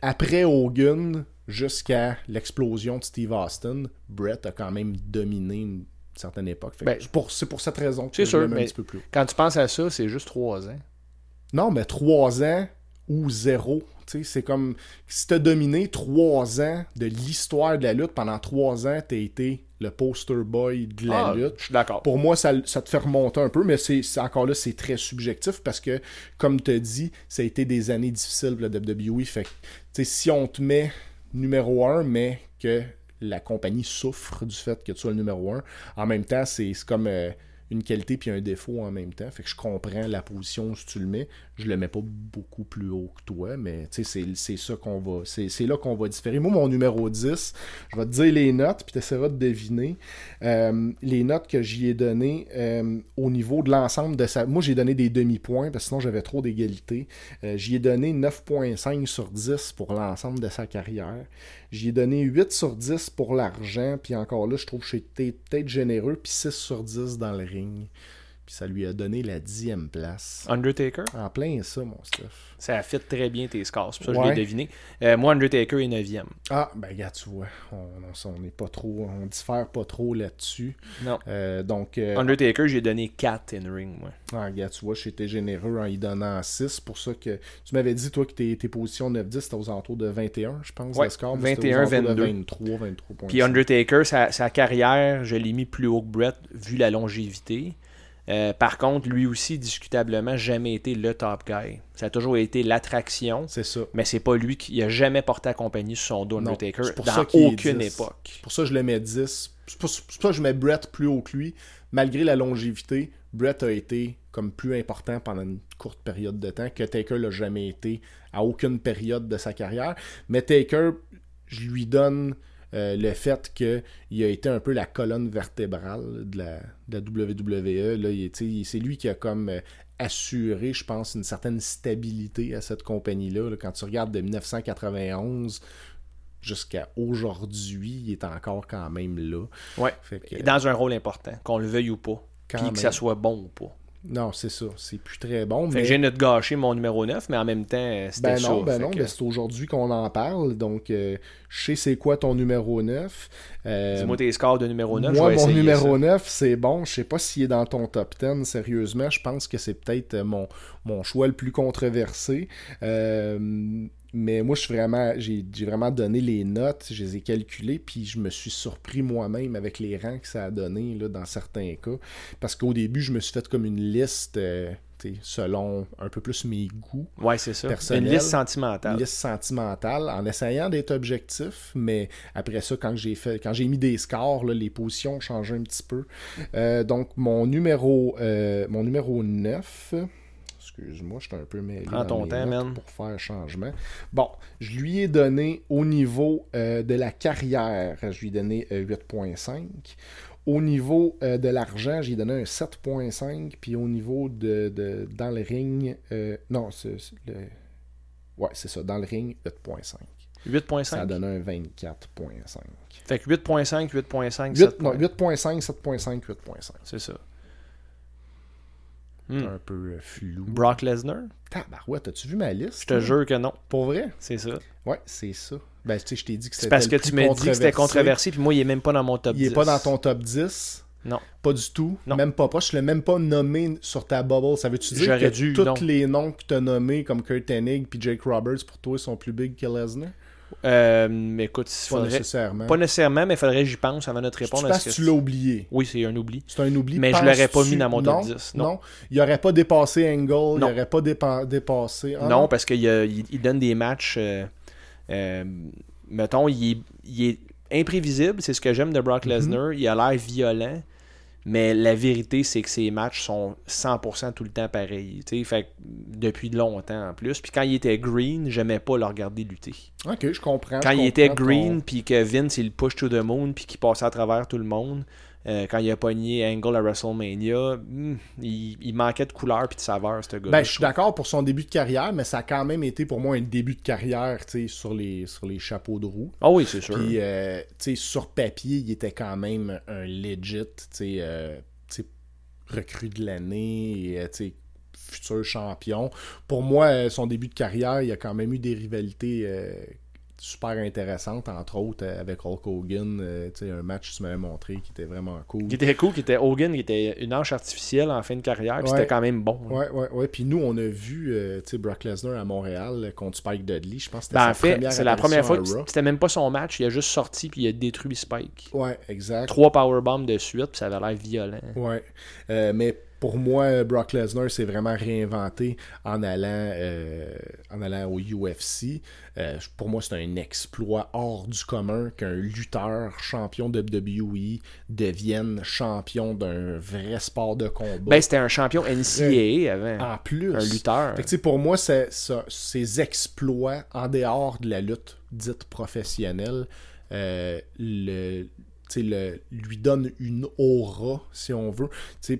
après Hogan jusqu'à l'explosion de Steve Austin, Brett a quand même dominé une certaine époque. Ben, c'est pour, cette raison que C'est je sûr, un petit peu plus haut. Quand tu penses à ça, c'est juste 3 ans. Non, mais 3 ans ou 0. C'est comme si tu as dominé 3 ans de l'histoire de la lutte, pendant 3 ans, tu as été le poster boy de la Ah, lutte. Je suis d'accord. Pour moi, ça, ça te fait remonter un peu, mais c'est encore là, c'est très subjectif parce que, comme tu as dit, ça a été des années difficiles pour la WWE. Fait que, tu sais, si on te met numéro 1, mais que la compagnie souffre du fait que tu sois le numéro 1, en même temps, c'est comme euh, une qualité puis un défaut en même temps. Fait que je comprends la position où tu le mets. Je le mets pas beaucoup plus haut que toi, mais c'est- ça qu'on va. C'est là qu'on va différer. Moi, mon numéro 10, je vais te dire les notes, puis tu essaieras de deviner. Euh, les notes que j'y ai données euh, au niveau de l'ensemble de sa. Moi, j'ai donné des demi-points, parce que sinon j'avais trop d'égalité. J'y ai donné 9,5 sur 10 pour l'ensemble de sa carrière. J'y ai donné 8 sur 10 pour l'argent, puis encore là, je trouve que j'étais peut-être généreux, puis 6 sur 10 dans le ring. Puis ça lui a donné la dixième place. Undertaker, En plein ça, mon Steph. ça fit très bien tes scores. C'est pour ça que Ouais. je l'ai deviné. Euh, moi, Undertaker est 9e. Ah, ben regarde, tu vois, on n'est pas trop, on diffère pas trop là-dessus. Non. Euh, donc, euh, Undertaker, j'ai donné 4 in ring, moi. Ah, regarde, tu vois, j'étais généreux en y donnant 6. pour ça que tu m'avais dit, toi, que tes, tes positions 9-10, c'était aux alentours de 21, je pense, Ouais, le score. mais c'était 21, aux alentours de 22. 23, 23 Puis Undertaker, sa, sa carrière, je l'ai mis plus haut que Brett, vu la longévité. Euh, par contre, lui aussi, discutablement, jamais été le top guy. Ça a toujours été l'attraction, C'est ça. mais c'est pas lui qui il a jamais porté la compagnie sur son dos, Undertaker, c'est pour dans ça aucune 10. époque. C'est pour ça que je le mets 10. C'est pour, c'est pour ça que je mets Brett plus haut que lui. Malgré la longévité, Brett a été comme plus important pendant une courte période de temps que Taker l'a jamais été à aucune période de sa carrière. Mais Taker, je lui donne euh, le fait qu'il a été un peu la colonne vertébrale de la, de la WWE. Là, sais, c'est lui qui a comme euh, assuré, je pense, une certaine stabilité à cette compagnie-là. là. Quand tu regardes de 1991 jusqu'à aujourd'hui, il est encore quand même là. Ouais. Fait que, Et Dans un rôle important, qu'on le veuille ou pas. Puis que ça soit bon ou pas. Non, c'est ça. C'est plus très bon. Fait mais... que j'ai notre gâché mon numéro 9, mais en même temps, euh, c'était Ben non, ben non, que- ben c'est aujourd'hui qu'on en parle. Donc, euh, je sais c'est quoi ton numéro 9. Euh, Dis-moi tes scores de numéro 9. moi, je vais mon numéro ça. 9, c'est bon. Je sais pas s'il est dans ton top 10, sérieusement. Je pense que c'est peut-être euh, mon, mon choix le plus controversé. Euh, mais moi, je suis vraiment, j'ai vraiment donné les notes, je les ai calculées, puis je me suis surpris moi-même avec les rangs que ça a donné là, dans certains cas. Parce qu'au début, je me suis fait comme une liste euh, selon un peu plus mes goûts. Ouais, c'est ça. Une liste sentimentale. Une liste sentimentale en essayant d'être objectif, mais après ça, quand j'ai fait, quand j'ai mis des scores, là, les positions ont changé un petit peu. Euh, donc mon numéro, euh, mon numéro 9. Excuse-moi, je suis un peu mêlé. Prends dans ton mes temps, notes man. Pour faire changement. Bon, je lui ai donné au niveau euh, de la carrière, je lui ai donné euh, 8.5. Au niveau euh, de l'argent, j'ai donné un 7.5. Puis au niveau de, de- dans le ring, euh, non, c'est le, Ouais, c'est ça. Dans le ring, 8.5. Ça a 8.5. donné un 24.5. Fait que 8.5, 8.5, 8 7. non, 8.5, 7.5, 8.5. C'est ça. Hmm. Un peu euh, flou. Brock Lesnar? Tabarouette, as-tu vu ma liste? Je te jure que non. Pour vrai? C'est ça. Ouais, c'est ça. Ben, tu sais, je t'ai dit que C'est c'était parce que tu m'as dit que c'était controversé, puis moi, il est même pas dans mon top Il 10. est pas dans ton top 10? Non. Pas du tout? Non. Même pas proche? Je l'ai même pas nommé sur ta bubble. Ça veut-tu dire que dû, tous non. les noms que tu as nommés, comme Kurt Hennig puis Jake Roberts, pour toi, sont plus big que Lesnar? Euh, mais écoute, il Pas faudrait... nécessairement. Pas nécessairement, mais il faudrait que j'y pense avant de te répondre. à penses ce que tu l'as oublié. Oui, c'est un oubli. C'est un oubli. Mais je l'aurais pas mis dans mon top non, 10, non. Non. Il aurait pas dépassé Angle. Il Non. aurait pas dépa- dépassé. Ah non, parce qu'il il, il donne des matchs. euh, euh, mettons, il est, il est imprévisible. C'est ce que j'aime de Brock Mhm. Lesnar. Il a l'air violent. Mais la vérité, c'est que ces matchs sont 100% tout le temps pareils. tu sais. Fait depuis longtemps en plus. Puis quand il était green, j'aimais pas le regarder lutter. Ok, je comprends. Quand je il était green, ton- puis que Vince il push to the moon, puis qu'il passait à travers tout le monde, euh, quand il a pogné Angle à WrestleMania, hmm, il, il manquait de couleur puis de saveur, ce gars. Ben, je suis d'accord pour son début de carrière, mais ça a quand même été pour moi un début de carrière, sur les, sur les chapeaux de roue. Ah oui, c'est sûr. Puis, euh, sur papier, il était quand même un legit, euh, recrue de l'année, et, euh, futur champion. Pour moi, son début de carrière, il y a quand même eu des rivalités super intéressantes, entre autres euh, avec Hulk Hogan, euh, tu sais, un match que tu m'avais montré qui était vraiment cool. Qui était cool, qui était Hogan, qui était une hanche artificielle en fin de carrière, Ouais. c'était quand même bon. là. Ouais, ouais, ouais. Puis nous, on a vu, euh, tu sais, Brock Lesnar à Montréal euh, contre Spike Dudley. Je pense que c'était Ben, sa en fait, c'est la première fois que c'était même pas son match, il a juste sorti puis il a détruit Spike. Ouais, exact. Trois powerbombs de suite, puis ça avait l'air violent. Ouais. Euh, mais pour moi, Brock Lesnar s'est vraiment réinventé en allant, euh, en allant au UFC. Euh, pour moi, c'est un exploit hors du commun qu'un lutteur champion de WWE devienne champion d'un vrai sport de combat. Ben, c'était un champion NCAA avant. en plus. Un lutteur. Fait que, tu sais, pour moi, c'est, ces exploits en dehors de la lutte dite professionnelle euh, le, le, lui donnent une aura, si on veut.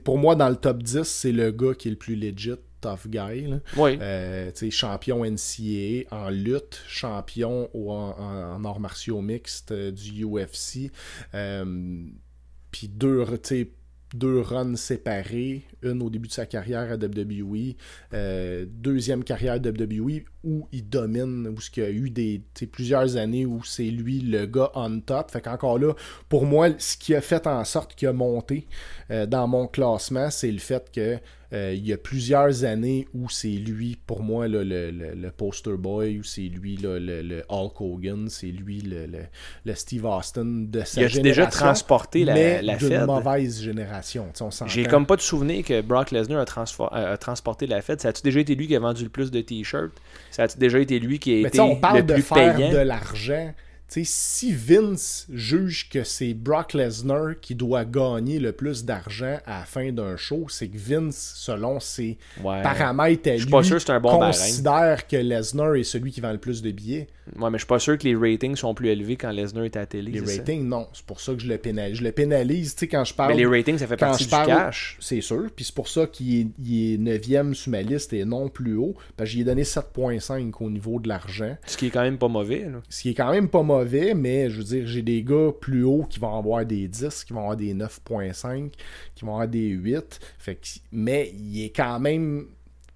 Pour moi, dans le top 10, c'est le gars qui est le plus legit, tough guy. là. Oui. Euh, champion NCAA en lutte, champion au- en, arts martiaux mixtes euh, du UFC. Euh, Puis deux, deux runs séparés, une au début de sa carrière à WWE, euh, deuxième carrière à WWE où il domine, où il y a eu plusieurs années où c'est lui le gars on top. Fait qu'encore là, pour moi, ce qui a fait en sorte qu'il a monté euh, dans mon classement, c'est le fait que euh, il y a plusieurs années où c'est lui, pour moi, là, le, le- le poster boy, où c'est lui là, le, le Hulk Hogan, c'est lui le, Steve Austin de sa Il génération. déjà transporté la- mais la Fed? mauvaise génération. J'ai comme pas de souvenir que Brock Lesnar a, transfor- a- a transporté la fête. Ça a-tu déjà été lui qui a vendu le plus de t-shirts? Ça a-tu déjà été lui qui a Mais été on parle le de plus faire payant? de l'argent. Si Vince juge que c'est Brock Lesnar qui doit gagner le plus d'argent à la fin d'un show, c'est que Vince, selon ses Ouais. paramètres à lui, pas sûr que c'est un bon barème. considère que Lesnar est celui qui vend le plus de billets. Ouais, mais je suis pas sûr que les ratings sont plus élevés quand Lesnar est à la télé. Les ça? ratings, non. C'est pour ça que je le pénalise. Je le pénalise, tu sais, quand je parle... Mais les ratings, ça fait quand partie je du cash. C'est sûr. Puis c'est pour ça qu'il est, il est 9e sur ma liste et non plus haut. Parce que j'y ai donné 7.5 au niveau de l'argent. Ce qui est quand même pas mauvais. Là. Ce qui est quand même pas mauvais, mais je veux dire, j'ai des gars plus hauts qui vont avoir des 10, qui vont avoir des 9.5, qui vont avoir des 8. Fait que, mais il est quand même,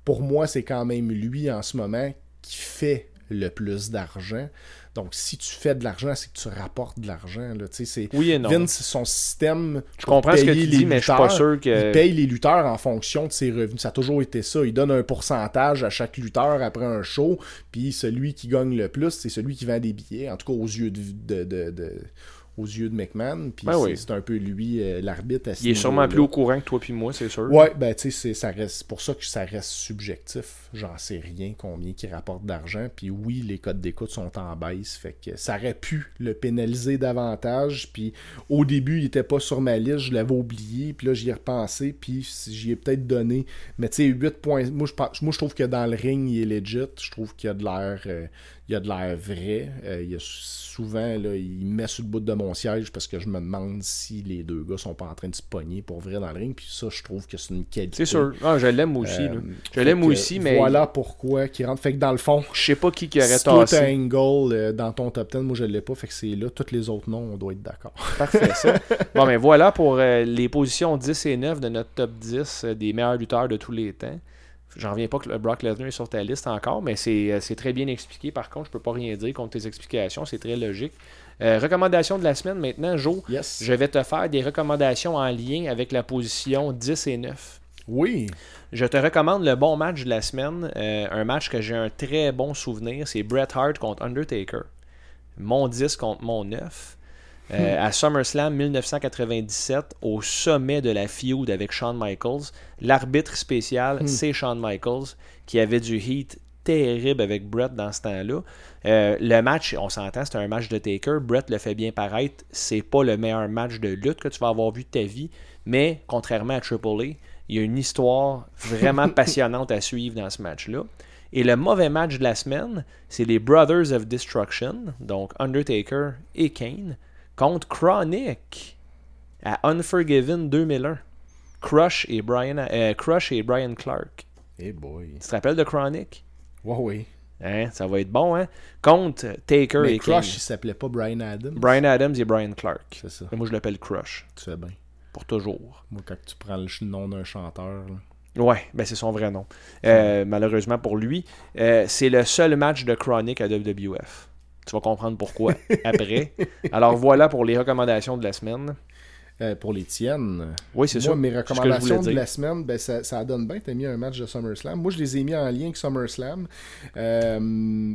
pour moi, c'est quand même lui en ce moment qui fait le plus d'argent. Donc, si tu fais de l'argent, c'est que tu rapportes de l'argent. là. Tu sais, c'est Oui et non. Vince, son système. Je comprends ce que tu dis, mais je suis pas sûr que- Il paye les lutteurs en fonction de ses revenus. Ça a toujours été ça. Il donne un pourcentage à chaque lutteur après un show. Puis celui qui gagne le plus, c'est celui qui vend des billets. En tout cas, aux yeux de. de- de- de- aux yeux de McMahon, puis Ben c'est oui. c'est un peu lui euh, l'arbitre à ce Il est sûrement plus au courant que toi puis moi, c'est sûr. Ouais, ben tu sais, c'est- ça reste c'est pour ça que ça reste subjectif. J'en sais rien combien qui rapporte d'argent. Puis oui, les codes d'écoute sont en baisse. Fait que ça aurait pu le pénaliser davantage. Puis au début, il était pas sur ma liste, je l'avais oublié. Puis là, j'y ai repensé. Puis j'y ai peut-être donné. Mais tu sais, 8 points. Moi je, moi, je trouve que dans le ring, il est legit. Je trouve qu'il y a de l'air. euh, il y a de l'air vrai. Euh, il y a souvent, là, il met sur le bout de mon siège parce que je me demande si les deux gars sont pas en train de se pogner pour vrai dans le ring. Puis ça, je trouve que c'est une qualité. C'est sûr. Ah, je l'aime aussi. Euh, là. Je l'aime aussi, mais Voilà pourquoi qui rentre. Fait que dans le fond, je sais pas qui qui aurait si toi tassé. Angle euh, dans ton top 10, moi je l'ai pas. Fait que c'est là. Tous les autres noms, on doit être d'accord. *laughs* Parfait, ça. Bon, mais voilà pour euh, les positions 10 et 9 de notre top 10 euh, des meilleurs lutteurs de tous les temps. J'en reviens pas que le Brock Lesnar est sur ta liste encore, mais c'est euh, c'est très bien expliqué. Par contre, je peux pas rien dire contre tes explications. C'est très logique. Euh, recommandation de la semaine maintenant, Joe. Yes. Je vais te faire des recommandations en lien avec la position 10 et 9. Oui. Je te recommande le bon match de la semaine. euh, un match que j'ai un très bon souvenir. C'est Bret Hart contre Undertaker. Mon 10 contre mon 9. Euh, à SummerSlam 1997, au sommet de la feud avec Shawn Michaels, l'arbitre spécial, c'est Shawn Michaels, qui avait du heat terrible avec Brett dans ce temps-là. Euh, le match, on s'entend, c'est un match de Taker. Brett le fait bien paraître. C'est pas le meilleur match de lutte que tu vas avoir vu de ta vie. Mais contrairement à Triple A, il y a une histoire vraiment *laughs* passionnante à suivre dans ce match-là. Et le mauvais match de la semaine, c'est les Brothers of Destruction, donc Undertaker et Kane, contre Chronic à Unforgiven 2001. Crush et Brian, euh, Crush et Brian Clark. Eh boy. Tu te rappelles de Chronic? Ouais, oui. Hein, ça va être bon, hein? Contre Taker Mais et Crush, il Kane. s'appelait pas Brian Adams. Brian Adams et Brian Clark. C'est ça. Moi, je l'appelle Crush, Tu fais bien. pour toujours. Moi, quand tu prends le nom d'un chanteur, là. Ouais, ben c'est son vrai nom. Euh, malheureusement pour lui, euh, c'est le seul match de Chronic à WWF. Tu vas comprendre pourquoi après. Alors voilà pour les recommandations de la semaine. Euh, pour les tiennes. Oui, c'est ça. mes recommandations de la semaine, ben, ça, ça donne bien. T'as mis un match de SummerSlam. Moi, je les ai mis en lien avec SummerSlam. Euh,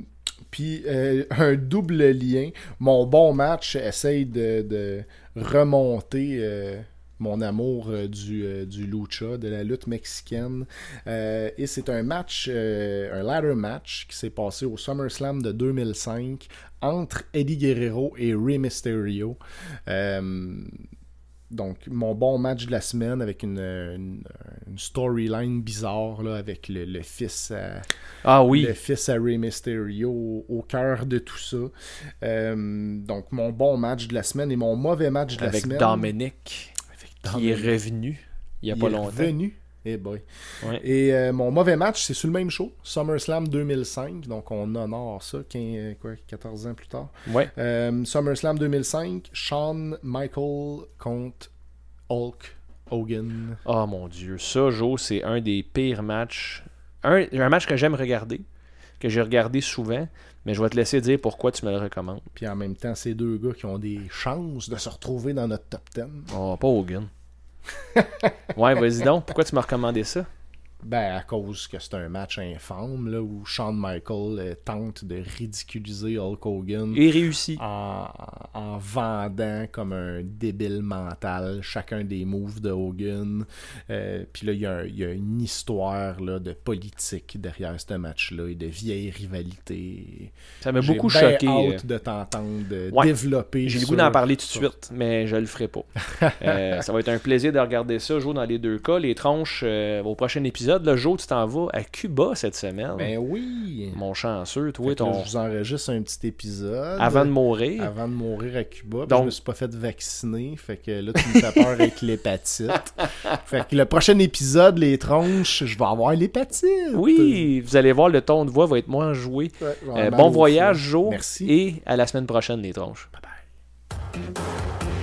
Puis euh, un double lien. Mon bon match essaye de, de remonter mon amour euh, du, euh, du lucha, de la lutte mexicaine. Euh, et c'est un match, euh, un ladder match qui s'est passé au SummerSlam de 2005 entre Eddie Guerrero et Rey Mysterio. Euh, donc, mon bon match de la semaine avec une, une- une storyline bizarre là, avec le, le fils à, Ah oui, le fils à Rey Mysterio au, au cœur de tout ça. Euh, donc, mon bon match de la semaine et mon mauvais match de la avec semaine. Dominic, qui est revenu il n'y a Il pas est longtemps. revenu. Eh boy. Ouais. Et euh, mon mauvais match, c'est sur le même show, SummerSlam 2005. Donc, on honore ça 15, quoi, 14 ans plus tard. Ouais. Euh, SummerSlam 2005, Shawn Michael contre Hulk Hogan. Oh mon dieu, ça, Joe, c'est un des pires matchs. Un, un match que j'aime regarder, que j'ai regardé souvent, mais je vais te laisser dire pourquoi tu me le recommandes. Puis en même temps, ces deux gars qui ont des chances de se retrouver dans notre top 10. Oh, pas Hogan. *laughs* ouais, vas-y donc, pourquoi tu m'as recommandé ça? Ben, à cause que c'est un match infâme, là, où Shawn Michael euh, tente de ridiculiser Hulk Hogan. Et réussi. en, en vendant comme un débile mental chacun des moves de Hogan. Euh, Puis là, il y, a y une histoire là, de politique derrière ce match-là et de vieille rivalité. Ça m'a J'ai beaucoup choqué. euh. hâte de t'entendre Ouais. développer. J'ai le goût d'en parler tout de suite, mais je le ferai pas. *laughs* Euh, ça va être un plaisir de regarder ça, Joe, dans les deux cas. Les tranches euh, au prochain épisode. Là, Joe, tu t'en vas à Cuba cette semaine. Ben oui. Mon chanceux, toi, Fait là, ton... je vous enregistre un petit épisode. avant de mourir. Avant de mourir à Cuba. Puis Donc- Je me suis pas fait vacciner. Fait que là, tu me fais peur avec l'hépatite. *laughs* Fait que le prochain épisode, les tronches, je vais avoir l'hépatite. Oui, vous allez voir, le ton de voix va être moins joué. Ouais, Euh, bon voyage, foie. Joe. Merci. Et à la semaine prochaine, les tronches. Bye bye.